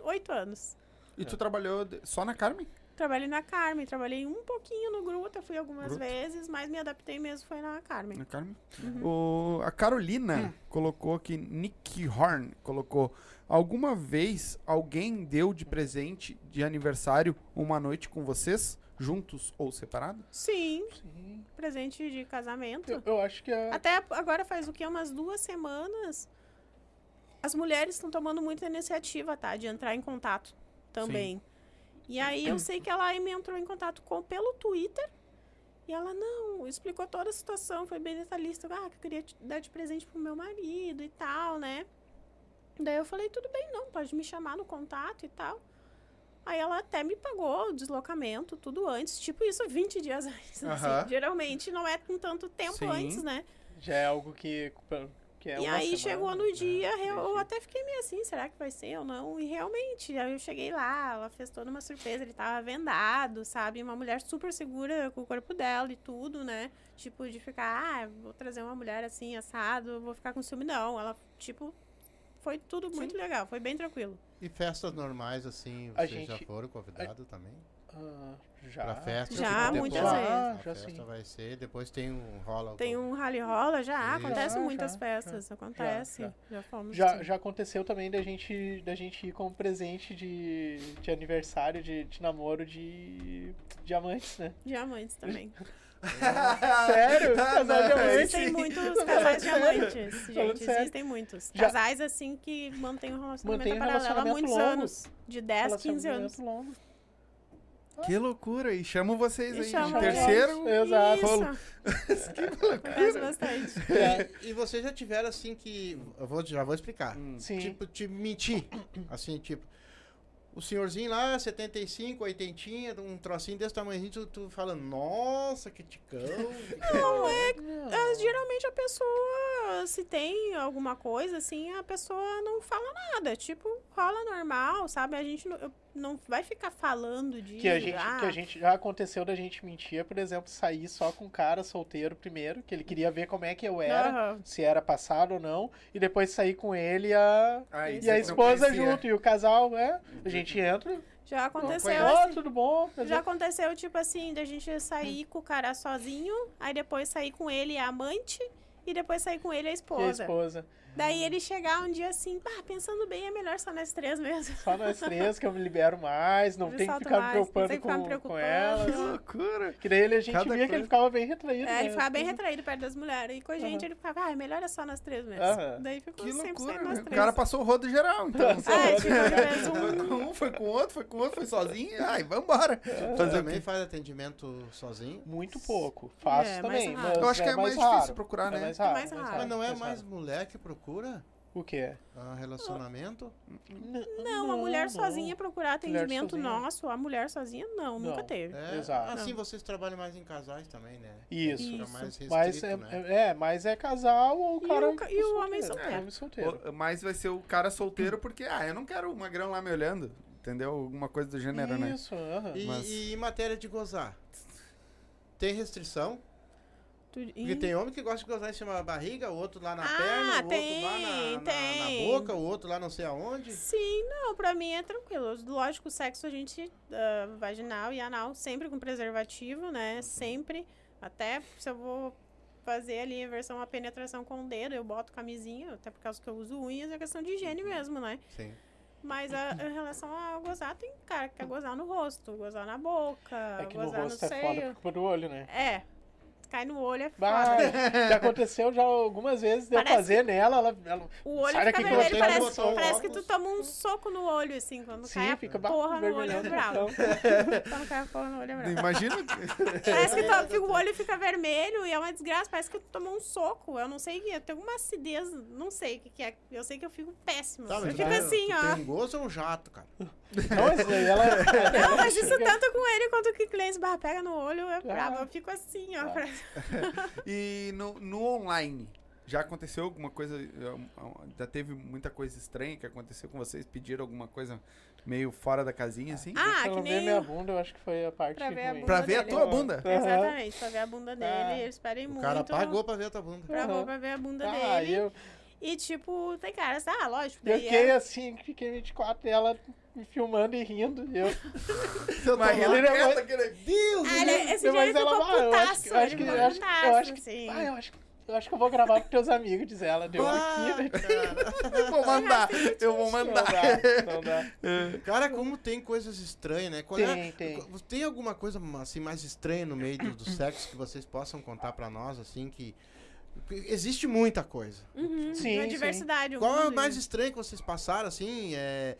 oito anos. E tu trabalhou de- só na Carmen? Trabalhei na Carmen, trabalhei um pouquinho no Gruta, fui algumas Gruta. vezes, mas me adaptei mesmo foi na Carmen. Na Carmen. Uhum. O, a Carolina Hum. colocou que Nick Horn colocou. Alguma vez alguém deu de presente de aniversário uma noite com vocês, juntos ou separados? Sim, Sim. presente de casamento. Eu, eu acho que é. Até agora faz o que? Umas duas semanas. As mulheres estão tomando muita iniciativa, tá? De entrar em contato também. E aí eu sei que ela me entrou em contato com pelo Twitter. E ela, não, explicou toda a situação, foi bem detalhista. Ah, que eu queria te- dar de presente pro meu marido e tal, né? Daí eu falei, tudo bem, não, pode me chamar no contato e tal. Aí ela até me pagou o deslocamento, tudo antes. Tipo isso, 20 dias antes. assim. Aham. Geralmente não é com tanto tempo Sim. antes, né? Já é algo que. que é e aí semana, chegou no né? dia, eu, eu Entendi. até fiquei meio assim, será que vai ser ou não? E realmente, aí eu cheguei lá, ela fez toda uma surpresa, ele tava vendado, sabe? Uma mulher super segura com o corpo dela e tudo, né? Tipo, de ficar, ah, vou trazer uma mulher assim, assado, vou ficar com ciúme. Não, ela, tipo, foi tudo muito legal, foi bem tranquilo. E festas normais, assim, A vocês já gente- foram convidados também? Ah, já. Pra festa? Já, tipo, muitas depois- vezes. A Já, festa sim. vai ser, depois tem um rola. Tem algum- um rally rola, já Isso. acontece Já, muitas já, festas, acontece. já. Já, fomos. Já, sim. já aconteceu também da gente, da gente ir como presente de, de aniversário, de, de namoro de diamantes, né? Diamantes também. Sério? Casal diamante? Existem muitos casais diamantes, Falando gente. Existem muitos. Já- Casais, assim, que mantêm um relacionamento Mantém paralelo há muitos longo. anos. De 10, 15 anos. Longo. Que loucura! E chamo vocês E aí. chama Terceiro. Exato. Isso. Acontece bastante. É, e vocês já tiveram assim que. Eu vou, já vou explicar. Sim. Tipo, te mentir. Assim, tipo. O senhorzinho lá, 75, 80, um trocinho desse tamanho, tu, tu fala, nossa, que ticão. Não, é. é, geralmente a pessoa se tem alguma coisa, assim, a pessoa não fala nada. Tipo, rola normal, sabe? A gente eu- não vai ficar falando de. Que a, gente, ah, que a gente já aconteceu da gente mentir, por exemplo, sair só com um cara solteiro primeiro, que ele queria ver como é que eu era, aham. se era passado ou não, e depois sair com ele e a, Aí e a não esposa junto, e o casal, é, a gente entra, Já aconteceu assim. tudo bom, Já aconteceu, tipo assim, da gente sair com o cara sozinho, aí depois sair com ele a amante, e depois sair com ele a e a esposa. Daí ele chegar um dia assim, pá, pensando bem, é melhor só nós três mesmo. Só nós três que eu me libero mais, não Me tem que ficar me mais, preocupando tem que ficar me com, com preocupando. elas. Que loucura. Que daí ele, a gente Cada via que coisa. ele ficava bem retraído. É, né? ele ficava bem retraído perto das mulheres. E com a gente Aham. ele ficava, ah, é melhor é só nós três mesmo. Aham. Daí ficou Que 100% loucura. nós O três. cara passou o rodo geral, então. Ah, tipo, Foi um... com um, foi com outro, foi com outro, foi sozinho. Ai, vambora. Fazer o também faz atendimento sozinho? Muito pouco. Faço É, mais também. Eu acho que é mais raro. difícil procurar, É né? mais raro. mais raro. Mas não é mais mais mulher que procura O quê? ah, relacionamento? Não, a mulher sozinha procurar atendimento sozinha. nosso, a mulher sozinha não, nunca Não. teve. É, Exato. Assim vocês trabalham mais em casais também, né? Isso. Isso. mais restrito, Mas é, né? é, é, mas é casal ou o E cara. o ca- e o homem solteiro. É, homem solteiro. O- Mas vai ser o cara solteiro porque, ah, eu não quero o magrão lá me olhando. Entendeu? Alguma coisa do gênero, né? Isso, aham. E, Mas- e em matéria de gozar? Tem restrição? Tu- Porque e- tem homem que gosta de gozar em cima da barriga, o outro lá na Ah, perna, o tem, outro lá na, na- na boca, o outro lá não sei aonde. Sim, não, pra mim é tranquilo. Lógico, o sexo a gente, ah, vaginal e anal, sempre com preservativo, né? Sempre. Até se eu vou fazer ali a versão a penetração com o dedo, eu boto camisinha, até por causa que eu uso unhas, é questão de higiene mesmo, né? Sim. Mas a- em relação a gozar, tem cara que quer gozar no rosto, gozar na boca, É que no gozar rosto no é foda seio. porque do olho, né? É, cai no olho é Bah, foda. já aconteceu já algumas vezes de eu Parece- fazer nela, ela, ela O olho Sai fica daqui que eu vermelho, parece, botar um parece que óculos. tu toma um soco no olho, assim, quando Sim, cai a fica porra no olho, é bravo. Então, Quando cai a porra no olho, é bravo. Imagina. Parece que tu, fica- o olho fica vermelho e é uma desgraça. Parece que tu tomou um soco. Eu não sei, eu tenho uma acidez, não sei o que, que é. Eu sei que eu fico péssima. Tá, eu fico tu- assim, tu ó. Tem gozo ou um jato, cara? Não, daí ela. Não, mas isso tanto com ele quanto com o cliente barra pega no olho, é brabo. Eu fico assim, ó. Ah. parece- E no, no online, já aconteceu alguma coisa? eh, Já teve muita coisa estranha que aconteceu com vocês? Pediram alguma coisa meio fora da casinha, assim? Ah, Pra que ela ver nem. minha bunda, eu acho que foi a parte Pra ver a Pra ver a tua bunda. Aham. Exatamente, pra ver a bunda dele. Ah. Eles pedem O muito. cara pagou pra ver a tua bunda. Pagou pra ver a bunda Ah, dele. e eu, E tipo, tem caras, ah, lógico. eu fiquei é... assim, fiquei 24 e ela me filmando e rindo. E eu, Eu Mas tava ele é quieta, muito- aquele- Deus! Ah, ele, esse Mas dia ele ela ficou acho putaço. que- eu acho que- eu acho que- eu putaço, acho que- assim. ah, eu acho, que- eu acho que eu vou gravar com teus amigos, diz ela. Deu Ah, aqui, né? Eu vou mandar, eu vou Não mandar. dá, não dá. Cara, como tem coisas estranhas, né? Qual é- Tem, tem. Tem alguma coisa assim mais estranha no meio do, do sexo que vocês possam contar pra nós, assim, que. Existe muita coisa. Uhum, Sim, uma sim. diversidade. um Qual é o mais estranho que vocês passaram, assim? É...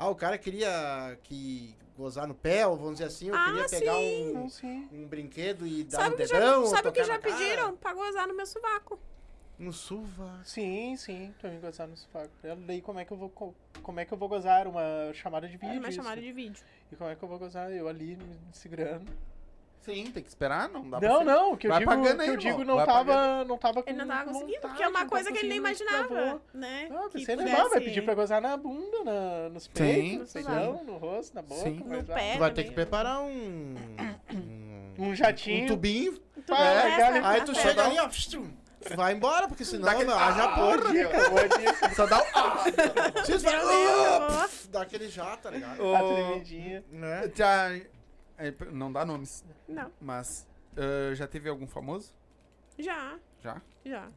Ah, o cara queria que gozar no pé, ou vamos dizer assim, ou Ah, queria pegar sim. Um, sim. um brinquedo e dar Sabe um o que já, dedão, sabe o que já pediram? Pra gozar no meu sovaco. No suva. Sim, sim, tô me gozar no sovaco. Eu- Daí como é que eu vou co- como é que eu vou gozar uma chamada de vídeo? Era uma isso. chamada de vídeo. E como é que eu vou gozar? Eu ali me segurando. Sim, tem que esperar, não dá não, pra não, o que eu Vai digo, pagando que aí, eu irmão, digo não vai tava, não tava com Ele não tava conseguindo, porque é uma não coisa que ele nem conseguindo, imaginava, né? Ah, que pudesse... legal, vai pedir pra gozar na bunda, na, nos Sim, peitos, no sim. peitão, no rosto, na boca. Sim. mas No vai. pé. Tu vai ter também, que preparar um. Um, Um jatinho. um tubinho. Tu É, legal, a- Aí tu chega ali, ó. Vai embora, porque senão aquele- haja Ah, porra. Dica, boa dica. Só dá "Ah", acabou. Dá aquele jato, tá ligado? A tremidinha. Né? Já. É, Não dá nomes, Não, mas. ah, já teve algum famoso? já, Já? já.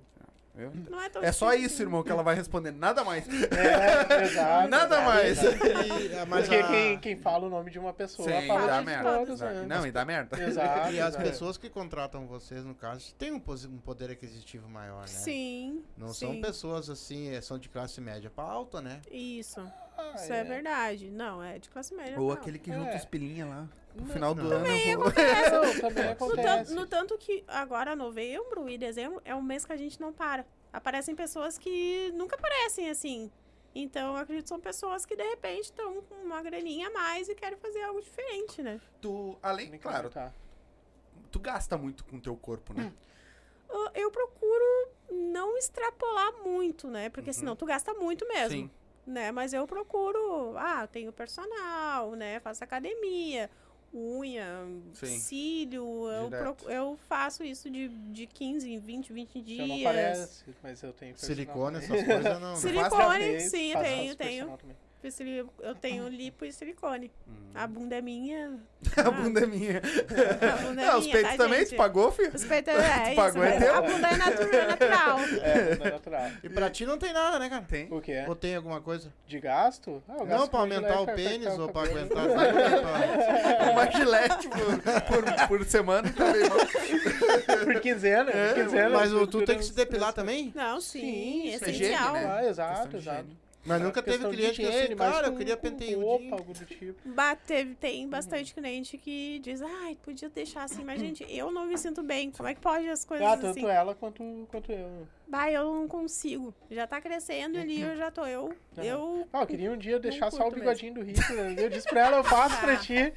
Eu? Não é tão É só difícil isso, assim. irmão, que ela vai responder. Nada mais. É, exato. Nada exato, mais. exato. E, é, mas Porque a- quem, quem fala o nome de uma pessoa Sim, fala dá merda. todos, né? Não, e dá merda. Exato. E as pessoas que contratam vocês, no caso, têm um, poder aquisitivo maior, né? Sim, Não sim. são pessoas assim, é, são de classe média pra alta, né? Isso, Ah, isso é. verdade. Não, é de classe média. Ou não. aquele que junta É. os pilinha lá. No final do não. ano eu vou. Não, também No, acontece. no tanto que agora novembro e dezembro é um mês que a gente não para. Aparecem pessoas que nunca aparecem assim. Então, eu acredito que são pessoas que de repente estão com uma graninha a mais e querem fazer algo diferente, né? Tu, além, claro, tu gasta muito com o teu corpo, né? Eu- Eu procuro não extrapolar muito, né? Porque senão tu gasta muito mesmo. Sim. Né? Mas eu procuro, ah, tenho personal, né? Faço academia, unha, Sim. cílio. Eu, Direto. procu- eu faço isso de, de 15 em 20, 20 Você dias. não parece, mas eu tenho personal Silicone, também. essas coisas não. Sil- Silicone, sim, tenho, tenho. personal também. Eu tenho lipo e silicone. A bunda é minha. A bunda é minha. A bunda é Ah, os minha, peitos tá, também, gente? tu pagou, filho? Os peitos é, isso. pagou, é teu? A bunda é é natural. É, não é natural. E pra ti não tem nada, né, cara? Tem. O que é? Ou tem alguma coisa? De gasto? Ah, eu Não, gasto pra aumentar o pra pênis ou pra aguentar. Uma gilete por, por, por semana também. Por quinzena, É, por quinzena. Mas tu tem que se os depilar também? Não, sim, Sim, isso é essencial. né? Ah, exato, exato. Mas nunca teve cliente que assim, cara, eu com- queria com penteio. roupa, algo do tipo. Teve- tem bastante cliente que diz, ai, podia deixar assim, mas gente, eu não me sinto bem. Como é que pode as coisas Ah, tanto assim? ela quanto, quanto eu. Bah, eu não consigo. Já tá crescendo ali, eu já tô. Eu. Eu. Ah, eu queria um dia deixar só o bigodinho do Hitler. Eu disse pra ela, eu faço pra ti.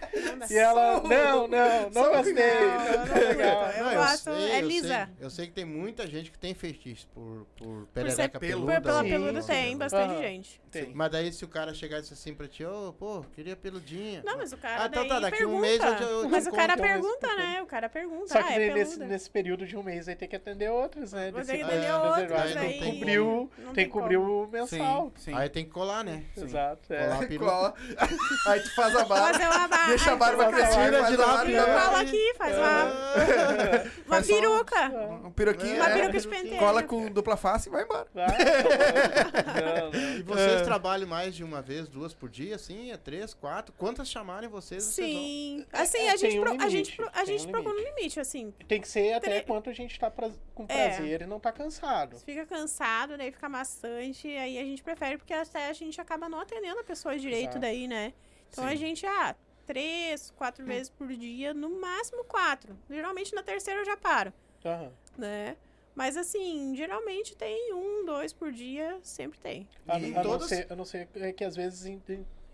E ela, não, não, não gostei. Não, Não, não legal. Eu Não, gosto- sei, é eu lisa. sei- Eu sei que tem muita gente que tem fetiche por, por Por perereca ser pelo- peluda. pela peluda sim. tem bastante Aham. Tem. Mas daí se o cara chegar e disse assim pra ti, ô, pô, queria peludinha. Não, mas o cara Ah, tá, daí tá, daqui pergunta. um mês eu te- eu te mas o cara conto, mas- pergunta, né? O cara pergunta. Só ah, que é nesse, nesse período de um mês aí tem que atender outros, né? Mas Desse- tem que Ah, atender é, outros, aí... não tem. Cobriu, não tem tem que cobrir o mensal. Sim, sim. Aí tem que colar, né? Exato. É. Colar a peruca. Cola. Aí tu faz a barba. Fazer uma barba. Deixa a barba uma crescer, Tira de a lá. Cola aqui, faz uma, uma um- peruca. Um piroquinho. Uma é, peruca de penteiro. Cola com dupla face e vai embora. Vai, não, não. E vocês É. trabalham mais de uma vez, duas por dia, assim? É três, quatro? Quantas chamarem vocês? vocês vão? Sim. Assim, É, a gente, tem um pro- a limite, gente, pro- a gente um procura um limite. limite, assim. Tem que ser até Tre- quanto a gente tá pra- com É. prazer e não tá cansado. Fica cansado, daí fica maçante, aí a gente prefere, porque até a gente acaba não atendendo a pessoa direito Exato. daí, né? Então a Sim. gente, ah, três, quatro vezes por dia, no máximo quatro. Geralmente na terceira eu já paro, Aham. né? Mas assim, geralmente tem um, dois por dia, sempre tem. A, E a não ser, a não ser é que às vezes in-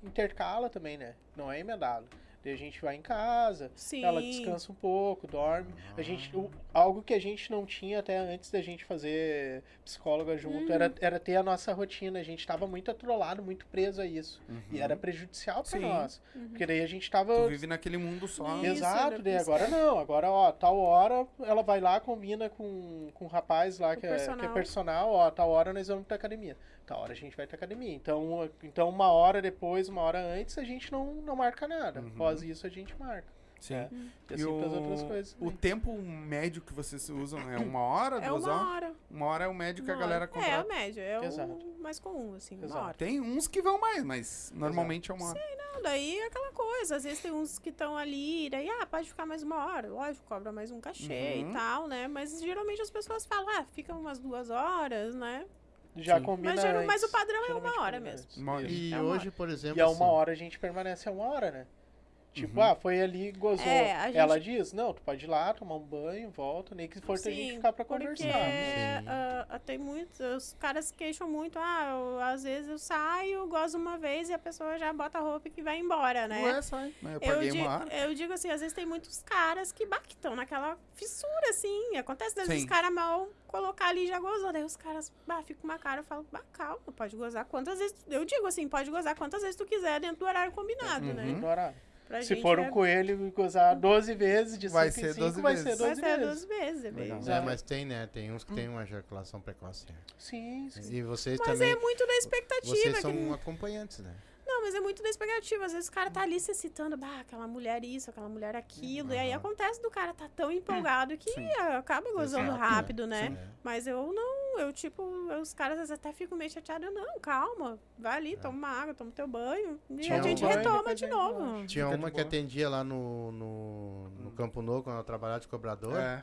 intercala também, né? Não é emendado. Daí a gente vai em casa, Sim. ela descansa um pouco, dorme. A gente, o- algo que a gente não tinha até antes da gente fazer psicóloga junto Uhum. era, era ter a nossa rotina. A gente estava muito atrolado, muito preso a isso. E Uhum. era prejudicial para nós. Uhum. Porque daí a gente tava. Tu vive naquele mundo só. Isso, Exato, daí agora não. Agora, ó, tal hora ela vai lá, combina com, com o rapaz lá que o é, que é personal. personal, ó, tal hora nós vamos pra academia. Tal hora a gente vai pra academia. Então, então uma hora depois, uma hora antes, a gente não, não marca nada. Uhum. Após isso, a gente marca. Sim. É. E E assim pras outras o, coisas. o tempo médio que vocês usam é uma hora, É duas uma horas? hora. Uma hora é o médio que a uma galera hora. É, o médio, é Exato. o mais comum, assim, uma Exato. hora. Tem uns que vão mais, mas normalmente é uma hora. Não, daí é aquela coisa, às vezes tem uns que estão ali, daí, ah, pode ficar mais uma hora, lógico, cobra mais um cachê Uhum. e tal, né? Mas geralmente as pessoas falam, ah, fica umas duas horas, né? Já Sim. combina. Mas, geral- mas o padrão é uma hora mesmo. Uma-. E É uma hoje, por exemplo. E a assim, uma hora a gente permanece a uma hora, né? Tipo, Uhum. ah, foi ali, gozou. É, gente- Ela diz, não, tu pode ir lá, tomar um banho, volta, nem que for a gente Sim, ficar pra Porque conversar. Ah, ah, tem muitos, os caras queixam muito, ah, eu- às vezes eu saio, gozo uma vez e a pessoa já bota a roupa e vai embora, né? Ué, sai. Mas eu Eu paguei digo, uma eu digo assim, às vezes tem muitos caras que, estão naquela fissura, assim. Acontece, às vezes os caras mal colocar ali e já gozou. Daí os caras, bah, ficam com uma cara, eu falo, bah, calma, pode gozar quantas vezes. Eu digo assim, pode gozar quantas vezes tu quiser dentro do horário combinado, Uhum. né? No horário. Pra Se gente for um é- coelho e gozar 12 vezes de Vai 5 em ser 5, 12 vai vezes. ser Vai 12 ser vezes. 12 vezes, é. Legal. É, mas tem, né? Tem uns que tem uma ejaculação precoce. né? Sim, sim. E vocês Mas também. é muito da expectativa. Vocês que- são acompanhantes, né? Não, mas é muito da expectativa. Às vezes o cara tá ali se excitando, bah, aquela mulher isso, aquela mulher aquilo. E aí acontece do cara tá tão empolgado que Sim. ah, acaba gozando Exato, rápido, né? Sim. É. Mas eu não, eu tipo, os caras até ficam meio chateados. Eu, não, calma, vai ali, toma uma água, toma teu banho. E Tinha a gente um retoma de novo. Tinha Fica de uma que atendia lá no, no, no Campo Novo, quando eu trabalhava de cobrador. É.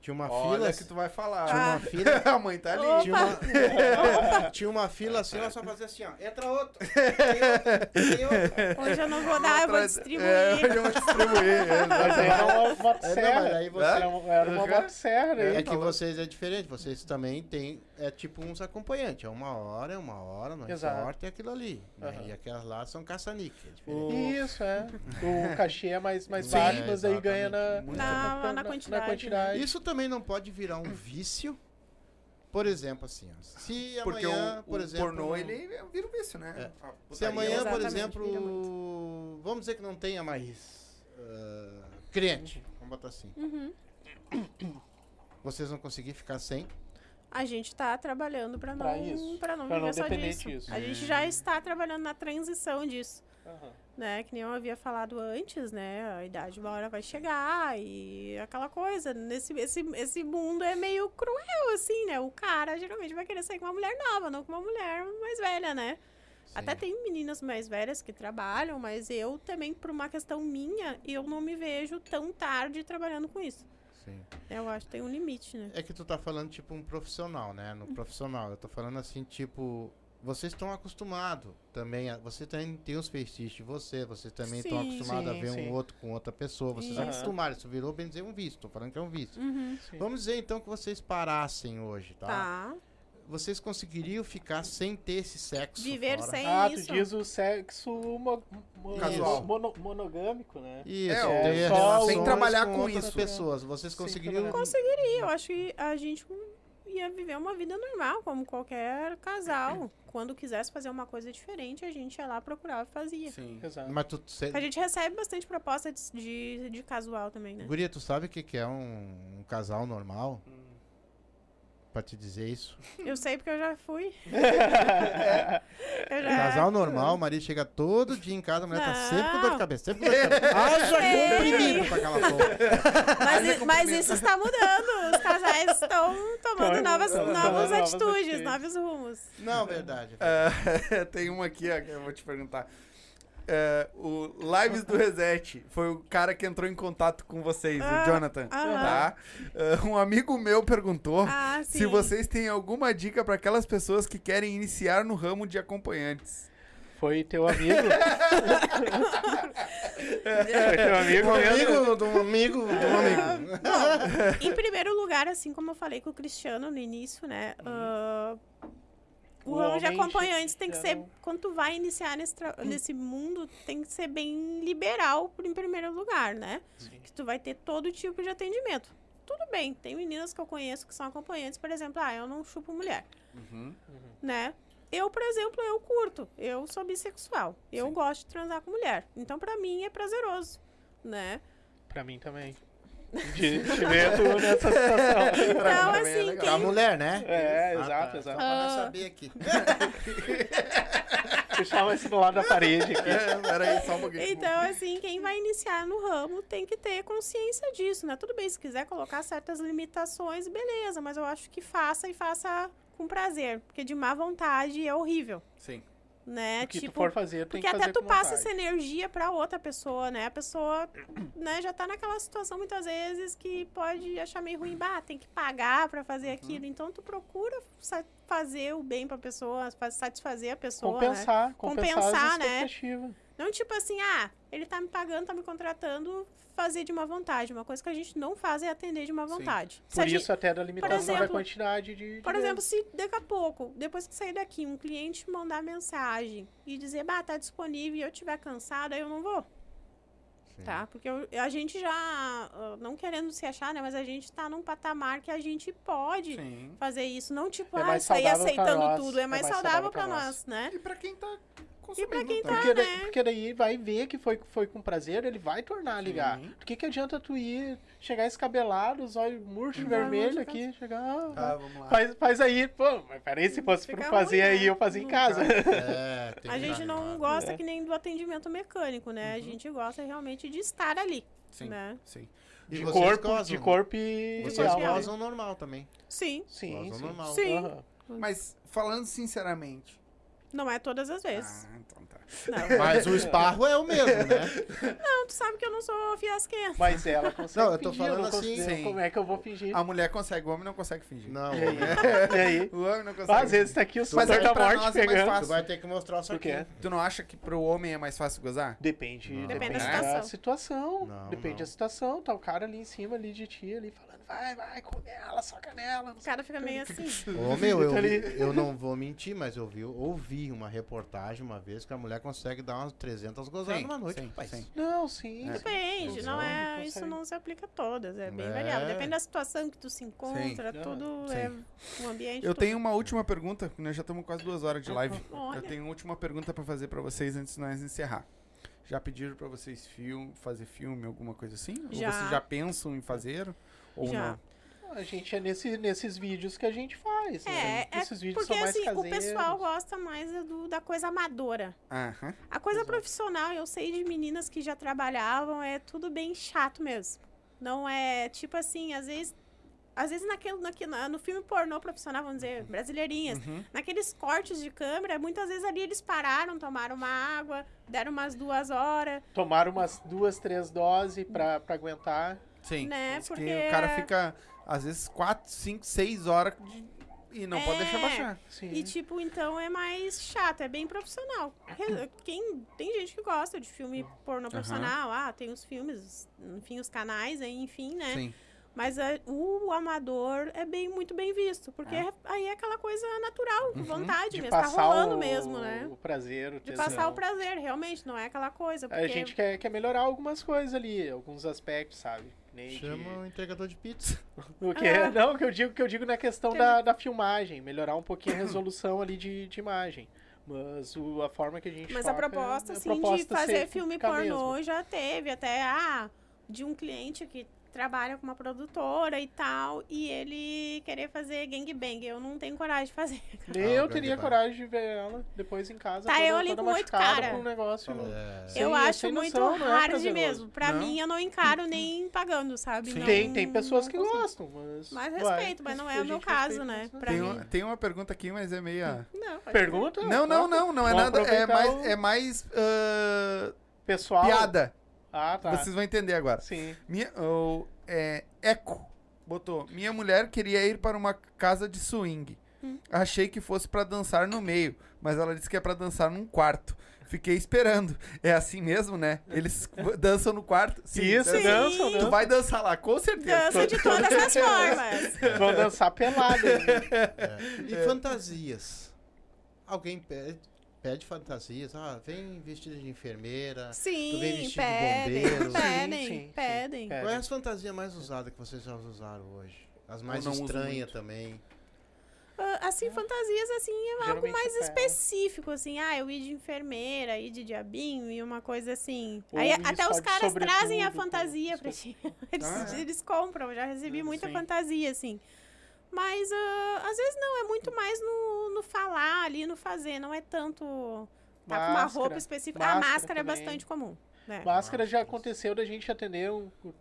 Tinha uma Olha fila. que tu vai falar. Tinha Ah. uma fila. a mãe tá ali. Tinha uma, tinha uma fila assim, ela só fazia assim, ó. Entra outro. Tem outro. Tem outro. Hoje eu não vou dar, eu vou distribuir. É, hoje eu vou distribuir. é, Mas aí era uma É, motosserra. mas aí você- Era uma, era uma Uhum. motosserra aí. É que falou. vocês é diferente, vocês também têm, é tipo uns acompanhantes, é uma hora, é uma hora, não Exato. importa, é aquilo ali. né? Aham. E aquelas lá são caça-níquel, é diferente. Isso, é. O cachê é mais, mais Sim, baixo, é, mas aí ganha na. Na- na quantidade, quantidade. Isso também não pode virar um vício, Por exemplo, assim, ó, se Porque amanhã, o, por o exemplo, pornô, ele vira um vício, né? É. A se putaria, amanhã, por exemplo, vamos dizer que não tenha mais ah, cliente, vamos botar assim, Uhum. vocês vão conseguir ficar sem? A gente tá trabalhando pra não, Pra isso, pra não pra não viver só disso. disso. A gente já está trabalhando na transição disso. Aham. Né? Que nem eu havia falado antes, né? A idade uma hora vai chegar e aquela coisa. Nesse, esse, esse mundo é meio cruel, assim, né? O cara geralmente vai querer sair com uma mulher nova, não com uma mulher mais velha, né? Até Sim. tem meninas mais velhas que trabalham, mas eu também, por uma questão minha, eu não me vejo tão tarde trabalhando com isso. Sim. Eu acho que tem um limite, né? É que tu tá falando tipo um profissional, né? No profissional. Eu tô falando assim, tipo, vocês estão acostumados também. A, você tem, tem os fetiches de você, vocês também estão Sim. acostumados a ver sim. um outro com outra pessoa. Vocês Isso. acostumaram, isso virou bem dizer um vício. Tô falando que é um vício. Uhum. Vamos dizer então que vocês parassem hoje, tá? Tá. Vocês conseguiriam ficar sem ter esse sexo? Viver fora? sem Ah, isso. tu diz o sexo mo- mo- Casual. mono- monogâmico, né? Isso, É, é, sem trabalhar com outras isso. pessoas. Vocês conseguiriam. Conseguiria, eu acho que a gente ia viver uma vida normal, como qualquer casal. Quando quisesse fazer uma coisa diferente, a gente ia lá, procurava e fazia. Sim. Exato. Mas tu, cê, A gente recebe bastante proposta de, de, de casual também, né? Guria, tu sabe o que, que é um, um casal normal? Pra te dizer isso. Eu sei porque eu já fui. eu já... Casal normal, o marido chega todo dia em casa, a mulher tá sempre com dor de Não. cabeça. Sempre com dor de cabeça. Haja comprimido pra aquela porra. Mas, i- mas isso está mudando. Os casais estão tomando novas, novas novas atitudes, atitudes. novos rumos. Não, verdade. É, tem uma aqui, ó, que eu vou te perguntar. É, o Lives do Reset foi o cara que entrou em contato com vocês, Ah, o Jonathan. aham. Tá? É, um amigo meu perguntou Ah, se vocês têm alguma dica para aquelas pessoas que querem iniciar no ramo de acompanhantes. Foi teu amigo? Foi teu amigo Um amigo de um amigo de um amigo. Bom, em primeiro lugar, assim como eu falei com o Cristiano no início, né? ah, o O ramo de acompanhantes tem que ser, não- quando tu vai iniciar nesse, tra- nesse mundo, tem que ser bem liberal em primeiro lugar, né? Sim. Que tu vai ter todo tipo de atendimento. Tudo bem, tem meninas que eu conheço que são acompanhantes, por exemplo, ah, eu não chupo mulher, né? Eu, por exemplo, eu curto, eu sou bissexual, eu Sim. gosto de transar com mulher. Então, pra mim, é prazeroso, né? Pra mim também. De tu nessa situação. Então, também é assim, legal. A quem mulher, né? É, Ah, exato, tá. exato. Só pra nós Ah. saber aqui. Deixava esse do lado da parede aqui. É, peraí, só um pouquinho. Então, assim, quem vai iniciar no ramo tem que ter consciência disso, né? Tudo bem, se quiser colocar certas limitações, beleza, mas eu acho que faça e faça com prazer, porque de má vontade é horrível, Sim. Né? O que tu tipo, for fazer, tem porque que fazer até tu passa vontade. essa energia pra outra pessoa, né? A pessoa, né, já tá naquela situação muitas vezes que pode achar meio ruim, bah, tem que pagar pra fazer Uhum. aquilo. Então tu procura fazer o bem pra pessoa, fa- satisfazer a pessoa, né? Compensar, compensar, Compensar, as né? Não tipo assim, ah, ele tá me pagando, tá me contratando, fazer de má vontade. Uma coisa que a gente não faz é atender de má Sim. vontade. Se Por a gente- isso até da limitação da exemplo- quantidade de... de por vezes. exemplo, se daqui a pouco, depois que sair daqui, um cliente mandar mensagem e dizer, bah, tá disponível e eu tiver cansada, eu não vou, Sim. tá? Porque eu- a gente já, ah, não querendo se achar, né, mas a gente tá num patamar que a gente pode Sim. fazer isso. Não tipo, É ah, sair aceitando nós, tudo. É é mais, mais saudável saudável pra pra nós, nós. né? E pra quem tá E pra quem tá, Porque, daí, né? porque daí vai ver que foi, foi com prazer, ele vai tornar a ligar. Sim. Do que, que adianta tu ir, chegar escabelado, os olhos murchos, vermelho aqui, chegar. ah, Tá, vamos lá. Faz, faz aí, pô, mas peraí, se fosse Fica pra fazer ruim, aí, né? eu fazia em casa. É, tem A gente não animado. gosta É. que nem do atendimento mecânico, né? A gente gosta realmente de estar ali, Sim, né? sim. De vocês corpo, gozam? de corpo e. Vocês Gozam. normal também. Sim, Sim, Gozam sim. normal. Sim. Aham. Mas, falando sinceramente... não é todas as vezes. Ah, então tá. Não. Mas o esparro é o mesmo, né? Não, tu sabe que eu não sou fiasquenta. Mas ela consegue Não, eu tô fingir, falando não assim-. Sim. Como é que eu vou fingir? A mulher consegue, o homem não consegue fingir. Não. E aí? né? E aí? O homem não consegue. Às vezes tá aqui o Mas suor aí da pra morte nós é mais pegando. fácil. Tu vai ter que mostrar o Por quê? Tu não acha que pro homem é mais fácil gozar? Depende, Não. depende Depende da da situação. situação. Não, depende não. da situação. Tá o cara ali em cima ali de ti, ali falando, vai, vai, come ela, soca nela. O cara fica meio assim. Ô, meu, eu, eu não vou mentir, mas eu vi, ouvi uma reportagem uma vez que a mulher consegue dar umas 300 gozadas Sim, numa noite, sim, rapaz. sim. Não, sim. É. sim. Depende, não é, isso não se aplica a todas, é bem É. variável. Depende da situação que tu se encontra, Não, tudo sim. é um ambiente. Eu tudo. tenho uma última pergunta, nós já estamos quase duas horas de live. Olha. Eu tenho uma última pergunta pra fazer pra vocês antes de nós encerrar. Já pediram pra vocês film, fazer filme, alguma coisa assim? Já. Ou vocês já pensam em fazer? Ou Já. não? A gente é nesse, nesses vídeos que a gente faz. É, né? é Esses vídeos Porque são mais assim, o caseiros. pessoal gosta mais é do- da coisa amadora. Aham. A coisa Exato. profissional, eu sei de meninas que já trabalhavam, é tudo bem chato mesmo. Não é tipo assim, às vezes. Às vezes naquele, naquele, na- no filme pornô profissional, vamos dizer, brasileirinhas, Uhum. naqueles cortes de câmera, muitas vezes ali eles pararam, tomaram uma água, deram umas duas horas. Tomar umas duas, três doses pra, pra aguentar. Sim. Né, Diz que porque- o cara fica, às vezes, quatro, cinco, seis horas de- e não pode É. deixar baixar. Sim. E tipo, então é mais chato, é bem profissional. Re- Quem, tem gente que gosta de filme pornô profissional, ah, tem os filmes, enfim, os canais, aí, enfim, né? Sim. Mas é, o amador é bem muito bem visto, porque É. aí é aquela coisa natural, Uhum. vontade de mesmo, tá rolando o, mesmo, né? o prazer, o De tesão. passar o prazer, realmente, não é aquela coisa. Porque A gente quer, quer melhorar algumas coisas ali, alguns aspectos, sabe? Nem de- Chama o entregador de pizza. O que, Ah. Não, que eu digo que eu digo na questão da, da filmagem, melhorar um pouquinho a resolução ali de, de imagem. Mas o- a forma que a gente Mas a toca, proposta, a assim, proposta de fazer filme pornô mesmo. já teve, até, ah, de um cliente que trabalha com uma produtora e tal, e ele querer fazer gangbang. Eu não tenho coragem de fazer. Nem Ah, eu teria coragem de ver ela depois em casa. Tá toda, eu ali toda com oito machucada cara. um negócio. É. Eu é acho muito noção, não é hard prazeroso. mesmo. Pra Não? mim, eu não encaro nem pagando, sabe? Sim. Não- Tem, tem pessoas que não gostam, mas. Mas vai. respeito, mas não é o meu caso, né? isso, Pra Tem, mim. uma- tem uma pergunta aqui, mas é meia. Não, Pergunta? Não, não, não, não é Vamos nada. É mais, o- é mais ah, Pessoal. piada. Ah, tá. Vocês vão entender agora. Sim. Minha, o, é, Eco botou: Minha mulher queria ir para uma casa de swing. Hum. Achei que fosse pra dançar no meio, mas ela disse que é pra dançar num quarto. Fiquei esperando. É assim mesmo, né? Eles dançam no quarto. Isso, dançam. dançam, Sim. Tu vai dançar lá, com certeza. Dança de todas as formas. Vão dançar pelado. E fantasias? Alguém pede, pede fantasias? Ah, vem vestida de enfermeira. Sim, vem vestido de pedem, bombeiro. pedem, Sim, sim, pedem. É. Qual é as fantasias mais usadas que vocês já usaram hoje? As mais estranhas também. Ah, Assim, fantasias, assim, é algo mais é- específico, assim. Ah, eu ir de enfermeira, ir de diabinho e uma coisa assim. Ou Aí até os de caras trazem a fantasia pra ti. Eles, Ah, é? eles compram, eu já recebi muita sim. fantasia, assim. Mas ah, às vezes não, é muito mais no, no falar ali, no fazer. Não é tanto tá com uma Máscara. roupa específica. a Máscara máscara é também. bastante comum. né? Máscara já aconteceu da gente atender um uh,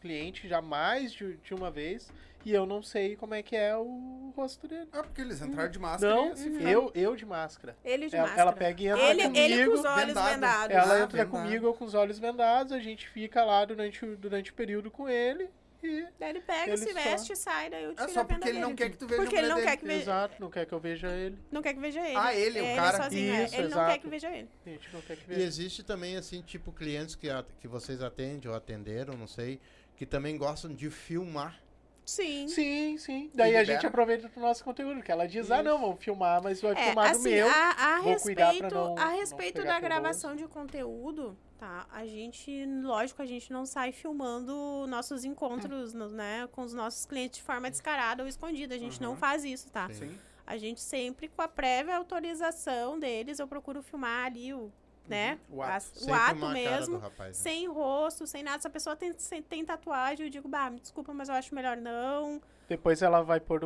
cliente já mais de, de uma vez e eu não sei como é que é o rosto dele. Ah, porque eles entraram de máscara. Não, e se eu, eu de máscara. Ele de Ela, máscara. ela pega e entra ele, comigo. ele com os olhos vendado. vendados. Ela Ah, entra vendado. comigo eu com os olhos vendados, a gente fica lá durante, durante o período com ele e. Daí ele pega, Ele se só- veste, sai, daí eu tiro É só a venda porque ele não dele. quer que tu veja Porque ele não dele. quer que veja, Exato, não quer que eu veja ele. não quer que veja ele. Ah, ele, o É, cara? sozinho, é. Isso, Ele não quer exato. que veja ele. A gente não quer que E veja. existe também, assim, tipo, clientes que, a- que vocês atendem ou atenderam, não sei, que também gostam de filmar. Sim. Sim, sim. Daí a gente aproveita do nosso conteúdo, porque ela diz, ah, não, vamos filmar, mas vai É, filmar do assim, meu. a, a vou cuidar pra respeito, não- a não respeito pegar da gravação de conteúdo, tá? A gente, lógico, a gente não sai filmando nossos encontros, no- né, com os nossos clientes de forma descarada ou escondida. A gente não Uhum. faz isso, tá? Sim. A gente sempre, com a prévia autorização deles, eu procuro filmar ali o, né, Uhum. O ato. as- o ato mesmo. do rapaz, né? Sem rosto, sem nada. Se a pessoa tem, sem- tem tatuagem, eu digo, bah, me desculpa, mas eu acho melhor não. Depois ela vai pôr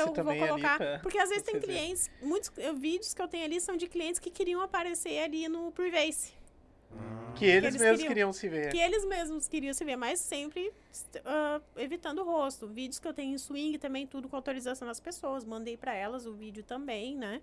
eu vou também colocar. ali. Pra... Porque às vezes tem ver. clientes, muitos eh, vídeos que eu tenho ali são de clientes que queriam aparecer ali no Privacy. Que eles, eles mesmos queriam- queriam se ver. Que eles mesmos queriam se ver, mas sempre ah, evitando o rosto. Vídeos que eu tenho em swing também, tudo com autorização das pessoas. Mandei pra elas o vídeo também, né?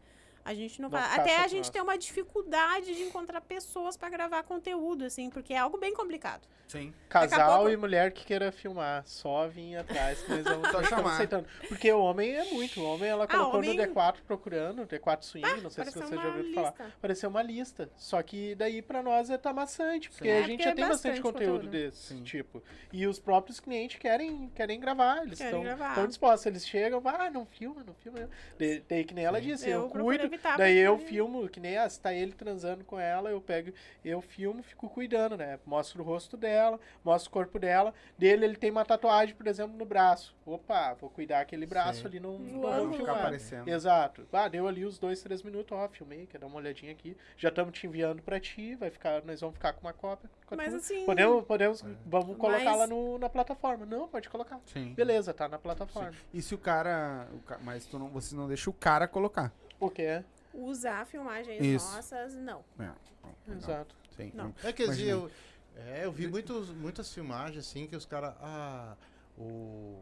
A gente não vai. Até a gente tem uma dificuldade de encontrar pessoas pra gravar conteúdo, assim, porque é algo bem complicado. Sim. Casal pouco- e mulher que queira filmar, só vir atrás, que eles estão chamar. aceitando. Porque o homem é muito. O homem ela colocou homem- no D4 procurando, D4 Swing, não sei se Pareceu você já ouviu falar. lista. Apareceu uma lista. Só que daí pra nós é tá maçante, porque Sim. a É, gente porque já é tem bastante, bastante conteúdo, conteúdo. desse Sim. tipo. E os próprios clientes querem, querem gravar. Eles estão dispostos. Eles chegam, ah, não filma, não filma. Daí que nem ela disse, Eu eu, cuido, aproveitar Daí eu filmo, que nem ah, se tá ele transando com ela, eu pego, eu filmo, fico cuidando, né? Mostro o rosto dela, mostro o corpo dela. Dele, ele tem uma tatuagem, por exemplo, no braço. Opa, vou cuidar aquele braço Sim. ali, não, não ficar aparecendo. Exato. Ah, deu ali os dois, três minutos, ó, filmei, quer dar uma olhadinha aqui. Já estamos te enviando pra ti, vai ficar, nós vamos ficar com uma cópia. Mas assim. Podemos, podemos, vamos colocar Mas- lá no, na plataforma. Não, pode colocar. Sim. Beleza, tá na plataforma. E se o cara. o ca- mas tu não, você não deixa o cara colocar. O quê? Usar filmagens Isso. nossas, não. É. Exato. Sim. Não. É que assim, Imagina. eu, é, eu vi muitos, muitas filmagens assim que os caras. Ah, o,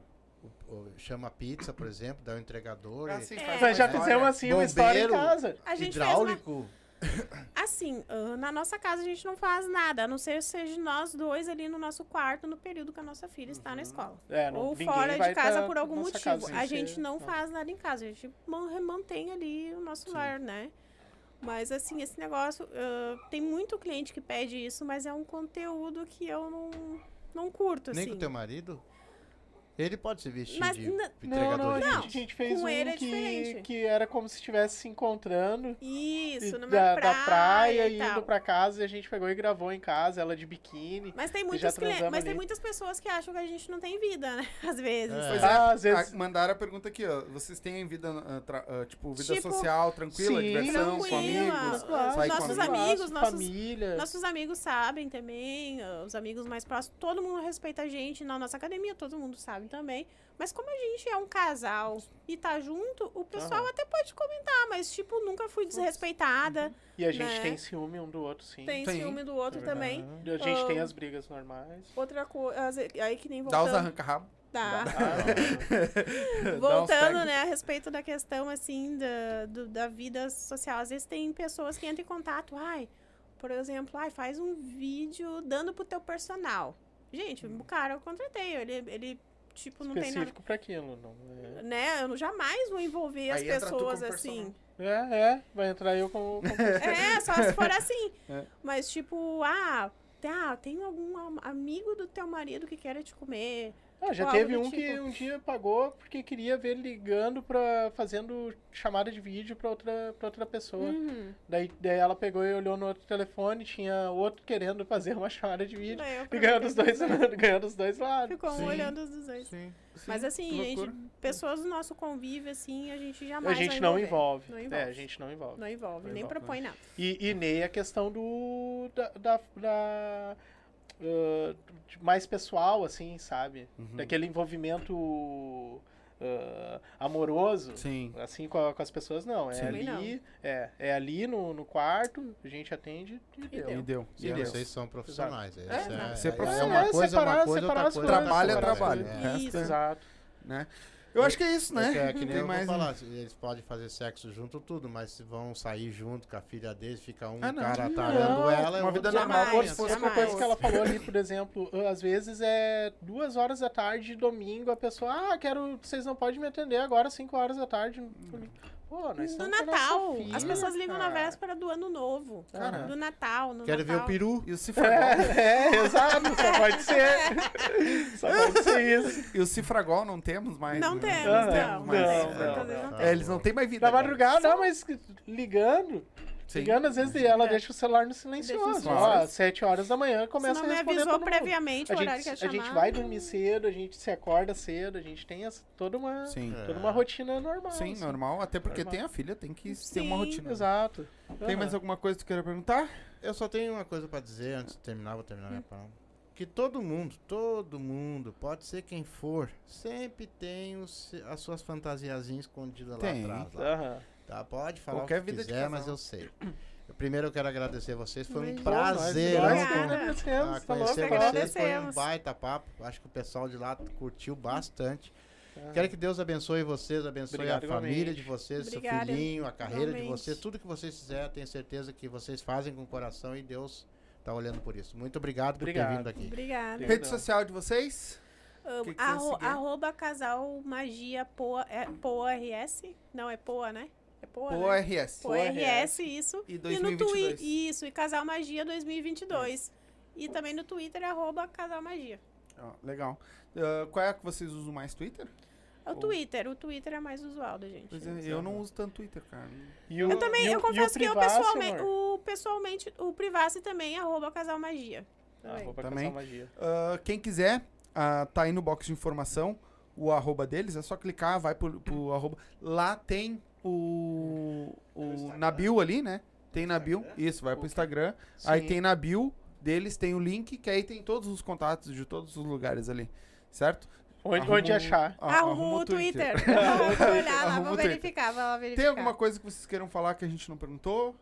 Chama pizza, por exemplo, dá o entregador. Ah, e- sim, É. faz Nós já uma fizemos assim uma história em casa. A gente fez uma hidráulico. Assim, ah, na nossa casa a gente não faz nada, a não ser seja nós dois ali no nosso quarto no período que a nossa filha está na escola. É, não- Ou fora de casa por algum motivo. casa a ser- gente não faz nada em casa, a gente man- mantém ali o nosso lar, né? Mas assim, esse negócio, ah, tem muito cliente que pede isso, mas é um conteúdo que eu não, não curto, Nem assim. com o teu marido? Ele pode se vestir Mas de Não, entregador não, a de gente, pizza. a gente fez Com um ele é que, que era como se estivesse se encontrando Isso, numa da, praia, da praia e indo pra casa e a gente pegou e gravou em casa, ela de biquíni. Mas tem muitos mas tem muitas pessoas que acham que a gente não tem vida, né? Às vezes. É. Pois Ah, é, às vezes- a- mandaram a pergunta aqui, ó. Vocês têm vida, ah, tra- ah, tipo, vida Tipo, social, tranquila, sim, diversão, com tranquila. amigos, Claro, sair com nossos amigos. amigos, nossos- família. Nossos amigos sabem também, ah, os amigos mais próximos, todo mundo respeita a gente na nossa academia, todo mundo sabe também. Mas como a gente é um casal e tá junto, o pessoal Aham. até pode comentar, mas tipo, nunca fui desrespeitada. E a gente né? tem ciúme um do outro, sim. Tem Tem. ciúme do outro É também. verdade. A gente Ah, tem as brigas normais. Outra coisa, aí que nem Dá os voltando. arranca-rabo. Uns Voltando, né, a respeito da questão, assim, da, do- da vida social. Às vezes tem pessoas que entram em contato, ai, por exemplo, ai, faz um vídeo dando pro teu personal. Gente, o cara eu contratei, ele, ele tipo, não tem nada... Específico pra aquilo. Não é... Né, eu não- jamais vou envolver as Aí entra tu como pessoas assim. é, é, vai entrar eu como. como... É, só se for assim. É. Mas, tipo, ah, tá, tem algum am- amigo do teu marido que queira te comer. Ah, já teve um do que tipo. um dia pagou porque queria ver ligando pra. fazendo chamada de vídeo pra outra, pra outra pessoa. Uhum. Daí, daí ela pegou e olhou no outro telefone, tinha outro querendo fazer uma chamada de vídeo. E ganhou dos dois, ganhou dos dois lados. Ficou um Sim. olhando os dois. Sim. Mas assim, gente, pessoas do nosso convívio, assim, a gente A jamais gente vai não envolve. Não É, envolve. a gente não envolve. Não envolve, Não nem envolve, propõe nada. E, e nem a questão do. da. da, da, de mais pessoal, assim, sabe? Uhum. Daquele envolvimento ah, amoroso. Sim. Assim com, a- com as pessoas, não. É Sim. ali, Também é, é ali no, no quarto, a gente atende e deu. E deu. E E deu. vocês são profissionais. Essa É, é, ser é, profissional. uma É, coisa, separar- uma coisa, separar outra as coisa. Trabalho é trabalho. É. Isso. é- Exato. né? Eu acho que é isso, né? É que, é que nem Tem eu mais vou falar, eles podem fazer sexo junto tudo, mas se vão sair junto com a filha deles, fica um Ah, não. cara Não, tarando ela, uma o vida normal, se fosse jamais. coisa que ela falou ali, por exemplo, às vezes é duas horas da tarde, domingo, a pessoa, ah, quero, vocês não podem me atender agora, cinco horas da tarde. Pô, nós Do Natal. As pessoas ligam na cara. véspera do ano novo. Cara. Do Natal, no Quero ver Natal. o peru. E o Cifragol, É, é, exato, só pode ser. Só pode ser isso. e o Cifragol não temos mais. Não né? temos, não. temos mais. não, não, não. não É, eles não têm mais vida. Na agora. madrugada, não, mas ligando. Sim. Ligando, às vezes ela É. deixa o celular no silencioso. Deixa o Ó, celular. às sete horas da manhã começa não a me responder avisou todo mundo. previamente A o horário gente, que ia a gente chamar. vai dormir cedo, a gente se acorda cedo, a gente tem essa, toda, uma, Sim. É. toda uma rotina normal. Sim, assim. normal. Até porque Normal. tem a filha, tem que ter uma Sim. rotina. Exato. Tem Aham. mais alguma coisa que tu queira perguntar? Eu só tenho uma coisa pra dizer antes de terminar, vou terminar minha palavra. Que todo mundo, todo mundo, pode ser quem for, sempre tem os, as suas fantasiazinhas escondidas Tem. lá atrás. Lá. Aham. Tá? Pode falar Qualquer o que vida de quiser, casal. mas eu sei. Eu, primeiro eu quero agradecer vocês, foi um prazer. Nós, Obrigada. nós que Ah, conhecer que vocês foi um baita papo. Acho que o pessoal de lá curtiu bastante. Aham. Quero que Deus abençoe vocês, abençoe Obrigado, a família igualmente. de vocês, seu Obrigada, filhinho, a carreira de igualmente. vocês, tudo que vocês fizerem, tenho certeza que vocês fazem com o coração e Deus tá olhando por isso. Muito obrigado, Obrigado. por ter vindo aqui. Obrigada. Rede social de vocês? Amo. que que você Arro- arroba casal magia poa, é, poa RS. Não, é poa, né? É poa, Ou né? RS. Poa RS, isso. E no 2022. Twitter, isso. E Casal Magia 2022. E também no Twitter, arroba Casal Magia. Ó, legal. Ah, qual é que vocês usam mais? Twitter? É o Twitter. O Twitter é mais usual da gente. Pois é, eu não uso tanto Twitter, cara. E o- Eu também, e o- eu e o confesso que eu pessoalmente, amor? o, pessoalmente, o Privacy também, arroba Casal Magia. Também. Arroba Também. Casal Magia. Ah, quem quiser, ah, tá aí no box de informação o arroba deles, é só clicar, vai pro, pro arroba. Lá tem o, o na bio ali, né? Tem na bio, isso, vai pro Instagram. Aí Sim. tem na bio deles, tem o link, que aí tem todos os contatos de todos os lugares ali, certo? Onde, Arruma onde achar? a- Arruma arruma o Twitter. Twitter. Vou olhar lá, Twitter. verificar, verificar. Tem alguma coisa que vocês queiram falar que a gente não perguntou?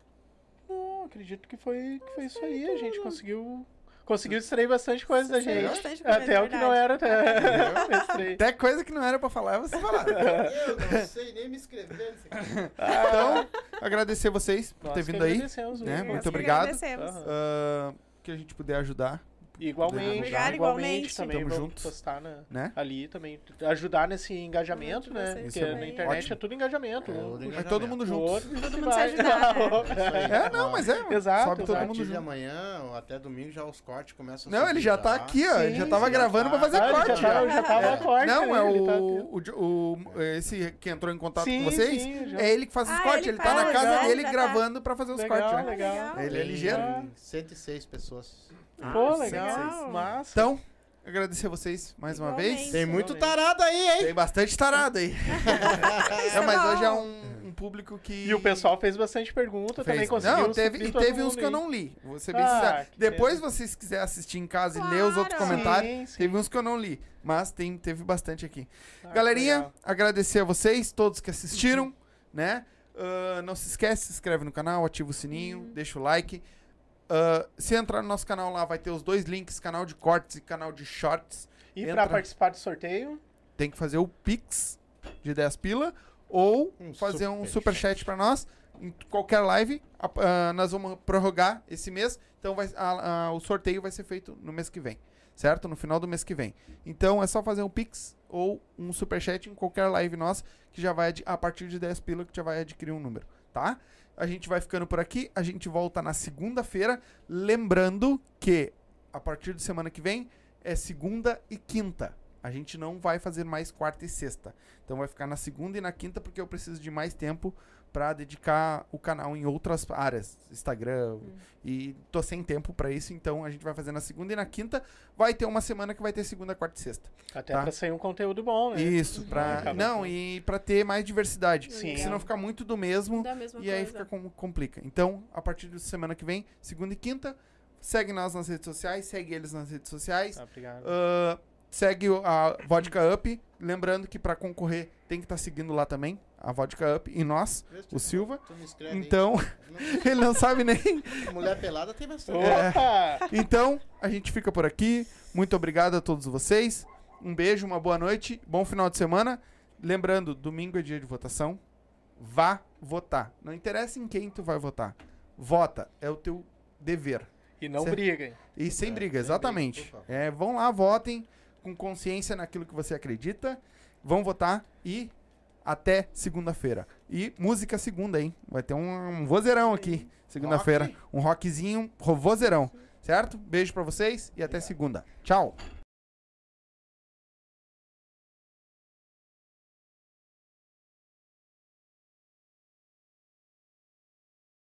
Não, acredito que foi, que foi isso aí. A gente conseguiu. Conseguiu extrair bastante coisa da gente. bastante coisa, Até o que não era. Até... Até coisa que não era pra falar, vocês falaram. Eu não sei nem me escrever aqui. Então, agradecer vocês por Nós ter que vindo aí. agradecemos, né? Nós Muito que obrigado. agradecemos. Aham. Ah, que a gente puder ajudar, Igualmente, Obrigada, igualmente, igualmente. também Tamo vamos juntos. postar na- né? ali também. Ajudar nesse engajamento, Muito né? Porque também. na internet Ótimo. é tudo engajamento. É, Um- o Vai todo mundo junto. outro Todo mundo se ajudar, né? É, não, mas é. Exato, sobe todo mundo junto. amanhã ou até domingo já os cortes começam a Não, ele já tá lá. aqui, ó. ele já Sim, tava sim, gravando já pra tá. fazer Ah, corte. já já. tava, já tava É. corte, Não, né? é tá- o, Esse que entrou em contato Sim, com vocês. sim, É ele que faz os Ah, cortes. ele Ele, tá faz, na casa legal, dele tá. gravando pra fazer os cortes. Legal. Ele é ligeiro. 106 pessoas. Pô, Nossa, legal. Massa. Então, agradecer vocês mais uma Igualmente. vez. Tem muito tarado aí, hein? Tem bastante tarado aí. É, mas hoje é um, um público que. E o pessoal fez bastante pergunta, também fez. conseguiu. Não, teve, e teve uns que eu não li. Bem Ah, Depois, pena. vocês quiserem assistir em casa e ler os outros Claro. comentários, Sim, sim. teve uns que eu não li. Mas tem, teve bastante aqui. Ah, Galerinha, legal. agradecer a vocês, todos que assistiram, né? Ah, não se esquece, se inscreve no canal, ativa o sininho, Uhum. deixa o like. Ah, se entrar no nosso canal lá, vai ter os dois links, canal de cortes e canal de shorts. E Entra. pra participar do sorteio, Tem que fazer o Pix de 10 pila ou Um fazer um superchat. pra nós. Em qualquer live, ah, nós vamos prorrogar esse mês. Então vai, a- a- o sorteio vai ser feito no mês que vem. Certo? No final do mês que vem. Então é só fazer um Pix ou um superchat em qualquer live nossa, que já vai, a partir de 10 pila, que já vai adquirir um número. Tá? A gente vai ficando por aqui. A gente volta na segunda-feira. Lembrando que a partir de semana que vem é segunda e quinta. A gente não vai fazer mais quarta e sexta. Então vai ficar na segunda e na quinta porque eu preciso de mais tempo para dedicar o canal em outras áreas, Instagram, e tô sem tempo para isso, então a gente vai fazer na segunda e na quinta. Vai ter uma semana que vai ter segunda, quarta e sexta. até Tá. pra sair um conteúdo bom, né? Isso, para Acaba não, com- e para ter mais diversidade. Sim. Senão fica muito do mesmo Da e aí coisa. fica com- complica. Então, a partir de semana que vem, segunda e quinta, segue nós nas redes sociais, segue eles nas redes sociais. Ah, obrigado. Ah, segue a Vodka Up. Lembrando que para concorrer tem que estar seguindo lá também, a Vodka Up e nós, o Silva. escreve aí. Então, ele não sabe nem. Mulher pelada tem bastante. Opa! Então, a gente fica por aqui. Muito obrigado a todos vocês. Um beijo, uma boa noite, bom final de semana. Lembrando, domingo é dia de votação. Vá votar. Não interessa em quem tu vai votar. Vota, é o teu dever. E não Certo. briguem. E sem É, briga, exatamente. briga, é, vão lá, votem com consciência naquilo que você acredita. Vão votar e até segunda-feira. E música segunda, hein? Vai ter um, um vozeirão aqui, segunda-feira. Rock. Um rockzinho, ro- vozeirão. Certo? Beijo pra vocês e até segunda. Tchau.